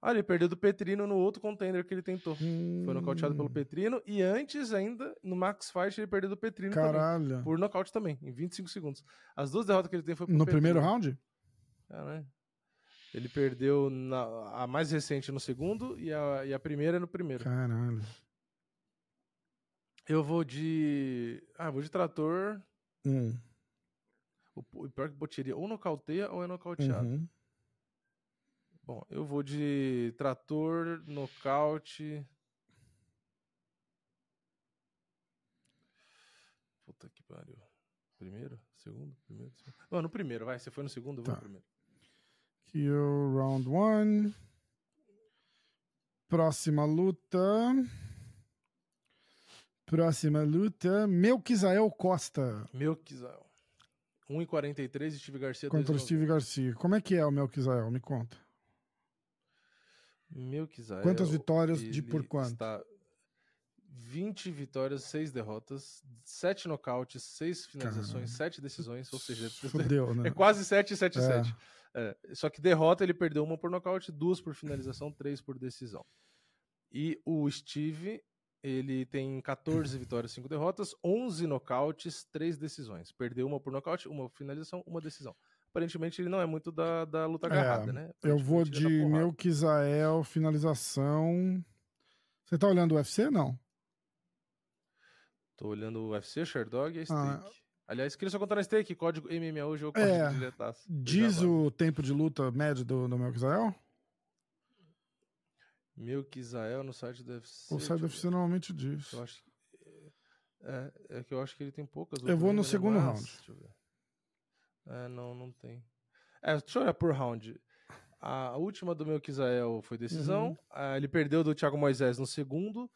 Ah, ele perdeu do Petrino no outro contender que ele tentou. Foi nocauteado pelo Hum, Petrino. E antes, ainda, no Max Fight, ele perdeu do Petrino também. Caralho. Por nocaute também, em 25 segundos. As duas derrotas que ele tem foi No Petrino. primeiro round? Caralho. Ele perdeu na, a mais recente no segundo e a, e a primeira no primeiro. Caralho. Eu vou de. Ah, vou de trator. Hum. O, o pior que o Potieria ou nocauteia ou é nocauteado. Uhum. Bom, eu vou de trator, nocaute. Puta que pariu. Primeiro? Segundo? Primeiro? Segundo? Não, no primeiro, vai. Você foi no segundo, eu vou Tá. no primeiro. Aqui é round one. Próxima luta. Próxima luta. Melquisael Costa Meu Kizael. 1,43 e Steve Garcia contra o 2,90. Steve Garcia. Como é que é o Melquisael? Me conta. Meu Kizael. Quantas vitórias de por quanto? Está 20 vitórias, 6 derrotas, 7 nocautes, 6 finalizações, 7 decisões, ou seja, [laughs] [laughs] Fudeu, né? É quase 7 e 7 7. É, só que derrota ele perdeu uma por nocaute, duas por finalização, três por decisão. E o Steve, ele tem 14 vitórias, 5 derrotas, 11 nocautes, 3 decisões. Perdeu uma por nocaute, uma por finalização, uma decisão. Aparentemente ele não é muito da, da luta agarrada, né? Eu vou é de. Melquisael, finalização. Você tá olhando o UFC? Não. Tô olhando o UFC, Sherdog e Ah. Steak. Aliás, queria só contar na Steak, código MMA hoje é o É, código diretaço. Diz o tempo de luta médio do, do Melquisael? Meu Kizael no site do UFC. O site do UFC normalmente diz. Eu acho. É, é que eu acho que ele tem poucas. Eu vou no segundo mas- round. Deixa eu ver. É, não, não tem. É, deixa eu olhar por round. A última do meu Kizael foi decisão. Uhum. Ah, ele perdeu do Thiago Moisés no segundo.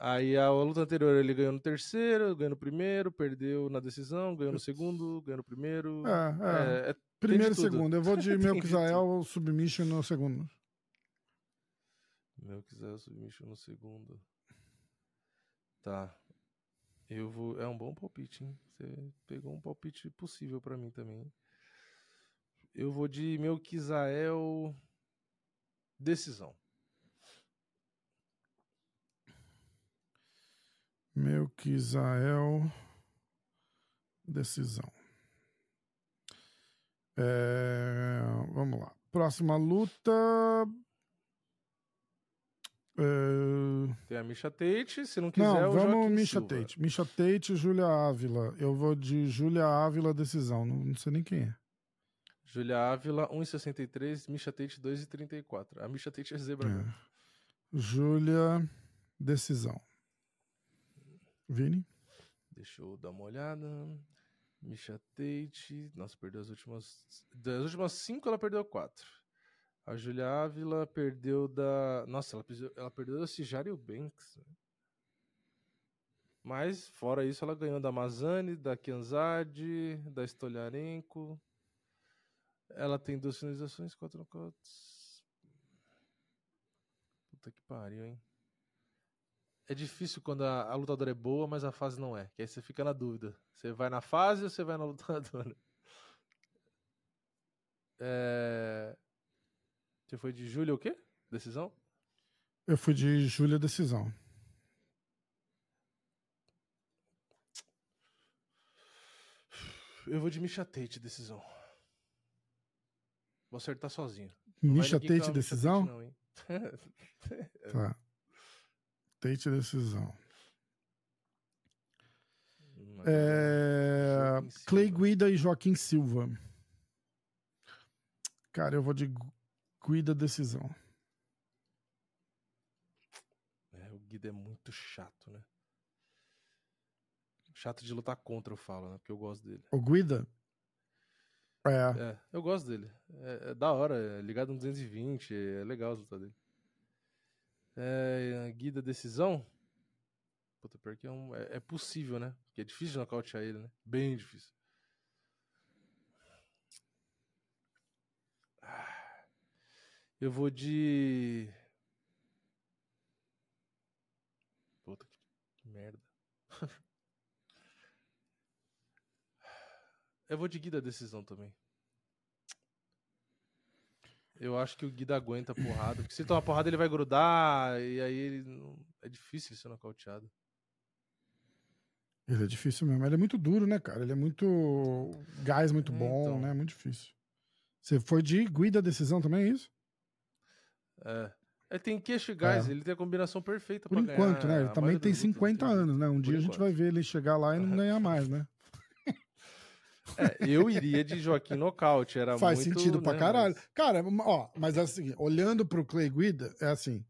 Aí a luta anterior ele ganhou no terceiro, ganhou no primeiro, perdeu na decisão, ganhou no segundo, ganhou no primeiro. É, é. É, é- Primeiro e segundo. Eu vou de [laughs] Melquisael submission no segundo. Meu Kizael submission no segundo. Tá. Eu vou. É um bom palpite, hein? Você pegou um palpite possível pra mim também. Eu vou de meu Kizael. Decisão. Melquisael. Decisão. É, vamos lá. Próxima luta. É, Tem a Misha Tate. Se não quiser, Não, vamos Joaquim Misha Silva. Tate. Misha Tate e Júlia Ávila. Eu vou de Júlia Ávila, decisão. Não, não sei nem quem é. Julia Ávila, 1,63. Misha Tate, 2,34. A Misha Tate é zebra. É. Júlia, decisão. Vini? Deixa eu dar uma olhada. Misha Tate. Nossa, perdeu as últimas. Das últimas cinco, ela perdeu quatro. A Julia Ávila perdeu da. Nossa, ela, ela perdeu da Cijari Banks. né? Mas, fora isso, ela ganhou da Mazani, da Kianzade, da Stolyarenko. Ela tem duas finalizações, quatro nocautes. Puta que pariu, hein? É difícil quando a, a lutadora é boa, mas a fase não é. Que aí você fica na dúvida. Você vai na fase ou você vai na [laughs] lutadora? É... Você foi de Júlia o quê? Decisão? Eu fui de Júlia, decisão. Eu vou de Misha Tate, decisão. Vou acertar sozinho. Misha Tate, decisão? Tate não, hein? [laughs] Tá. Tate, decisão. É... Clay Guida e Joaquim Silva. Cara, eu vou de Gu- Guida, decisão. É, o Guido é muito chato, né? Chato de lutar contra, eu falo, né? Porque eu gosto dele. O Guida? É. É, eu gosto dele. É, é da hora, é ligado no 220, é legal as lutas dele. É, Guida decisão? Puta, pior que é, um, é, é possível, né? Porque é difícil de nocautear ele, né? Bem difícil. Eu vou de. Puta que merda. [laughs] Eu vou de Guida decisão também. Eu acho que o Guida aguenta a porrada. Porque se tomar porrada, ele vai grudar. E aí ele não- é difícil ser nocauteado. Ele é difícil mesmo. Ele é muito duro, né, cara? Ele é muito. Gás muito É, bom, então. né? Muito difícil. Você foi de Guida, decisão também, é isso? É. Ele tem queixo e gás, É. ele tem a combinação perfeita Por pra enquanto, ganhar né? Ele também tem das lutas, 50 não tem anos, né? Um Por dia a gente enquanto. vai ver ele chegar lá e não ganhar mais, né? [laughs] É, eu iria de Joaquim nocaute, era Faz muito, sentido pra né, caralho. mas- Cara, ó, mas é seguinte, olhando pro Clay Guida, é assim.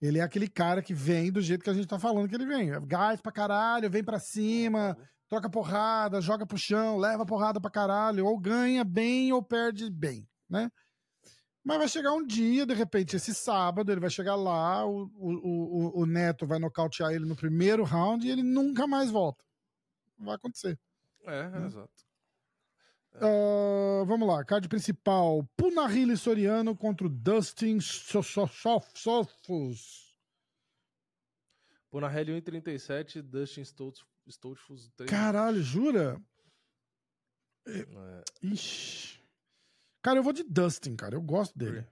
Ele é aquele cara que vem do jeito que a gente tá falando que ele vem. É Gás pra caralho, vem pra cima, troca porrada, joga pro chão, leva porrada pra caralho, ou ganha bem ou perde bem, né? Mas vai chegar um dia, de repente, esse sábado, ele vai chegar lá, o, o, o, o Neto vai nocautear ele no primeiro round e ele nunca mais volta. Não vai acontecer. É, Né? exato. Ah, vamos lá, card principal: Punahili Soriano contra o Dustin Sofos. Ponarelli 1,37, Dustin Stoltz, Stoltzfus 3. Caralho, jura? É, Ixi. Cara, eu vou de Dustin, cara. Eu gosto dele.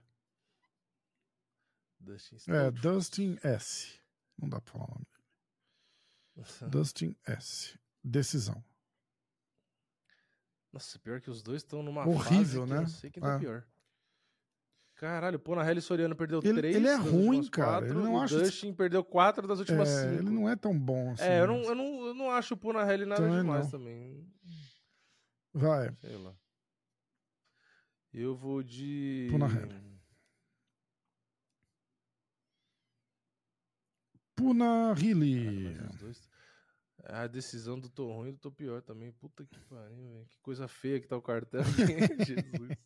Dustin É. Dustin S. Não dá pra falar o nome dele. Dustin S. Decisão. Nossa, pior que os dois estão numa Horrível, fase né? eu não sei quem tá É. pior. Caralho, o Ponarelli Soriano perdeu Ele- 3 ele é das ruim, últimas cara, quatro, ele não o acha- Dustin perdeu 4 das últimas É, 5. ele não é tão bom assim. É, eu não, eu, não, eu não acho o Ponarelli nada Também demais não. também. Vai. Sei lá. Eu vou de. Punahele. Punahili. A decisão do tô ruim e do tô pior também. Puta que pariu, velho. Que coisa feia que tá o cartel [laughs] aqui. Jesus.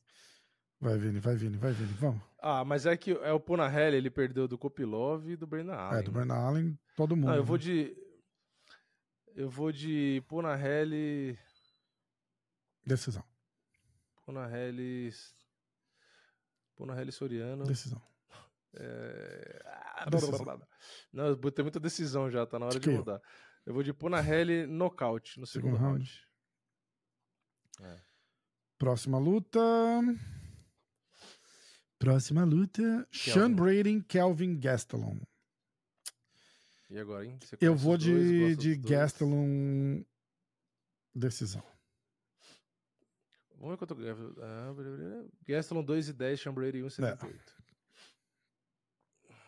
Vai, Vini, vai, Vini, vai, Vini. Vamos. Ah, mas é que é o Ponahele, ele perdeu do Kopilov e do Brandon Allen. É, do Bernard Allen, todo mundo. Não, eu vou né? de. Eu vou de Ponahele. Decisão. Ponahele. Ponahele Soriano. Decisão. É... ah, Decisão. Não, eu botei muita decisão já, tá na hora de mudar. Eu vou de Ponahele nocaute no segundo, Segundo round. É. Próxima luta. Próxima luta. Sean Brady, Kelvin Gastelum. E agora, hein? Eu vou os dois, de, de? Gastelum. Decisão. Vamos ver quanto. Ah. Gastelum 2 e 10, Sean Brady 1,78.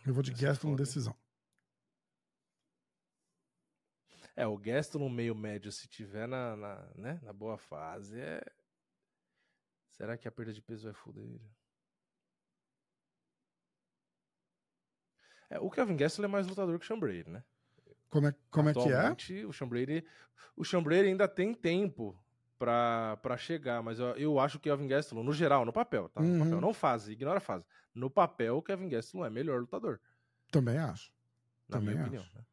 Eu vou de Essa é Gastelum, foda, decisão. É, o Gastelum meio médio, se tiver na, na, né, na boa fase, é... Será que a perda de peso vai foder ele? É, o Kevin Gastelum é mais lutador que o Sean Brady, né? Como é, como é que é? O Sean Brady, o Sean Brady ainda tem tempo pra, pra chegar, mas eu, eu acho que o Kevin Gastelum, no geral, no papel, tá? No Uhum. papel, não fase, ignora a fase. No papel, o Kevin Gastelum é melhor lutador, Também acho. na Também minha acho. opinião. né?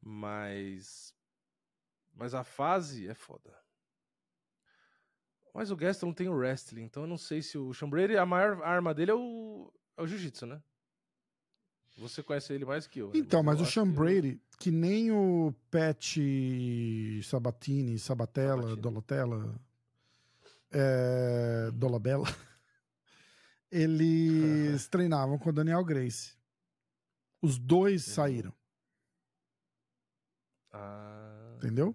Mas, mas a fase é foda. Mas o Gastelum tem o wrestling, então eu não sei se o Brady, a maior arma dele é o, é o jiu-jitsu, né? Você conhece ele mais que eu. né? Então, mas eu o Sean que- Brady, que nem o Pat Sabatini, Sabatella, Sabatini. Dolotella, é, Dolabella, [laughs] eles [laughs] treinavam com o Daniel Grace. Os dois Entendi. saíram, Ah, entendeu?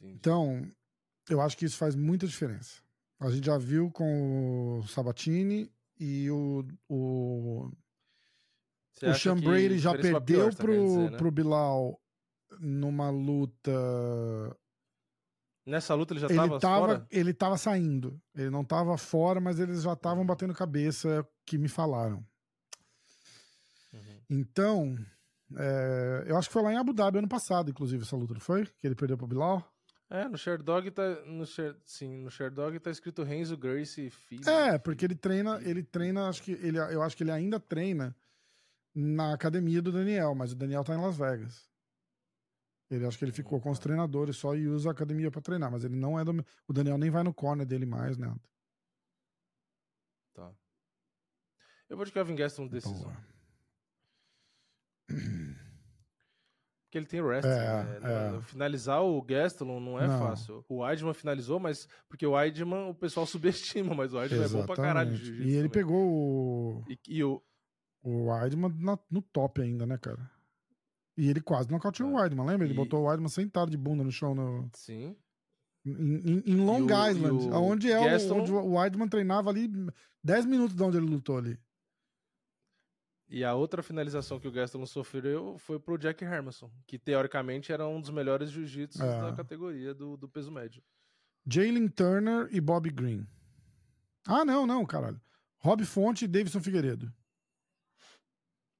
entendi. Então, eu acho que isso faz muita diferença. A gente já viu com o Sabatini e o, o, Você o Sean Brady já perdeu pior, pro, dizer, né? pro Bilal numa luta. Nessa luta ele já Ele tava, tava, fora? ele tava saindo. Ele não tava fora, mas eles já estavam Uhum. batendo cabeça, que me falaram. Uhum. Então, é, eu acho que foi lá em Abu Dhabi ano passado, inclusive, essa luta, não foi? Que ele perdeu pro Bilal? É, no Sherdog tá. No Sher, sim, no Sherdog tá escrito Renzo Gracie Filho. É, porque ele treina, ele treina, acho que ele, eu acho que ele ainda treina na academia do Daniel, mas o Daniel tá em Las Vegas. Ele acho que ele ficou com os treinadores só e usa a academia pra treinar, mas ele não é do. O Daniel nem vai no corner dele mais, né? Tá. Eu vou de Kevin Gaston decisão. Boa. [clears throat] Porque ele tem wrestling. É, né? é. Finalizar o Gastelum não é Não. fácil. O Weidman finalizou, mas. Porque o Weidman o pessoal [laughs] subestima, mas o Weidman é bom pra caralho. E ele também. pegou o, E, e o. o Weidman na- no top ainda, né, cara? E ele quase nocauteou É. o Weidman, lembra? Ele E- botou o Weidman sentado de bunda no chão no, Sim. em, em- em Long o- Island, o onde, é o, Gastelum- onde o Weidman treinava ali 10 minutos de onde ele lutou ali. E a outra finalização que o Gastelum sofreu foi pro Jack Hermanson, que teoricamente era um dos melhores jiu-jitsu É. da categoria do, do peso médio. Jalen Turner e Bob Green. Ah, não, não, caralho. Rob Fonte e Davidson Figueiredo.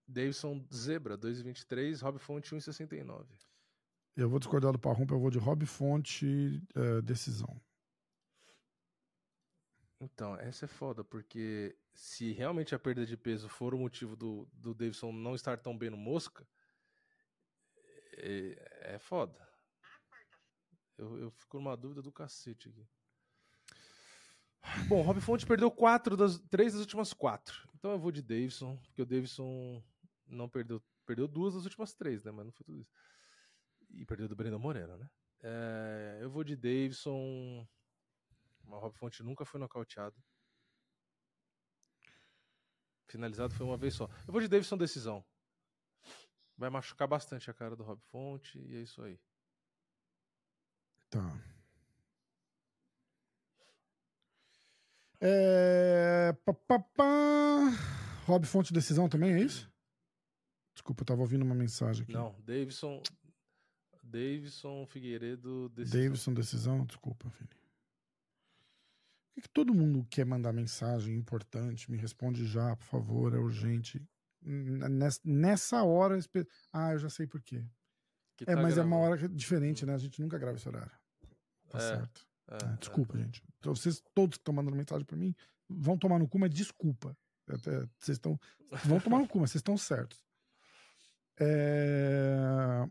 Davidson Zebra, 2,23, Rob Fonte 1,69. Eu vou discordar do Parrumpa, eu vou de Rob Fonte, eh, decisão. Então, essa é foda, porque se realmente a perda de peso for o motivo do, do Davidson não estar tão bem no Mosca, é, é foda. Eu, eu fico numa dúvida do cacete aqui. Bom, Rob Fonte perdeu quatro das três das últimas quatro. Então eu vou de Davidson, porque o Davidson não perdeu. Perdeu duas das últimas três, né? Mas não foi tudo isso. E perdeu do Brandon Moreno, né? É, eu vou de Davidson. O Rob Fonte nunca foi nocauteado. Finalizado foi uma vez só. Eu vou de Davidson decisão. Vai machucar bastante a cara do Rob Fonte e é isso aí. Tá. É... pá, pá, pá. Rob Fonte, decisão também, é isso? Desculpa, eu tava ouvindo uma mensagem aqui. Não, Davidson. Davidson Figueiredo decisão. Davidson, decisão, desculpa, filho. Por que, que todo mundo quer mandar mensagem importante? Me responde já, por favor, é urgente. Nessa, hora. Ah, eu já sei por quê. É, tá mas é uma gravando. hora que- diferente, né? A gente nunca grava esse horário. Tá É, certo. É, É, é. desculpa, gente. Então, vocês todos que estão mandando mensagem pra mim vão tomar no cu, mas desculpa. Vocês estão. Vão tomar no cu, mas vocês estão certos. É...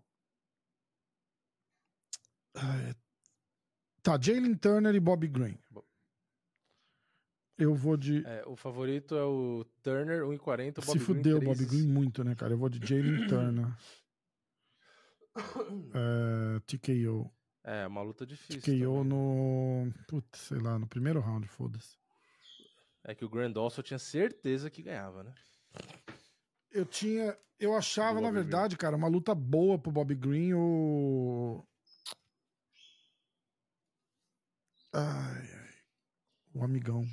Tá, Jalen Turner e Bobby Green. Eu vou de. É, o favorito é o Turner, 1,40. o Se Bobby fudeu o Green, Bobby 3. Green muito, né, cara? Eu vou de Jalen [coughs] Turner. É, TKO. É, uma luta difícil. TKO também. no. Putz, sei lá, no primeiro round, foda-se. É que o Grand eu tinha certeza que ganhava, né? Eu tinha. Eu achava, na verdade, cara, uma luta boa pro Bobby Green. O. Ai, ai. O amigão.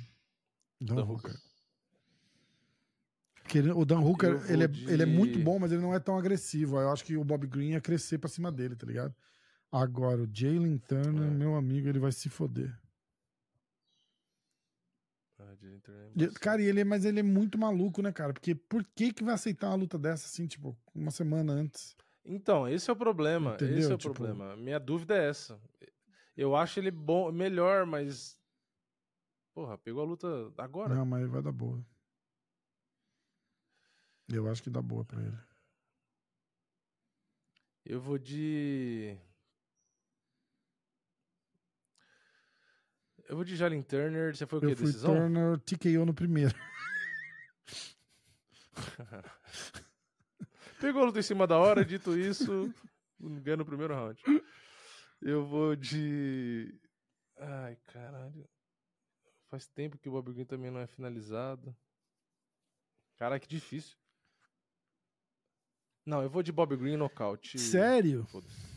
Dan, Dan Hooker. Porque ele- o Dan Hooker, ele é, de- ele é muito bom, mas ele não é tão agressivo. Eu acho que o Bobby Green ia crescer pra cima dele, tá ligado? Agora, o Jalen Turner, É. meu amigo, ele vai se foder. Ah, Jalen Turner é E- embaçado. Cara, e ele é, mas ele é muito maluco, né, cara? Porque por que que vai aceitar uma luta dessa, assim, tipo, uma semana antes? Então, esse é o problema. Entendeu? Esse é o Tipo- problema. Minha dúvida é essa. Eu acho ele bom, melhor, mas. Porra, pegou a luta agora. Não, mas vai dar boa. Eu acho que dá boa pra ele. Eu vou de. Eu vou de Jalen Turner. Você foi o quê? Eu fui Decisão? Turner, TKO no primeiro. [laughs] Pegou a luta em cima da hora, dito isso, ganha no primeiro round. Eu vou de. Ai, caralho. Faz tempo que o Bob Green também não é finalizado. Caralho, que difícil. Não, eu vou de Bob Green nocaute. Sério? Foda-se.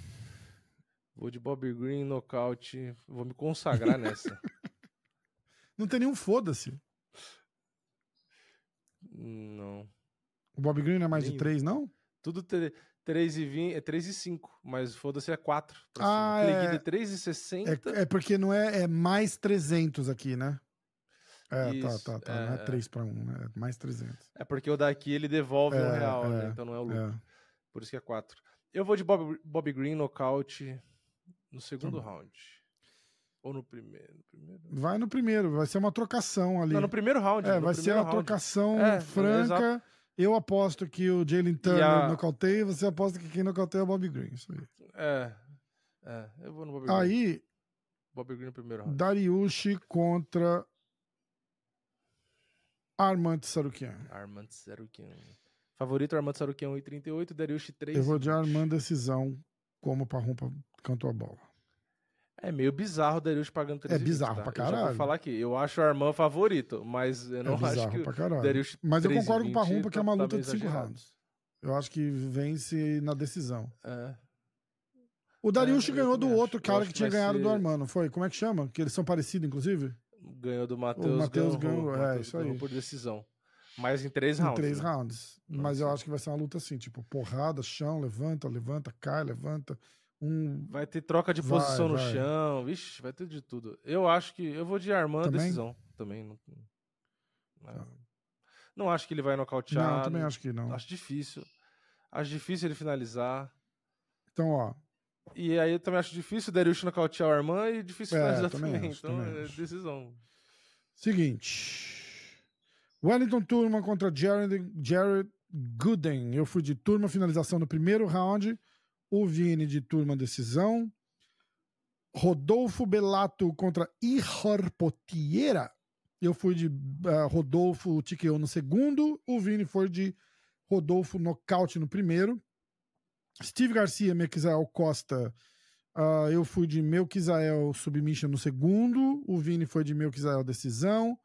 Vou de Bob Green nocaute. Vou me consagrar nessa. [laughs] Não tem nenhum foda-se. Não. O Bob Green não é mais de Nenhum. três, não? Tudo 3 e 20, é 3 e 5, mas foda-se é 4. Ah, é. é 3 e 60. É, é porque não é, é mais 300 aqui, né? É, Isso, tá, tá, tá. é, não é é. 3 pra 1, né? É mais 300. É porque o daqui ele devolve um É, real, é, né? Então não é o lucro. É. Por isso que é 4. Eu vou de Bob, Bob Green nocaute no segundo Tá bom. round. Ou no primeiro. no primeiro? Vai no primeiro, vai ser uma trocação ali. Não, no primeiro round. É, vai ser uma round. trocação É, franca. Eu aposto que o Jalen Turner a- nocauteia, você aposta que quem nocauteia é o Bob Green. Isso aí. É. É, eu vou no Bob Green. Aí, Bob Green no primeiro round. Dariushi contra Armand Sarukian. Armand Sarukian. Favorito Armand Sarukian 1,38, Dariush 3. Eu vou de Armand decisão como Parrumpa cantou a bola. É meio bizarro o Dariush pagando 3 É bizarro pra Eu já vou caralho. falar aqui, eu acho o Armand favorito, mas eu não é acho que pra caralho. Dariush Mas eu 3,20 concordo com o Parrumpa que é uma tá- luta tá de 5 meio exagerado. rounds. Eu acho que vence na decisão. É. O Dariush É, eu ganhou do acho. outro Eu cara que que tinha ganhado do ser- Armand, não foi? Como é que chama? Que eles são parecidos, inclusive? Ganhou do Matheus. O Matheus ganhou, ganhou, é, isso aí. por decisão. Mas em três Em rounds. três né? rounds. Mas eu acho que vai ser uma luta assim, tipo, porrada, chão, levanta, levanta, cai, levanta. Um. Vai ter troca de Vai, posição no vai. chão. Vixe, vai ter de tudo. Eu acho que. Eu vou de Armand Também? decisão. Também. Não, não, Tá. não acho que ele vai nocautear. Não, também acho que não. Acho difícil. Acho difícil ele finalizar. Então, ó. E aí eu também acho difícil o Darius nocautear o Armand e difícil É, finalizar também também. acho, então também é acho. decisão. Seguinte. Wellington Turma contra Jared, Jared Gooden. Eu fui de turma, finalização no primeiro round. O Vini de turma, decisão. Rodolfo Belato contra Ihor Potiera. Eu fui de ah, Rodolfo TKO no segundo. O Vini foi de Rodolfo nocaute no primeiro. Steve Garcia, Mequisael Costa. ah, eu fui de Melquisael submission no segundo. O Vini foi de Melquisael decisão.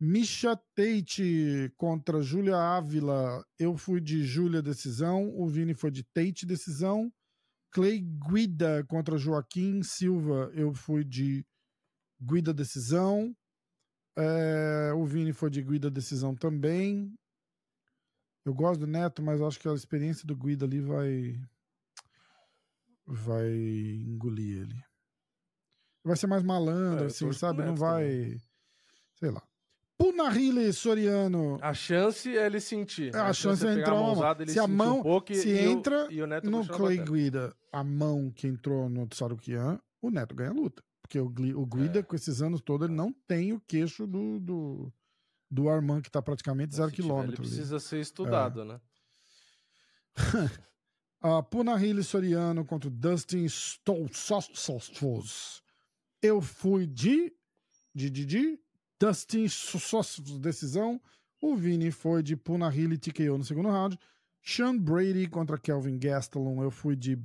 Misha Tate contra Júlia Ávila. Eu fui de Júlia decisão. O Vini foi de Tate decisão. Clay Guida contra Joaquim Silva. Eu fui de Guida decisão. É, o Vini foi de Guida decisão também. Eu gosto do Neto, mas acho que a experiência do Guida ali vai vai engolir ele. Vai ser mais malandro, É, assim, sabe? Não vai. Sei lá. Punahile Soriano. A chance é ele sentir. A chance é pegar entrar a uma mão. mãozada, ele Se a mão- um se entra o No Clay. Guida, a mão que entrou no Tsarukian, o Neto ganha a luta. Porque o, o Guida, É. com esses anos todos, ele não tem o queixo do, do, do Armand, que tá praticamente zero tiver, quilômetro. Ele ali. precisa ser estudado, né? [laughs] A Punahile Soriano contra o Dustin Stoltzfos. Eu fui de, de, de, de Dustin Stoltzfos, decisão. O Vini foi de Punahile TKO no segundo round. Sean Brady contra Kelvin Gastelum. Eu fui de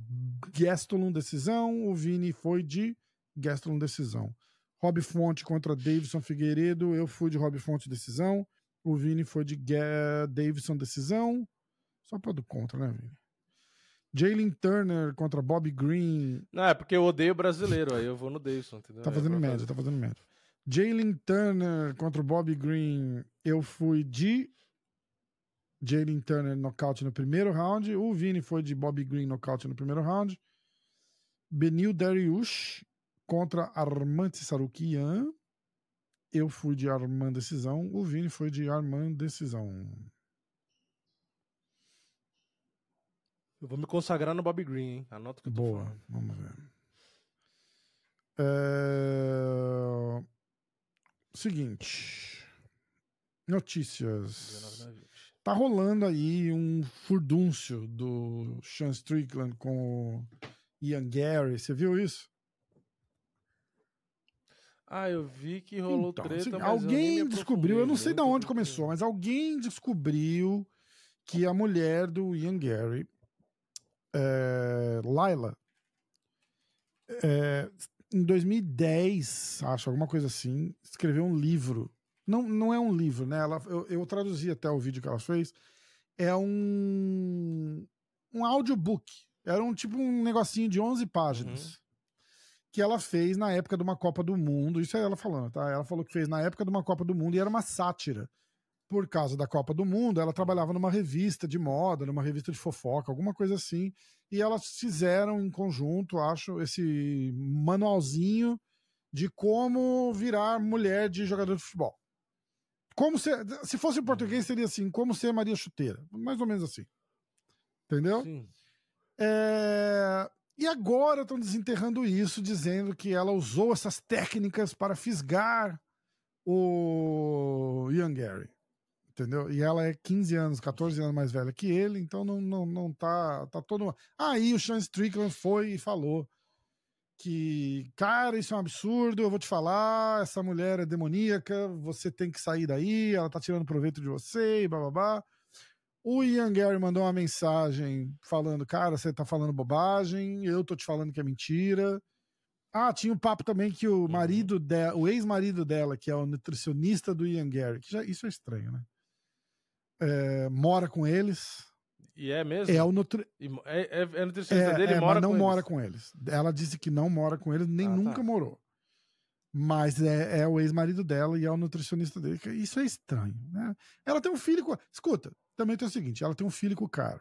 Gastelum, decisão. O Vini foi de Gastelum, decisão. Rob Fonte contra Davidson Figueiredo. Eu fui de Rob Fonte, decisão. O Vini foi de Ga- Davidson, decisão. Só pra do contra, né, Vini? Jalen Turner contra Bobby Green. Não, é porque eu odeio brasileiro, aí eu vou no Davidson, entendeu? Tá É fazendo pra média, tá fazendo média. Jalen Turner contra o Bobby Green. Eu fui de Jalen Turner nocaute no primeiro round. O Vini foi de Bobby Green nocaute no primeiro round. Benil Dariush contra Armante Sarukian. Eu fui de Armand Decisão. O Vini foi de Armand Decisão. Eu vou me consagrar no Bob Green, hein? Anota o que eu tô Boa, falando. vamos ver. É... Seguinte. Notícias. 19 na 20. Tá rolando aí um furdúncio do Sean Strickland com o Ian Gary. Você viu isso? Ah, eu vi que rolou Então, treta, assim, eu alguém aprofundei, descobriu, eu não sei de onde começou, mas alguém descobriu que a mulher do Ian Gary, é, Laila, é, em 2010, acho, alguma coisa assim, escreveu um livro. Não, não é um livro, né? Ela, eu, eu traduzi até o vídeo que ela fez. É um, um audiobook. Era um tipo um negocinho de 11 páginas. Que ela fez na época de uma Copa do Mundo. Isso é ela falando, tá? Ela falou que fez na época de uma Copa do Mundo e era uma sátira. Por causa da Copa do Mundo, ela trabalhava numa revista de moda, numa revista de fofoca, alguma coisa assim. E elas fizeram em conjunto, acho, esse manualzinho de como virar mulher de jogador de futebol. Como ser, se fosse em português, seria assim: como ser Maria Chuteira. Mais ou menos assim. Entendeu? Sim. É, E agora estão desenterrando isso, dizendo que ela usou essas técnicas para fisgar o Ian Gary. Entendeu? E ela é 15 anos, 14 anos mais velha que ele, então não, não, não tá, tá todo. Aí o Sean Strickland foi e falou que, cara, isso é um absurdo, eu vou te falar, essa mulher é demoníaca, você tem que sair daí, ela tá tirando proveito de você e bababá. O Ian Gary mandou uma mensagem falando, cara, você tá falando bobagem, eu tô te falando que é mentira. Ah, tinha um papo também que o marido dela, o ex-marido dela, que é o nutricionista do Ian Gary, que já, isso é estranho, né? É, mora com eles. E é mesmo? É o nutri... É, é, é nutricionista É, dele é, mora mas não com mora eles. com eles. Ela disse que não mora com eles, nem Ah, tá. nunca morou. Mas é, é o ex-marido dela e é o nutricionista dele. Isso é estranho, né? Ela tem um filho com. Escuta, também tem o seguinte: ela tem um filho com o cara.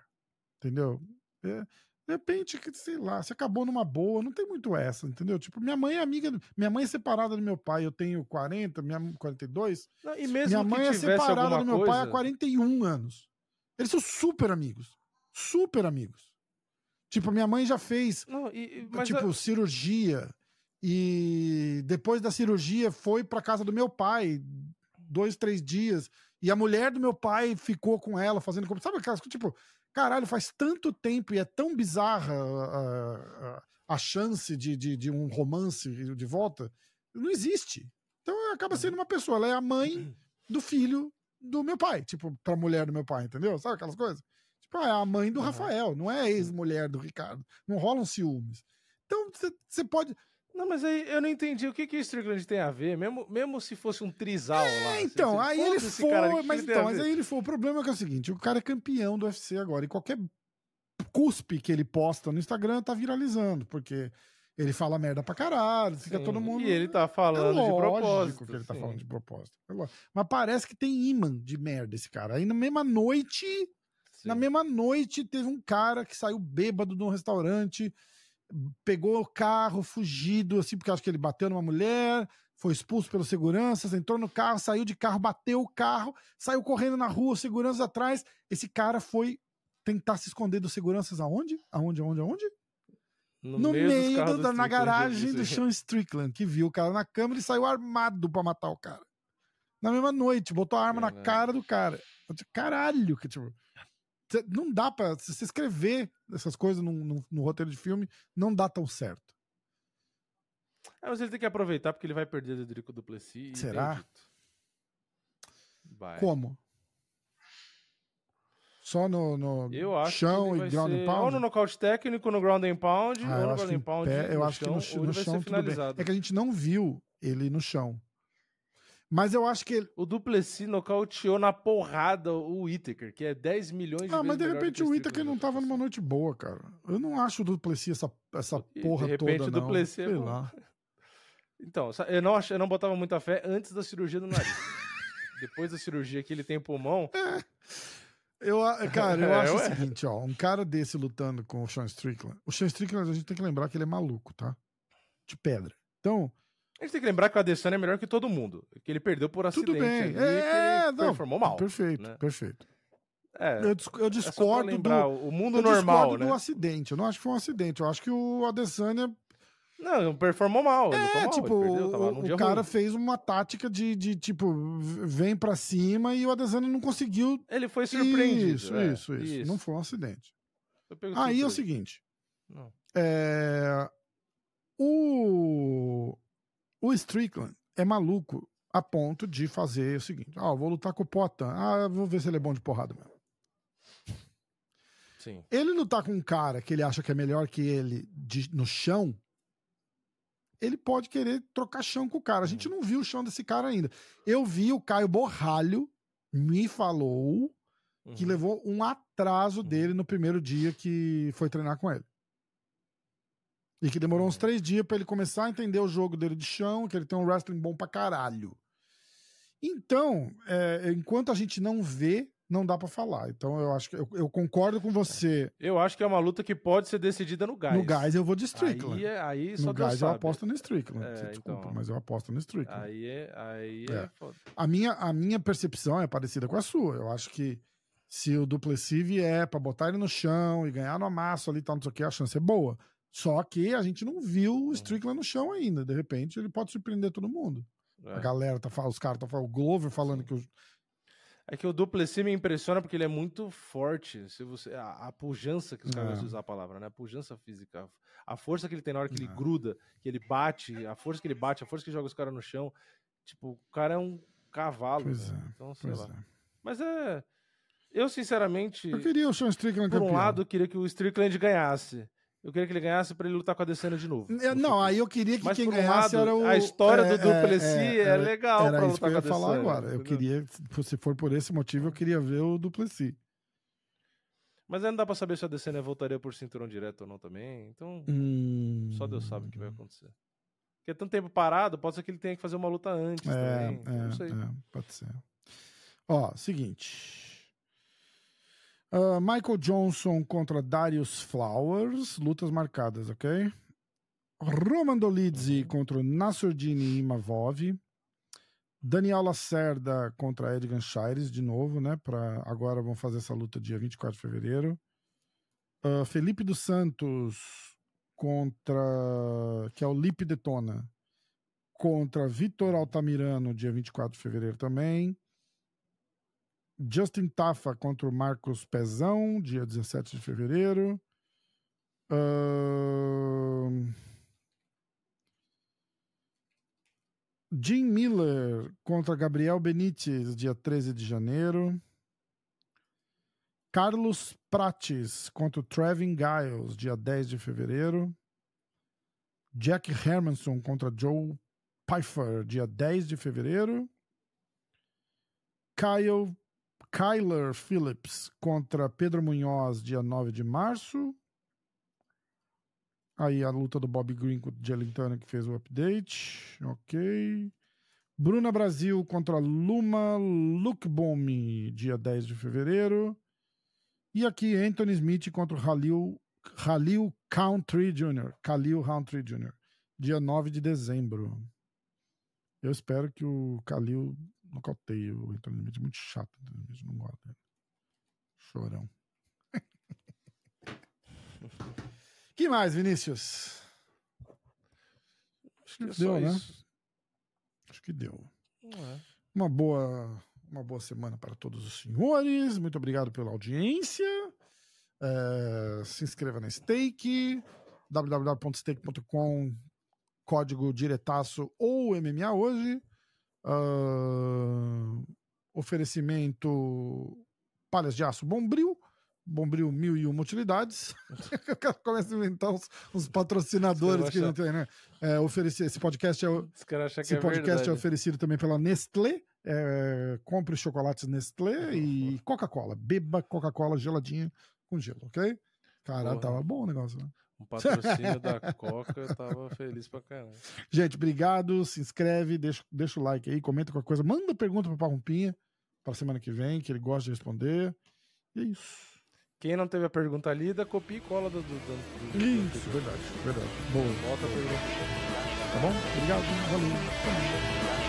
Entendeu? É, de repente, sei lá, se acabou numa boa, não tem muito essa, entendeu? Tipo, minha mãe é amiga. Minha mãe é separada do meu pai, eu tenho 40, minha 42. Não, e mesmo minha mãe é separada do meu coisa, pai há 41 anos. Eles são super amigos. Super amigos. Tipo, minha mãe já fez Não, e, tipo, a- cirurgia. E depois da cirurgia foi pra casa do meu pai, dois, três dias. E a mulher do meu pai ficou com ela fazendo. como- Sabe aquelas coisas, tipo, caralho, faz tanto tempo e é tão bizarra a, a- a chance de, de, de um romance de volta. Não existe. Então acaba sendo uma pessoa. Ela é a mãe do filho do meu pai, tipo, pra mulher do meu pai, entendeu? Sabe aquelas coisas? Tipo, é a mãe do Uhum. Rafael, não é a ex-mulher do Ricardo. Não rolam ciúmes. Então, você pode. Não, mas aí eu não entendi o que, que Strickland tem a ver, mesmo, mesmo se fosse um trisal lá. É, assim, então, assim, aí ele foi. cara, mas então, mas aí ele foi. O problema é que é o seguinte: o cara é campeão do UFC agora. E qualquer cuspe que ele posta no Instagram tá viralizando, porque ele fala merda pra caralho, fica Sim, todo mundo. E ele tá É falando de lógico propósito. que ele tá sim. falando de propósito. É. Mas parece que tem imã de merda esse cara. Aí na mesma noite, Sim. na mesma noite, teve um cara que saiu bêbado de um restaurante, pegou o carro fugido, assim, porque acho que ele bateu numa mulher, foi expulso pelos seguranças, entrou no carro, saiu de carro, bateu o carro, saiu correndo na rua, seguranças atrás. Esse cara foi tentar se esconder dos seguranças aonde? Aonde, aonde, aonde? No, no meio, meio, do- do da, na garagem do. Sean Strickland, que viu o cara na câmera e saiu armado pra matar o cara. Na mesma noite, botou a arma na Caralho. cara do cara. Caralho, que tipo. Não dá pra. Se você escrever essas coisas num, num- no roteiro de filme, não dá tão certo. Ah, mas ele tem que aproveitar porque ele vai perder o Drico Duplessis. Será? Como? Só no, no chão que e ground and pound? ou no nocaute técnico, no ground and pound, Ah, ou no ground que, and pound. pé, eu no acho que chão, no, ele no ser chão tudo bem. É que a gente não viu ele no chão. Mas eu acho que ele. O Duplessis nocauteou na porrada o Whittaker, que é 10 milhões de Ah, mas de repente o Whittaker não tava numa noite boa, cara. Eu não acho o Duplessis essa, essa porra de repente, toda, o não. Duplessis é Sei lá. [laughs] Então, eu não, ach- eu não botava muita fé antes da cirurgia do nariz. [laughs] Depois da cirurgia que ele tem pulmão, Eu, a- cara, eu [laughs] É, acho o seguinte, ó. Um cara desse lutando com o Sean Strickland. O Sean Strickland, a gente tem que lembrar que ele é maluco, tá? De pedra. Então, A gente tem que lembrar que o Adesanya é melhor que todo mundo. Que ele perdeu por acidente. Tudo bem. É, que ele não, performou mal. Perfeito, né? perfeito. É, Eu, é discordo do. lembrar, o mundo eu normal, discordo né? do acidente. Eu não acho que foi um acidente. Eu acho que o Adesanya Não, performou mal. É, mal, tipo, ele perdeu, o, cara ruim. fez uma tática de, de, tipo, vem pra cima e o Adesanya não conseguiu. Ele foi surpreendido. Isso, é, isso, isso, Não foi um acidente. Aí é o seguinte: é, o, o Strickland é maluco a ponto de fazer o seguinte: ah, eu vou lutar com o Potan. Ah, vou ver se ele é bom de porrada mesmo. Sim. Ele lutar com um cara que ele acha que é melhor que ele de- no chão, ele pode querer trocar chão com o cara. A gente não viu o chão desse cara ainda. Eu vi o Caio Borralho me falou que Uhum. levou um atraso dele no primeiro dia que foi treinar com ele. E que demorou uns três dias pra ele começar a entender o jogo dele de chão, que ele tem um wrestling bom pra caralho. Então, é, enquanto a gente não vê, não dá pra falar. Então, eu acho que eu, eu concordo com você. Eu acho que é uma luta que pode ser decidida no gás. No gás eu vou de Strickland. Aí, é- aí só no Deus gás eu sabe. aposto no Strickland. É, desculpa, então. mas eu aposto no Strickland. Aí é, aí É. é foda. A minha, a minha percepção é parecida com a sua. Eu acho que se o Duplessis vier pra botar ele no chão e ganhar no amasso ali, tal, não sei o que, a chance é boa. Só que a gente não viu o Strickland no chão ainda. De repente, ele pode surpreender todo mundo. É. A galera tá falando, os caras estão falando, o Glover falando Sim. que o. É que o Duplessis me impressiona porque ele é muito forte. Se você, a, a pujança, que os caras É. usar a palavra, né? A pujança física. A força que ele tem na hora que ele É. gruda, que ele bate, a força que ele bate, a força que joga os caras no chão. Tipo, o cara é um cavalo. Pois né? é, Então, sei Pois lá. é. Mas é. Eu, sinceramente, Eu queria o Sean Strickland por um campeão. lado, eu queria que o Strickland ganhasse. Eu queria que ele ganhasse pra ele lutar com a Adesanya de novo. É, no Não, aí eu queria que Mas quem um ganhasse lado, era o. a história é, do Duplessis é, era- legal Era pra isso que eu lutar com a falar Adesanya, agora. Eu entendeu? queria, se for por esse motivo, eu queria ver o Duplessis. Mas aí não dá pra saber se a Adesanya voltaria por cinturão direto ou não também. Então, Hum, só Deus sabe o que vai acontecer. Porque é tanto tempo parado, pode ser que ele tenha que fazer uma luta antes É, também. é, não sei. é, pode ser. Ó, seguinte. Ah, Michael Johnson contra Darius Flowers, lutas marcadas, ok? Roman Dolidze contra o Nassourdini Imavov. Daniel Lacerda contra Edgan Shires, de novo, né? Pra, agora vão fazer essa luta dia 24 de fevereiro. Ah, Felipe dos Santos contra. que é o Lipe Detona contra Vitor Altamirano, dia 24 de fevereiro também. Justin Tafa contra o Marcos Pezão, dia 17 de fevereiro. Ahn, Jim Miller contra Gabriel Benítez, dia 13 de janeiro. Carlos Prates contra o Trevin Giles, dia 10 de fevereiro. Jack Hermanson contra Joe Pfeiffer, dia 10 de fevereiro. Kyle, Kyler Phillips contra Pedro Munhoz, dia 9 de março. Aí a luta do Bob Green com o Gelintano que fez o update. Ok. Bruna Brasil contra Luma Lukbom, dia 10 de fevereiro. E aqui Anthony Smith contra Halil, Halil Country Jr. Khalil Country Jr. Dia 9 de dezembro. Eu espero que o Khalil nocauteie o Anthony Smith. Muito chato, Anthony. Não gosto dele. Chorão. [laughs] que mais, Vinícius? Acho que é Deu, só né? isso. Acho que deu. É. Uma boa, uma boa semana para todos os senhores. Muito obrigado pela audiência. É, se inscreva na Stake, www.stake.com, código diretaço ou MMA hoje. Ah, oferecimento palhas de aço Bombril. Bombril mil e uma utilidades. [laughs] o cara começa a inventar uns, uns patrocinadores que não tem, né? É, oferecer, esse podcast é, esse é podcast verdade. é oferecido também pela Nestlé. É, compre chocolates Nestlé e Coca-Cola. Beba Coca-Cola geladinha com gelo, ok? Caralho, Porra. tava bom o negócio, né? Um patrocínio da Coca, eu tava feliz pra caramba. Gente, obrigado. Se inscreve, deixa, deixa o like aí, comenta qualquer coisa. Manda pergunta pro Parrumpinha pra semana que vem, que ele gosta de responder. E é isso. Quem não teve a pergunta lida, copia e cola do. do, do, do Isso, verdade, verdade. Boa. Volta a pergunta. Tá bom? Obrigado, valeu.